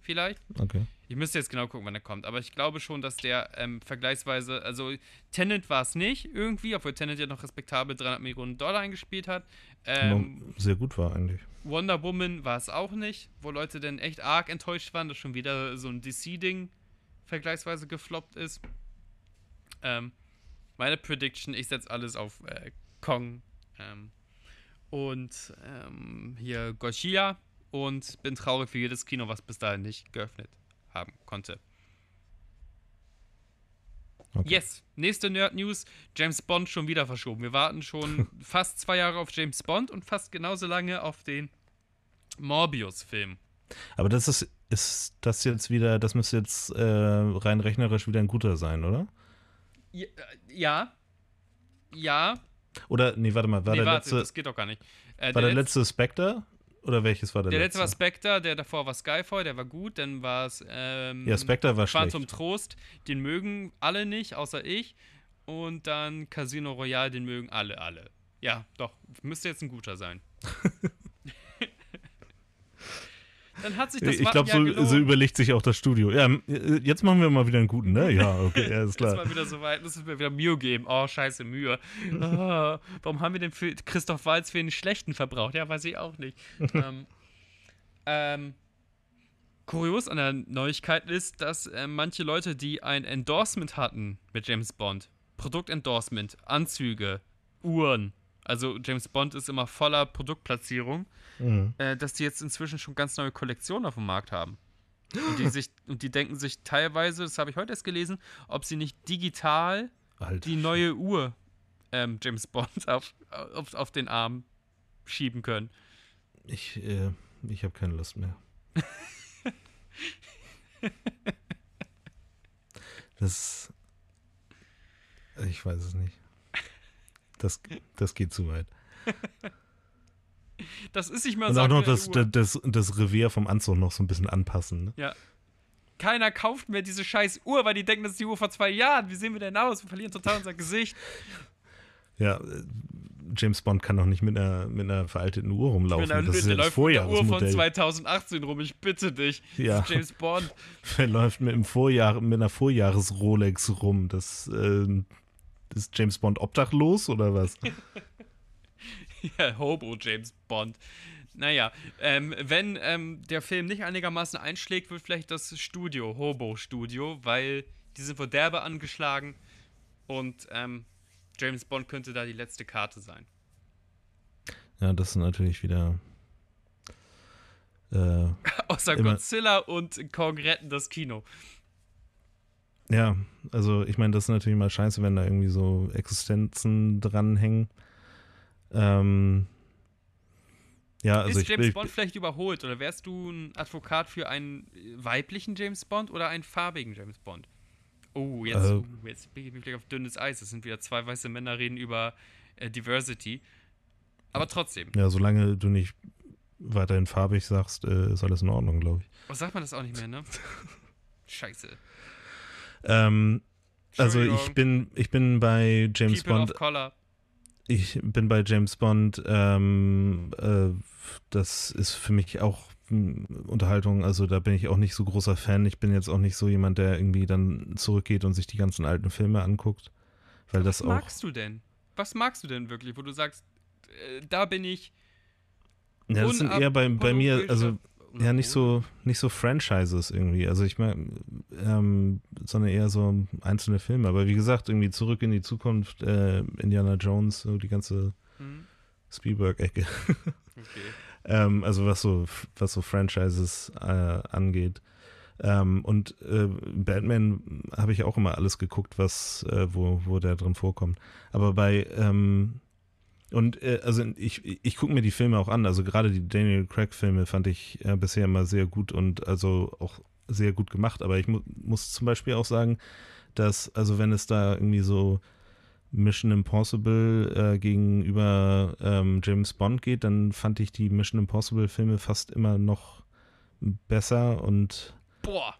vielleicht. Okay. Ich müsste jetzt genau gucken, wann er kommt. Aber ich glaube schon, dass der ähm, vergleichsweise, also Tenet war es nicht irgendwie, obwohl Tenet ja noch respektabel 300 Millionen Dollar eingespielt hat. Ähm, Sehr gut war eigentlich. Wonder Woman war es auch nicht, wo Leute dann echt arg enttäuscht waren, dass schon wieder so ein DC-Ding vergleichsweise gefloppt ist. Ähm, meine Prediction, ich setze alles auf äh, Kong ähm, und ähm, hier Godzilla und bin traurig für jedes Kino, was bis dahin nicht geöffnet haben konnte. Okay. Yes, nächste Nerd News: James Bond schon wieder verschoben. Wir warten schon fast zwei Jahre auf James Bond und fast genauso lange auf den Morbius-Film. Aber das ist, ist das jetzt wieder, das müsste jetzt äh, rein rechnerisch wieder ein guter sein, oder? Ja. Ja. ja. Oder, nee, warte mal, war nee, der warte, letzte. Das geht doch gar nicht. Äh, war der, der letzte Spectre? Oder welches war der, der letzte? Der letzte war Spectre, der davor war Skyfall, der war gut. Dann war es. Ähm, ja, Spectre war schlecht. zum Trost, den mögen alle nicht, außer ich. Und dann Casino Royale, den mögen alle, alle. Ja, doch, müsste jetzt ein guter sein. Dann hat sich das Ich glaube, so, so, überlegt sich auch das Studio. Ja, jetzt machen wir mal wieder einen guten, ne? Ja, okay, ja, ist klar. Jetzt mal wieder so weit, müssen wir wieder Mühe geben. Oh, scheiße, Mühe. Oh, warum haben wir denn für Christoph Walz für einen schlechten verbraucht? Ja, weiß ich auch nicht. ähm, ähm, kurios an der Neuigkeit ist, dass äh, manche Leute, die ein Endorsement hatten mit James Bond, Produktendorsement, Anzüge, Uhren, also James Bond ist immer voller Produktplatzierung, mhm. äh, dass die jetzt inzwischen schon ganz neue Kollektionen auf dem Markt haben. Und die, sich, und die denken sich teilweise, das habe ich heute erst gelesen, ob sie nicht digital Alter. die neue Uhr ähm, James Bond auf, auf, auf den Arm schieben können. Ich, äh, ich habe keine Lust mehr. das. Ich weiß es nicht. Das, das geht zu weit. Das ist nicht mal Und auch noch das, das, das, Revier vom Anzug noch so ein bisschen anpassen. Ne? Ja. keiner kauft mehr diese scheiß Uhr, weil die denken, das ist die Uhr vor zwei Jahren. Wie sehen wir denn aus? Wir verlieren total unser Gesicht. Ja, äh, James Bond kann doch nicht mit einer, mit einer veralteten Uhr rumlaufen. Mit einer, das ist ja das läuft mit der Uhr von Vorjahresmodell. 2018 rum, ich bitte dich. Ja. Das ist James Bond. Wer läuft mit, einem Vorjahr, mit einer Vorjahres-Rolex rum? Das ähm, ist James Bond obdachlos oder was? Ja, Hobo James Bond. Naja, ähm, wenn ähm, der Film nicht einigermaßen einschlägt, wird vielleicht das Studio, Hobo Studio, weil die sind wohl derbe angeschlagen und ähm, James Bond könnte da die letzte Karte sein. Ja, das ist natürlich wieder. Äh, Außer Godzilla und Kong retten das Kino. Ja, also ich meine, das ist natürlich mal scheiße, wenn da irgendwie so Existenzen dranhängen. Ähm, ja, also ist ich, James ich, Bond vielleicht überholt oder wärst du ein Advokat für einen weiblichen James Bond oder einen farbigen James Bond? Oh, jetzt, Äh. jetzt bin ich vielleicht auf dünnes Eis. Es sind wieder zwei weiße Männer reden über äh, Diversity. Aber trotzdem. ja, solange du nicht weiterhin farbig sagst, äh, ist alles in Ordnung, glaube ich. Oh, sagt man das auch nicht mehr, ne? Scheiße. Ähm, also ich bin, ich bin bei James People Bond of Color. Ich bin bei James Bond. Ähm, äh, das ist für mich auch hm, Unterhaltung. Also da bin ich auch nicht so großer Fan. Ich bin jetzt auch nicht so jemand, der irgendwie dann zurückgeht und sich die ganzen alten Filme anguckt. Weil das Was auch. magst du denn? Was magst du denn wirklich, wo du sagst, äh, da bin ich Ja, das sind eher bei, bei mir, also ja nicht so nicht so Franchises irgendwie. Also ich meine, ähm, sondern eher so einzelne Filme. Aber wie gesagt, irgendwie zurück in die Zukunft, äh, Indiana Jones, so die ganze Hm, Spielberg-Ecke. Okay. Ähm, also was so, was so Franchises äh, angeht. Ähm, und äh, Batman habe ich auch immer alles geguckt, was, äh, wo, wo der drin vorkommt. Aber bei, ähm, und äh, also ich, ich gucke mir die Filme auch an. Also gerade die Daniel Craig-Filme fand ich äh, bisher immer sehr gut und also auch sehr gut gemacht. Aber ich mu muss zum Beispiel auch sagen, dass, also wenn es da irgendwie so Mission Impossible äh, gegenüber ähm, James Bond geht, dann fand ich die Mission Impossible Filme fast immer noch besser und Boah,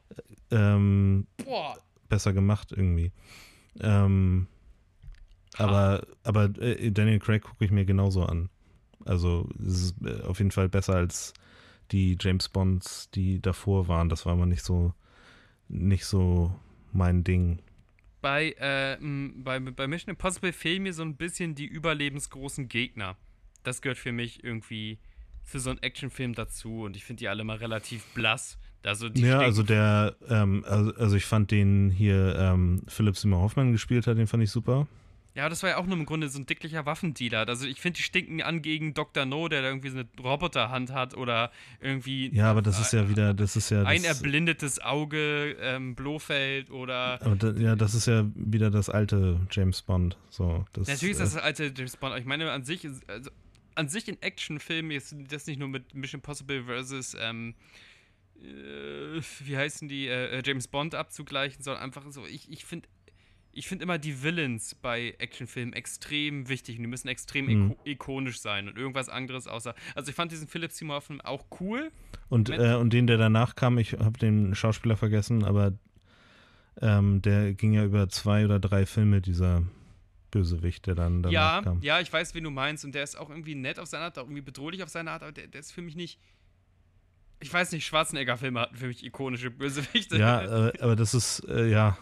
ähm, boah. besser gemacht irgendwie. Ähm, aber aber äh, Daniel Craig gucke ich mir genauso an. Also es ist äh, auf jeden Fall besser als die James Bonds, die davor waren. Das war aber nicht so nicht so mein Ding. Bei, äh, bei, bei Mission Impossible fehlen mir so ein bisschen die überlebensgroßen Gegner. Das gehört für mich irgendwie für so einen Actionfilm dazu und ich finde die alle mal relativ blass. Also die ja, also der, ähm, also, also ich fand den hier ähm, Philipp Simmer Hoffmann gespielt hat, den fand ich super. Ja, das war ja auch nur im Grunde so ein dicklicher Waffendealer. Also ich finde, die stinken an gegen Dr. No, der da irgendwie so eine Roboterhand hat oder irgendwie Ja, aber das ist ja wieder, das ist ja ein erblindetes Auge, ähm, Blofeld oder. aber da, ja, das ist ja wieder das alte James Bond. So, das, Natürlich ist das äh, das alte James Bond. aber Ich meine, an sich, also, an sich in Actionfilmen ist das nicht nur mit Mission Impossible versus, ähm, äh, wie heißen die, äh, äh, James Bond abzugleichen, sondern einfach so, ich, ich finde. Ich finde immer die Villains bei Actionfilmen extrem wichtig und die müssen extrem Mhm. iko ikonisch sein und irgendwas anderes außer. Also ich fand diesen Philip Seymour Film auch cool. und, äh, und den, der danach kam, ich habe den Schauspieler vergessen, aber ähm, der ging ja über zwei oder drei Filme, dieser Bösewicht, der dann danach ja, kam. ja, ich weiß, wen du meinst und der ist auch irgendwie nett auf seine Art, auch irgendwie bedrohlich auf seine Art, aber der, der ist für mich nicht. Ich weiß nicht, Schwarzenegger-Filme hatten für mich ikonische Bösewichte. Ja, äh, aber das ist, äh, ja,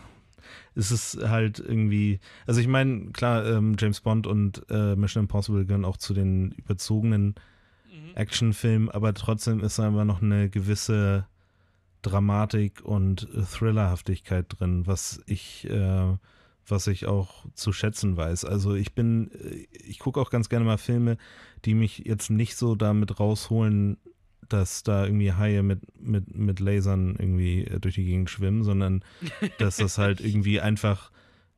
es ist halt irgendwie, also ich meine, klar, ähm, James Bond und äh, Mission Impossible gehören auch zu den überzogenen Mhm. Actionfilmen, aber trotzdem ist da immer noch eine gewisse Dramatik und Thrillerhaftigkeit drin, was ich, äh, was ich auch zu schätzen weiß. Also ich bin, äh, ich gucke auch ganz gerne mal Filme, die mich jetzt nicht so damit rausholen, dass da irgendwie Haie mit, mit, mit Lasern irgendwie äh, durch die Gegend schwimmen, sondern dass das halt irgendwie einfach,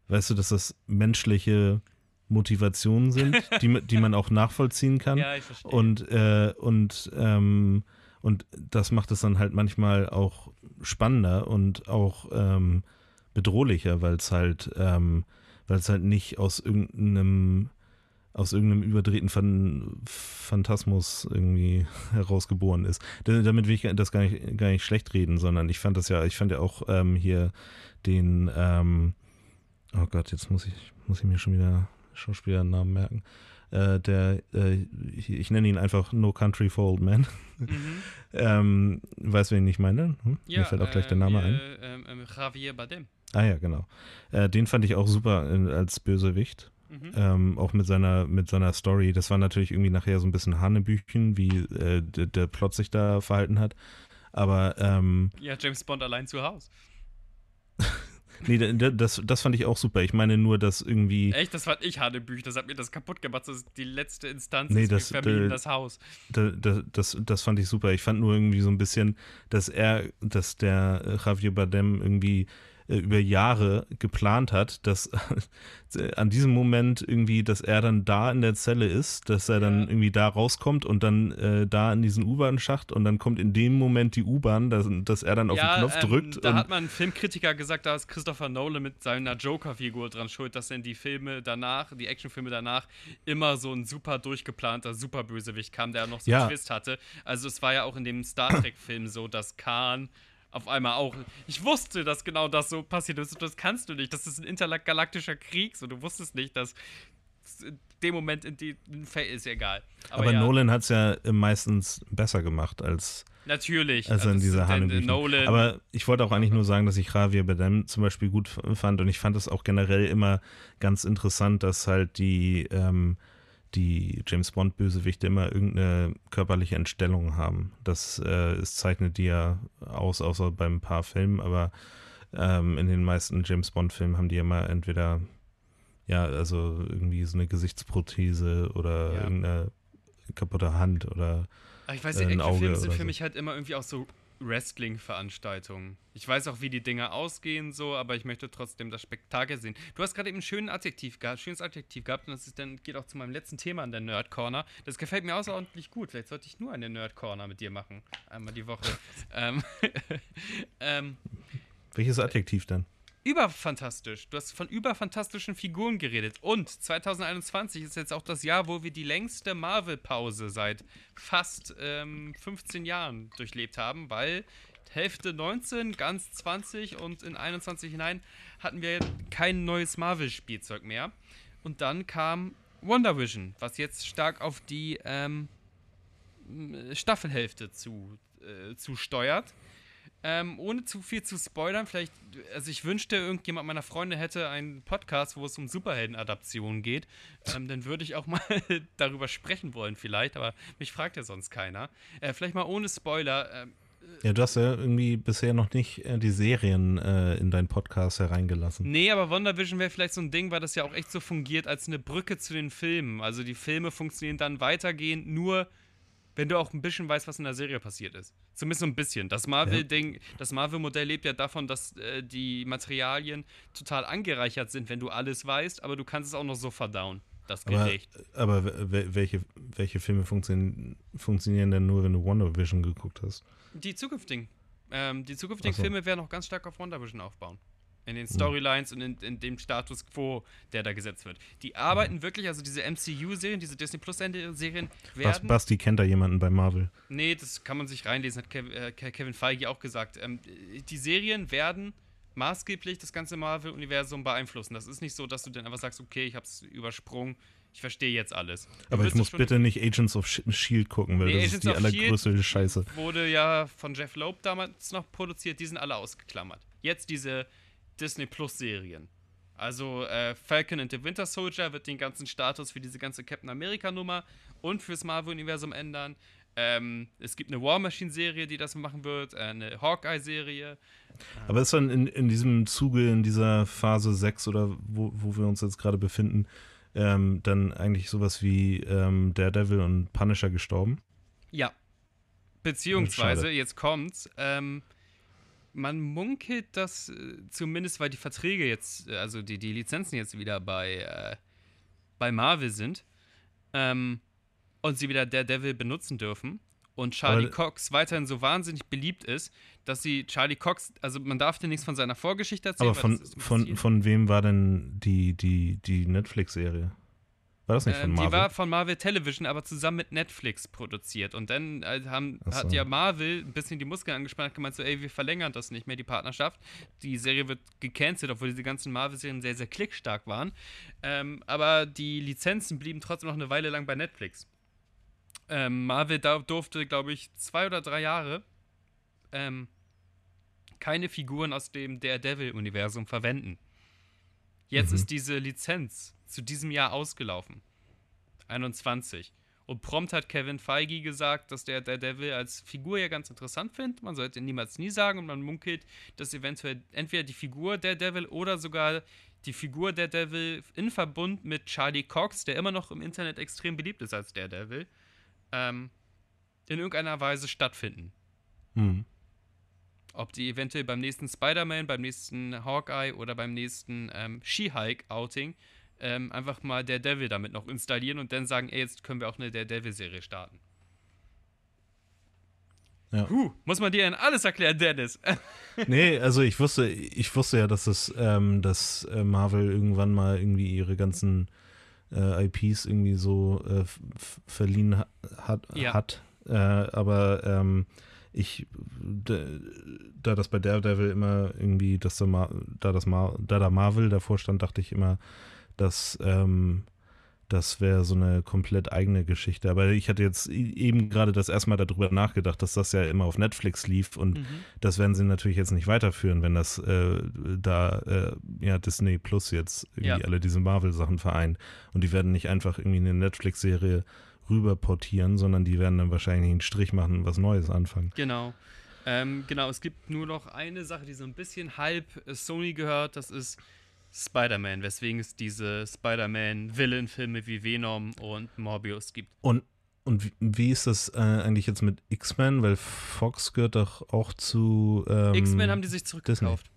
weißt du, dass das menschliche Motivationen sind, die, die man auch nachvollziehen kann. Ja, ich verstehe. Und, äh, und, ähm, und das macht es dann halt manchmal auch spannender und auch ähm, bedrohlicher, weil es halt, ähm, weil es halt nicht aus irgendeinem aus irgendeinem überdrehten Phan Phantasmus irgendwie herausgeboren ist. damit will ich das gar nicht, gar nicht schlecht reden, sondern ich fand das ja, ich fand ja auch ähm, hier den, ähm, oh Gott, jetzt muss ich, muss ich mir schon wieder Schauspielernamen merken. Äh, der, äh, ich, ich, nenne ihn einfach No Country for Old Men. Mhm. ähm, weißt du, wen ich meine? Hm? Ja, Mir fällt auch gleich der Name äh, ein. Ähm, ähm, Javier Badem. Ah ja, genau. Äh, den fand ich auch super als Bösewicht. Mhm. Ähm, auch mit seiner, mit seiner Story. Das war natürlich irgendwie nachher so ein bisschen Hanebüchen, wie äh, der, der Plot sich da verhalten hat. Aber ähm, Ja, James Bond allein zu Hause. Nee, das, das fand ich auch super. Ich meine nur, dass irgendwie. Echt, das fand ich Hanebüch. Das hat mir das kaputt gemacht. Das ist die letzte Instanz. Nee, das, vermieden das Haus. Das, das, das fand ich super. Ich fand nur irgendwie so ein bisschen, dass er, dass der Javier Bardem irgendwie äh, über Jahre geplant hat, dass an diesem Moment irgendwie, dass er dann da in der Zelle ist, dass er dann irgendwie da rauskommt und dann äh, da in diesen U-Bahn-Schacht und dann kommt in dem Moment die U-Bahn, dass, dass er dann auf ja, den Knopf ähm, drückt. Da hat man einen Filmkritiker gesagt, da ist Christopher Nolan mit seiner Joker-Figur dran schuld, dass dann die Filme danach, die Actionfilme danach, immer so ein super durchgeplanter Superbösewicht kam, der noch so einen Twist hatte. Also es war ja auch in dem Star Trek-Film so, dass Khan auf einmal auch. Ich wusste, dass genau das so passiert ist. Das kannst du nicht. Das ist ein intergalaktischer Krieg. So, du wusstest nicht, dass in dem Moment in die ist egal. Aber, Aber ja. Nolan hat es ja meistens besser gemacht als. Natürlich. Also in dieser Nolan. Aber ich wollte auch eigentlich nur sagen, dass ich Javier Bardem zum Beispiel gut fand und ich fand es auch generell immer ganz interessant, dass halt die ähm, die James Bond-Bösewichte immer irgendeine körperliche Entstellung haben. Das, äh, es zeichnet die ja aus, außer beim paar Filmen, aber ähm, in den meisten James Bond-Filmen haben die immer entweder, ja, also irgendwie so eine Gesichtsprothese oder ja. irgendeine kaputte Hand oder. ich weiß nicht, Actionfilme sind für so. mich halt immer irgendwie auch so Wrestling-Veranstaltungen. Ich weiß auch, wie die Dinge ausgehen, so, aber ich möchte trotzdem das Spektakel sehen. Du hast gerade eben ein schönes Adjektiv, schönes Adjektiv gehabt und das ist dann, geht auch zu meinem letzten Thema an der Nerd Corner. Das gefällt mir außerordentlich gut. Vielleicht sollte ich nur eine Nerd Corner mit dir machen. Einmal die Woche. ähm, ähm, Welches Adjektiv dann? Überfantastisch. Du hast von überfantastischen Figuren geredet. Und 2021 ist jetzt auch das Jahr, wo wir die längste Marvel-Pause seit fast ähm, 15 Jahren durchlebt haben, weil Hälfte 19, ganz 20 und in 21 hinein hatten wir kein neues Marvel-Spielzeug mehr. Und dann kam Wonder Vision, was jetzt stark auf die ähm, Staffelhälfte zu, äh, zu steuert. Ähm, ohne zu viel zu spoilern, vielleicht, also ich wünschte, irgendjemand meiner Freunde hätte einen Podcast, wo es um Superhelden-Adaptionen geht. Ähm, dann würde ich auch mal darüber sprechen wollen, vielleicht, aber mich fragt ja sonst keiner. Äh, vielleicht mal ohne Spoiler. Ähm, ja, du hast ja irgendwie bisher noch nicht äh, die Serien äh, in deinen Podcast hereingelassen. Nee, aber WandaVision wäre vielleicht so ein Ding, weil das ja auch echt so fungiert als eine Brücke zu den Filmen. Also die Filme funktionieren dann weitergehend nur wenn du auch ein bisschen weißt, was in der Serie passiert ist. Zumindest so ein bisschen. Das Marvel-Ding, ja. das Marvel-Modell lebt ja davon, dass äh, die Materialien total angereichert sind, wenn du alles weißt, aber du kannst es auch noch so verdauen, das Gericht. Aber, aber welche, welche Filme funktionieren, funktionieren denn nur, wenn du Wonder Vision geguckt hast? Die zukünftigen. Ähm, die zukünftigen so. Filme werden auch ganz stark auf WandaVision aufbauen in den Storylines und in, in, dem Status quo, der da gesetzt wird. Die arbeiten wirklich, also diese MCU-Serien, diese Disney Plus-Serien werden. Basti kennt da jemanden bei Marvel. Nee, das kann man sich reinlesen, hat Kev, äh, Kevin Feige auch gesagt. Ähm, die Serien werden maßgeblich das ganze Marvel-Universum beeinflussen. Das ist nicht so, dass du dann einfach sagst, okay, ich hab's übersprungen. Ich verstehe jetzt alles. Aber ich muss bitte nicht Agents of Shield gucken, weil nee, das Agents ist die allergrößte Shield Scheiße. Wurde ja von Jeff Loeb damals noch produziert, die sind alle ausgeklammert. Jetzt diese Disney Plus Serien. Also äh, Falcon and the Winter Soldier wird den ganzen Status für diese ganze Captain America Nummer und fürs Marvel Universum ändern. Ähm, es gibt eine War Machine Serie, die das machen wird, äh, eine Hawkeye Serie. Aber ist dann in, in diesem Zuge, in dieser Phase 6 oder wo, wo wir uns jetzt gerade befinden, ähm, dann eigentlich sowas wie ähm, Daredevil und Punisher gestorben? Ja. Beziehungsweise, jetzt kommt's, ähm, man munkelt, dass äh, zumindest, weil die Verträge jetzt, äh, also die, die Lizenzen jetzt wieder bei, äh, bei Marvel sind ähm, und sie wieder Daredevil benutzen dürfen und Charlie Aber Cox weiterhin so wahnsinnig beliebt ist, dass sie Charlie Cox, also man darf dir nichts von seiner Vorgeschichte erzählen. Aber von, von, von wem war denn die, die, die Netflix-Serie? War das nicht von Ähm, Marvel? die war von Marvel Television, aber zusammen mit Netflix produziert. Und dann äh, haben, so. hat ja Marvel ein bisschen die Muskeln angespannt und gemeint, so, ey, wir verlängern das nicht mehr, die Partnerschaft. Die Serie wird gecancelt, obwohl diese ganzen Marvel-Serien sehr, sehr klickstark waren. Ähm, aber die Lizenzen blieben trotzdem noch eine Weile lang bei Netflix. Ähm, Marvel durfte, glaube ich, zwei oder drei Jahre ähm, keine Figuren aus dem Daredevil-Universum verwenden. Jetzt Mhm. ist diese Lizenz zu diesem Jahr ausgelaufen. 21. Und prompt hat Kevin Feige gesagt, dass der Daredevil als Figur ja ganz interessant findet. Man sollte niemals nie sagen und man munkelt, dass eventuell entweder die Figur Daredevil oder sogar die Figur Daredevil in Verbund mit Charlie Cox, der immer noch im Internet extrem beliebt ist als Daredevil, ähm, in irgendeiner Weise stattfinden. Hm. Ob die eventuell beim nächsten Spider-Man, beim nächsten Hawkeye oder beim nächsten ähm, She-Hulk-Outing ähm, einfach mal Daredevil damit noch installieren und dann sagen, ey, jetzt können wir auch eine Daredevil-Serie starten. Ja. Puh, muss man dir denn alles erklären, Dennis? Nee, also ich wusste, ich wusste ja, dass es, ähm, dass äh, Marvel irgendwann mal irgendwie ihre ganzen äh, IPs irgendwie so äh, verliehen ha hat. Ja. hat. Äh, aber ähm, ich, da das bei Daredevil immer irgendwie, dass da, Ma da das Ma da da Marvel davor stand, dachte ich immer, dass ähm, das wäre so eine komplett eigene Geschichte. Aber ich hatte jetzt e- eben gerade das erste Mal darüber nachgedacht, dass das ja immer auf Netflix lief und Mhm. das werden sie natürlich jetzt nicht weiterführen, wenn das äh, da äh, ja Disney Plus jetzt irgendwie Ja. alle diese Marvel-Sachen vereint. Und die werden nicht einfach irgendwie eine Netflix-Serie rüber portieren, sondern die werden dann wahrscheinlich einen Strich machen und was Neues anfangen. Genau. Ähm, genau, es gibt nur noch eine Sache, die so ein bisschen halb Sony gehört, das ist Spider-Man, weswegen es diese Spider-Man-Villain-Filme wie Venom und Morbius gibt. Und, und wie, ist das äh, eigentlich jetzt mit X-Men? Weil Fox gehört doch auch zu. Ähm, X-Men haben die sich zurückgekauft.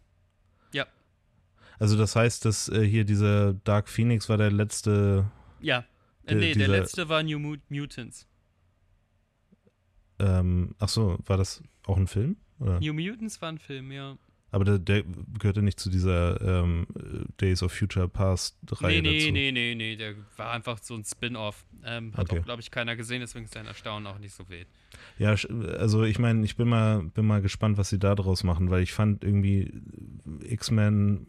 Also das heißt, dass äh, hier dieser Dark Phoenix war der letzte. Ja. Äh, Der- nee, der letzte war New Mut Mutants. Ähm, ach so, war das auch ein Film? Oder? New Mutants war ein Film, ja. Aber der, der gehörte nicht zu dieser ähm, Days of Future Past Reihe Nee, nee, dazu. nee, nee, nee, der war einfach so ein Spin-off. Ähm, hat Okay. auch, glaube ich, keiner gesehen, deswegen ist dein Erstaunen auch nicht so wild. Ja, also ich meine, ich bin mal, bin mal gespannt, was sie da draus machen, weil ich fand irgendwie X-Men,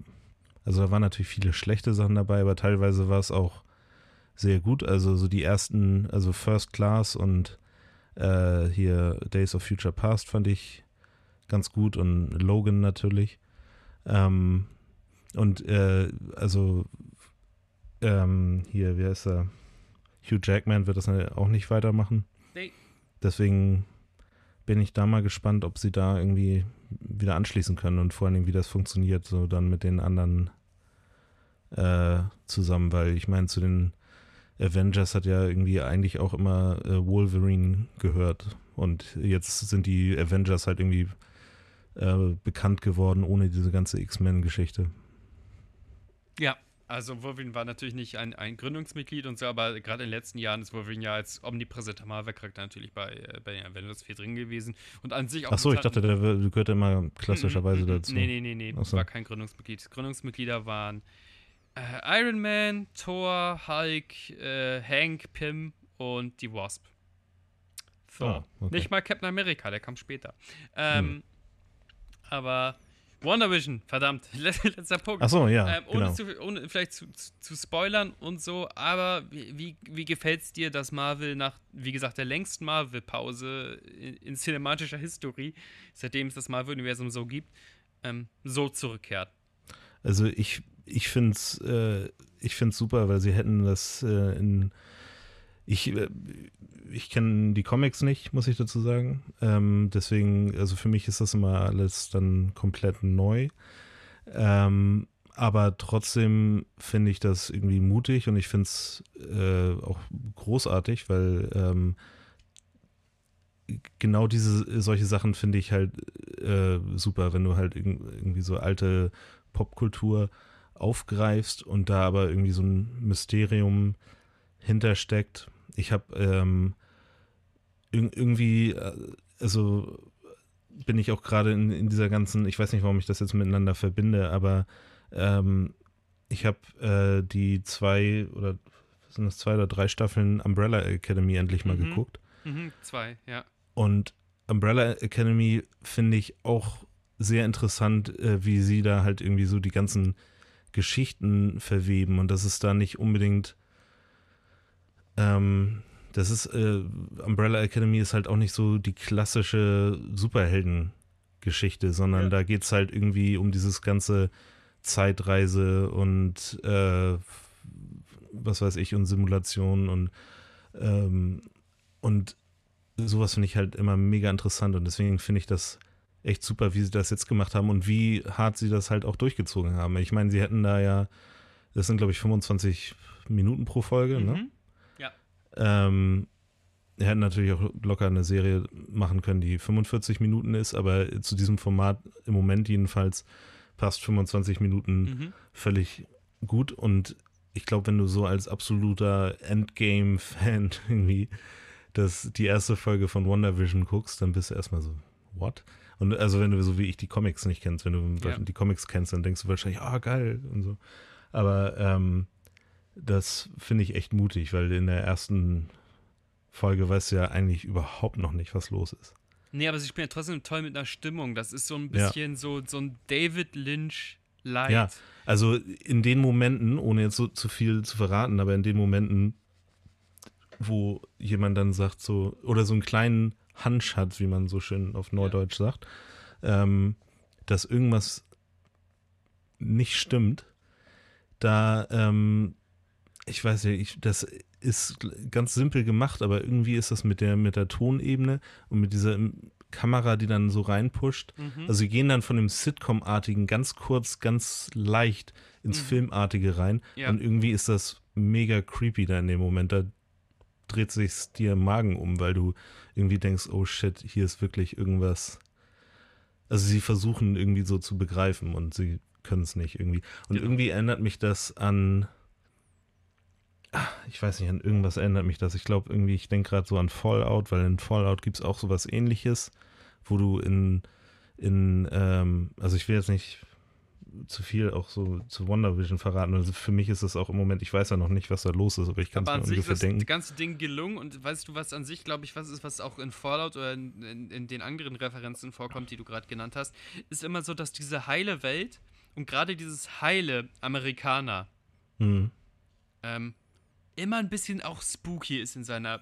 also da waren natürlich viele schlechte Sachen dabei, aber teilweise war es auch sehr gut. Also so die ersten, also First Class und äh, hier Days of Future Past fand ich ganz gut und Logan natürlich. Ähm, und äh, also ähm, hier, wie heißt er? Hugh Jackman wird das auch nicht weitermachen. Nee. Deswegen bin ich da mal gespannt, ob sie da irgendwie wieder anschließen können und vor allen Dingen, wie das funktioniert, so dann mit den anderen äh, zusammen, weil ich meine, zu den Avengers hat ja irgendwie eigentlich auch immer äh, Wolverine gehört und jetzt sind die Avengers halt irgendwie äh, bekannt geworden ohne diese ganze X-Men-Geschichte. Ja, also Wolverine war natürlich nicht ein, ein Gründungsmitglied und so, aber gerade in den letzten Jahren ist Wolverine ja als omnipräsenter Marvel-Charakter natürlich bei, äh, bei den Avengers viel drin gewesen und an sich auch. Ach so, ich dachte, der gehört immer klassischerweise Mm, mm, mm, dazu. Nee, nee, nee, nee, Ach so. war kein Gründungsmitglied. Gründungsmitglieder waren äh, Iron Man, Thor, Hulk, äh, Hank, Pym und die Wasp. So. Ah, okay. Nicht mal Captain America, der kam später. Ähm, Hm. Aber WandaVision, verdammt, letzter Punkt. Ach so, ja, ähm, ohne, genau. zu, ohne vielleicht zu, zu, zu spoilern und so, aber wie, wie, wie gefällt es dir, dass Marvel nach, wie gesagt, der längsten Marvel-Pause in, in cinematischer Historie, seitdem es das Marvel-Universum so gibt, ähm, so zurückkehrt? Also ich, ich finde es äh, ich find's super, weil sie hätten das äh, in. Ich, äh, ich kenne die Comics nicht, muss ich dazu sagen. Ähm, deswegen, also für mich ist das immer alles dann komplett neu. Ähm, aber trotzdem finde ich das irgendwie mutig und ich finde es äh, auch großartig, weil ähm, genau diese solche Sachen finde ich halt äh, super, wenn du halt irg irgendwie so alte Popkultur aufgreifst und da aber irgendwie so ein Mysterium hintersteckt. Ich habe ähm, irg irgendwie, äh, also bin ich auch gerade in, in dieser ganzen, ich weiß nicht, warum ich das jetzt miteinander verbinde, aber ähm, ich habe äh, die zwei oder sind das zwei oder drei Staffeln Umbrella Academy endlich mal mhm. geguckt. Mhm, zwei, ja. Und Umbrella Academy finde ich auch sehr interessant, äh, wie sie da halt irgendwie so die ganzen Geschichten verweben und das ist da nicht unbedingt ähm, das ist äh, Umbrella Academy ist halt auch nicht so die klassische Superhelden-Geschichte, sondern ja. da geht es halt irgendwie um dieses ganze Zeitreise und äh, was weiß ich und Simulationen und ähm, und sowas finde ich halt immer mega interessant und deswegen finde ich das echt super, wie sie das jetzt gemacht haben und wie hart sie das halt auch durchgezogen haben. Ich meine, sie hätten da ja, das sind glaube ich 25 Minuten pro Folge, ne? mhm. ne? Ähm, er hätte natürlich auch locker eine Serie machen können, die 45 Minuten ist, aber zu diesem Format im Moment jedenfalls passt 25 Minuten mhm. völlig gut und ich glaube, wenn du so als absoluter Endgame-Fan irgendwie das, die erste Folge von WandaVision guckst, dann bist du erstmal so, what? Und also wenn du so wie ich die Comics nicht kennst, wenn du ja. die Comics kennst, dann denkst du wahrscheinlich, ah, geil und so. Aber ähm, das finde ich echt mutig, weil in der ersten Folge weißt du ja eigentlich überhaupt noch nicht, was los ist. Nee, aber sie spielen ja trotzdem toll mit einer Stimmung. Das ist so ein bisschen ja. so, so ein David Lynch Light. Ja, also in den Momenten, ohne jetzt so zu viel zu verraten, aber in den Momenten, wo jemand dann sagt so, oder so einen kleinen Hunch hat, wie man so schön auf Neudeutsch ja. sagt, ähm, dass irgendwas nicht stimmt, da, ähm, ich weiß ja, ich, das ist ganz simpel gemacht, aber irgendwie ist das mit der, mit der Tonebene und mit dieser Kamera, die dann so reinpusht. Mhm. Also sie gehen dann von dem Sitcom-artigen ganz kurz, ganz leicht ins mhm. Filmartige rein. Ja. Und irgendwie ist das mega creepy da in dem Moment. Da dreht sich dir im Magen um, weil du irgendwie denkst, oh shit, hier ist wirklich irgendwas. Also sie versuchen irgendwie so zu begreifen und sie können es nicht irgendwie. Und genau. irgendwie erinnert mich das an. Ich weiß nicht, an irgendwas erinnert mich das. Ich glaube irgendwie, ich denke gerade so an Fallout, weil in Fallout gibt es auch sowas ähnliches, wo du in, in ähm, also ich will jetzt nicht zu viel auch so zu WandaVision verraten. Also für mich ist es auch im Moment, ich weiß ja noch nicht, was da los ist, aber ich kann es mir ungefähr denken. Das ganze Ding gelungen und weißt du, was an sich, glaube ich, was ist, was auch in Fallout oder in, in, in den anderen Referenzen vorkommt, die du gerade genannt hast, ist immer so, dass diese heile Welt und gerade dieses heile Amerikaner mhm. ähm, immer ein bisschen auch spooky ist in seiner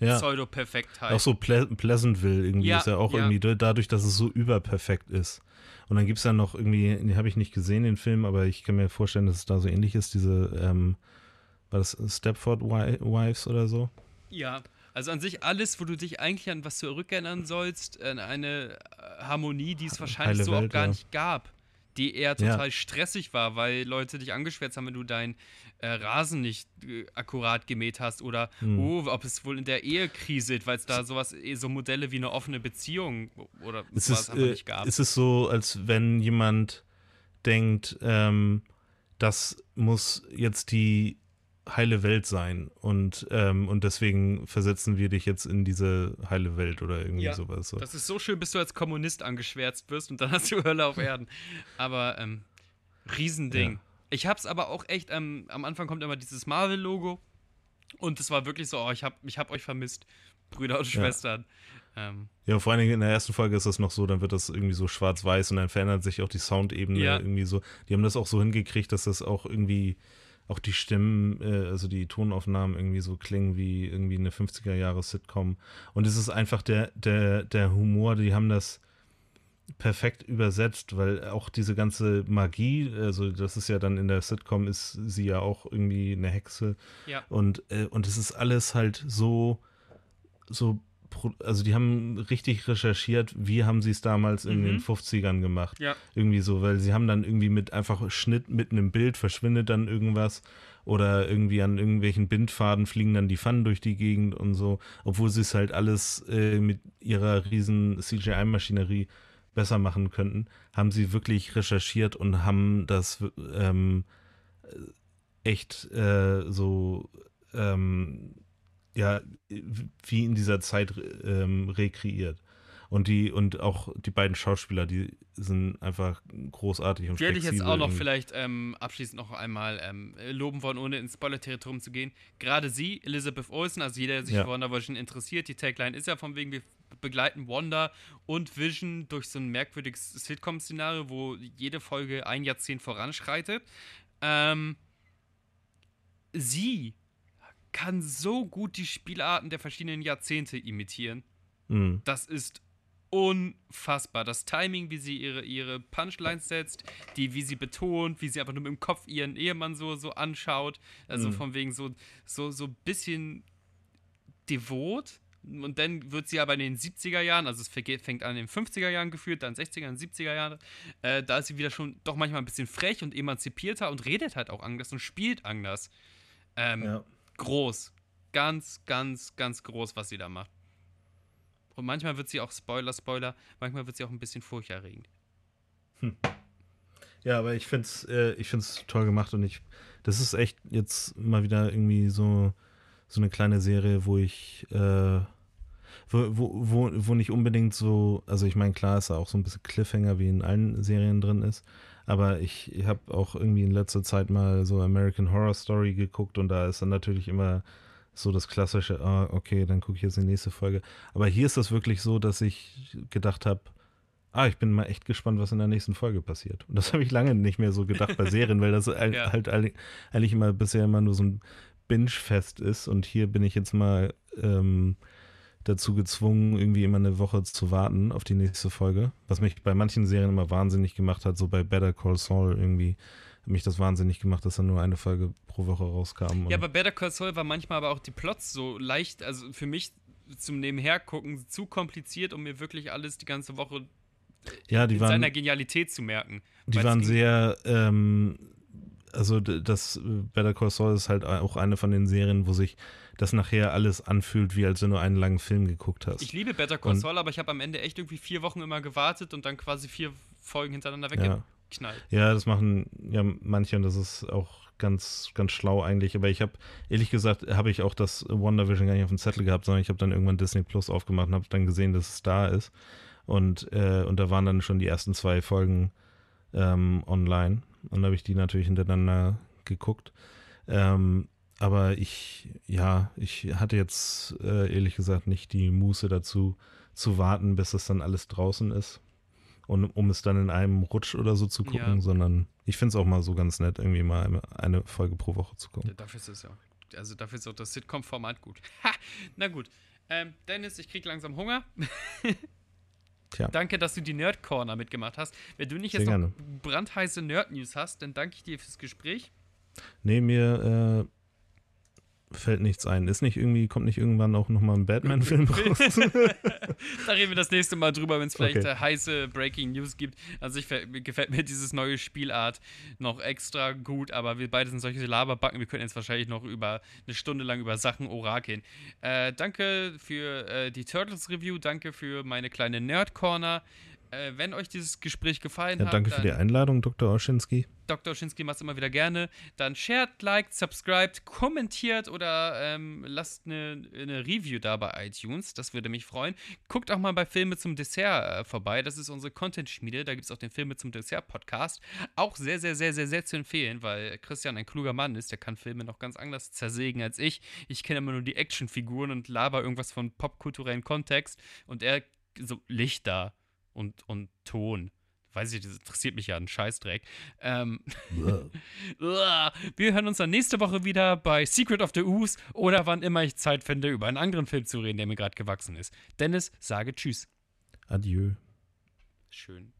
ja. Pseudo-Perfektheit. Auch so Ple Pleasantville irgendwie ja, ist ja auch ja. irgendwie dadurch, dass es so überperfekt ist. Und dann gibt es ja noch irgendwie, den habe ich nicht gesehen, den Film, aber ich kann mir vorstellen, dass es da so ähnlich ist, diese, ähm, war das Stepford Wives oder so? Ja, also an sich alles, wo du dich eigentlich an was zurückerinnern sollst, an eine äh, Harmonie, die es wahrscheinlich Heile so Welt, auch gar ja. nicht gab die eher total ja. stressig war, weil Leute dich angeschwärzt haben, wenn du deinen äh, Rasen nicht äh, akkurat gemäht hast oder hm. oh, ob es wohl in der Ehe kriselt, weil es da sowas, eh, so Modelle wie eine offene Beziehung oder es sowas ist, einfach äh, nicht gab. Es ist so, als wenn jemand denkt, ähm, das muss jetzt die heile Welt sein und, ähm, und deswegen versetzen wir dich jetzt in diese heile Welt oder irgendwie ja, sowas. So. Das ist so schön, bis du als Kommunist angeschwärzt wirst und dann hast du Hölle auf Erden. Aber ähm, Riesending. Ja. Ich hab's aber auch echt, ähm, am Anfang kommt immer dieses Marvel-Logo und es war wirklich so, oh, ich hab, ich hab euch vermisst, Brüder und Schwestern. Ja. Ähm, ja, vor allen Dingen in der ersten Folge ist das noch so, dann wird das irgendwie so schwarz-weiß und dann verändert sich auch die Soundebene ja. irgendwie so. Die haben das auch so hingekriegt, dass das auch irgendwie auch die Stimmen, äh, also die Tonaufnahmen irgendwie so klingen wie irgendwie eine 50er-Jahre-Sitcom. Und es ist einfach der, der, der Humor, die haben das perfekt übersetzt, weil auch diese ganze Magie, also das ist ja dann in der Sitcom, ist sie ja auch irgendwie eine Hexe. Ja. Und, äh, und es ist alles halt so, so also die haben richtig recherchiert, wie haben sie es damals in mhm. den 50ern gemacht. Ja. Irgendwie so, weil sie haben dann irgendwie mit einfach Schnitt mitten im Bild verschwindet dann irgendwas oder irgendwie an irgendwelchen Bindfaden fliegen dann die Pfannen durch die Gegend und so, obwohl sie es halt alles äh, mit ihrer riesen CGI-Maschinerie besser machen könnten, haben sie wirklich recherchiert und haben das ähm, echt äh, so ähm, ja, wie in dieser Zeit ähm, rekreiert. Und die, und auch die beiden Schauspieler, die sind einfach großartig und Die hätte ich jetzt auch noch vielleicht ähm, abschließend noch einmal ähm, loben wollen, ohne ins Spoiler-Territorium zu gehen. Gerade sie, Elizabeth Olsen, also jeder, der sich ja. für Wonder Vision interessiert, die Tagline ist ja von wegen, wir begleiten Wanda und Vision durch so ein merkwürdiges Sitcom-Szenario, wo jede Folge ein Jahrzehnt voranschreitet. Ähm, sie kann so gut die Spielarten der verschiedenen Jahrzehnte imitieren. Mhm. Das ist unfassbar. Das Timing, wie sie ihre, ihre Punchlines setzt, die, wie sie betont, wie sie einfach nur mit dem Kopf ihren Ehemann so, so anschaut. Also mhm. von wegen so, so, so ein bisschen devot. Und dann wird sie aber in den 70er Jahren, also es fängt an in den 50er Jahren geführt, dann 60er und 70er Jahre, äh, da ist sie wieder schon doch manchmal ein bisschen frech und emanzipierter und redet halt auch anders und spielt anders. Ähm, ja. Groß. Ganz, ganz, ganz groß, was sie da macht. Und manchmal wird sie auch Spoiler, Spoiler, manchmal wird sie auch ein bisschen furchterregend. Hm. Ja, aber ich finde es äh, ich find's toll gemacht und ich, das ist echt jetzt mal wieder irgendwie so, so eine kleine Serie, wo ich, äh, wo, wo, wo, nicht unbedingt so, also ich meine, klar ist da auch so ein bisschen Cliffhanger wie in allen Serien drin ist, aber ich, ich habe auch irgendwie in letzter Zeit mal so American Horror Story geguckt und da ist dann natürlich immer so das klassische, ah, okay, dann gucke ich jetzt die nächste Folge. Aber hier ist das wirklich so, dass ich gedacht habe, ah, ich bin mal echt gespannt, was in der nächsten Folge passiert. Und das habe ich lange nicht mehr so gedacht bei Serien, weil das ja. halt eigentlich immer bisher immer nur so ein Binge-Fest ist. Und hier bin ich jetzt mal ähm, dazu gezwungen, irgendwie immer eine Woche zu warten auf die nächste Folge. Was mich bei manchen Serien immer wahnsinnig gemacht hat, so bei Better Call Saul irgendwie hat mich das wahnsinnig gemacht, dass dann nur eine Folge pro Woche rauskam. Ja, aber Better Call Saul war manchmal aber auch die Plots so leicht, also für mich zum Nebenhergucken zu kompliziert, um mir wirklich alles die ganze Woche ja, die in waren, seiner Genialität zu merken. Die waren sehr, ähm, also das Better Call Saul ist halt auch eine von den Serien, wo sich das nachher alles anfühlt, wie als wenn du einen langen Film geguckt hast. Ich liebe Better Call Saul, aber ich habe am Ende echt irgendwie vier Wochen immer gewartet und dann quasi vier Folgen hintereinander weggeknallt. Ja. ja, das machen ja manche und das ist auch ganz, ganz schlau eigentlich. Aber ich habe, ehrlich gesagt, habe ich auch das WandaVision gar nicht auf dem Zettel gehabt, sondern ich habe dann irgendwann Disney Plus aufgemacht und habe dann gesehen, dass es da ist. Und, äh, und da waren dann schon die ersten zwei Folgen ähm, online. Und da habe ich die natürlich hintereinander geguckt. Ähm, aber ich, ja, ich hatte jetzt äh, ehrlich gesagt nicht die Muße dazu zu warten, bis das dann alles draußen ist. Und um es dann in einem Rutsch oder so zu gucken, ja. sondern ich finde es auch mal so ganz nett, irgendwie mal eine Folge pro Woche zu gucken. Ja, dafür ist es ja. Also dafür ist auch das Sitcom-Format gut. Ha! Na gut. Ähm, Dennis, ich krieg langsam Hunger. Tja. Danke, dass du die Nerd Corner mitgemacht hast. Wenn du nicht Sehr jetzt noch gerne. brandheiße Nerd-News hast, dann danke ich dir fürs Gespräch. Nee, mir äh, fällt nichts ein. Ist nicht irgendwie, kommt nicht irgendwann auch nochmal ein Batman-Film raus? da reden wir das nächste Mal drüber, wenn es vielleicht okay. heiße Breaking News gibt. Also ich gefällt mir dieses neue Spielart noch extra gut, aber wir beide sind solche Laberbacken, wir können jetzt wahrscheinlich noch über eine Stunde lang über Sachen orakeln. Äh, danke für äh, die Turtles Review, danke für meine kleine Nerd Corner. Äh, wenn euch dieses Gespräch gefallen ja, hat. Danke für die Einladung, Dr. Oschinski. Dr. Oschinski macht es immer wieder gerne. Dann shared, liked, subscribed, kommentiert oder ähm, lasst eine, eine, Review da bei iTunes. Das würde mich freuen. Guckt auch mal bei Filme zum Dessert äh, vorbei. Das ist unsere Content-Schmiede. Da gibt es auch den Filme zum Dessert-Podcast. Auch sehr, sehr, sehr, sehr, sehr zu empfehlen, weil Christian ein kluger Mann ist. Der kann Filme noch ganz anders zersägen als ich. Ich kenne immer nur die Actionfiguren und laber irgendwas von popkulturellen Kontext. Und er so Licht da und, und Ton. Weiß ich, das interessiert mich ja ein Scheißdreck. Ähm, wir hören uns dann nächste Woche wieder bei Secret of the Ooze oder wann immer ich Zeit finde, über einen anderen Film zu reden, der mir gerade gewachsen ist. Dennis, sage Tschüss. Adieu. Schön.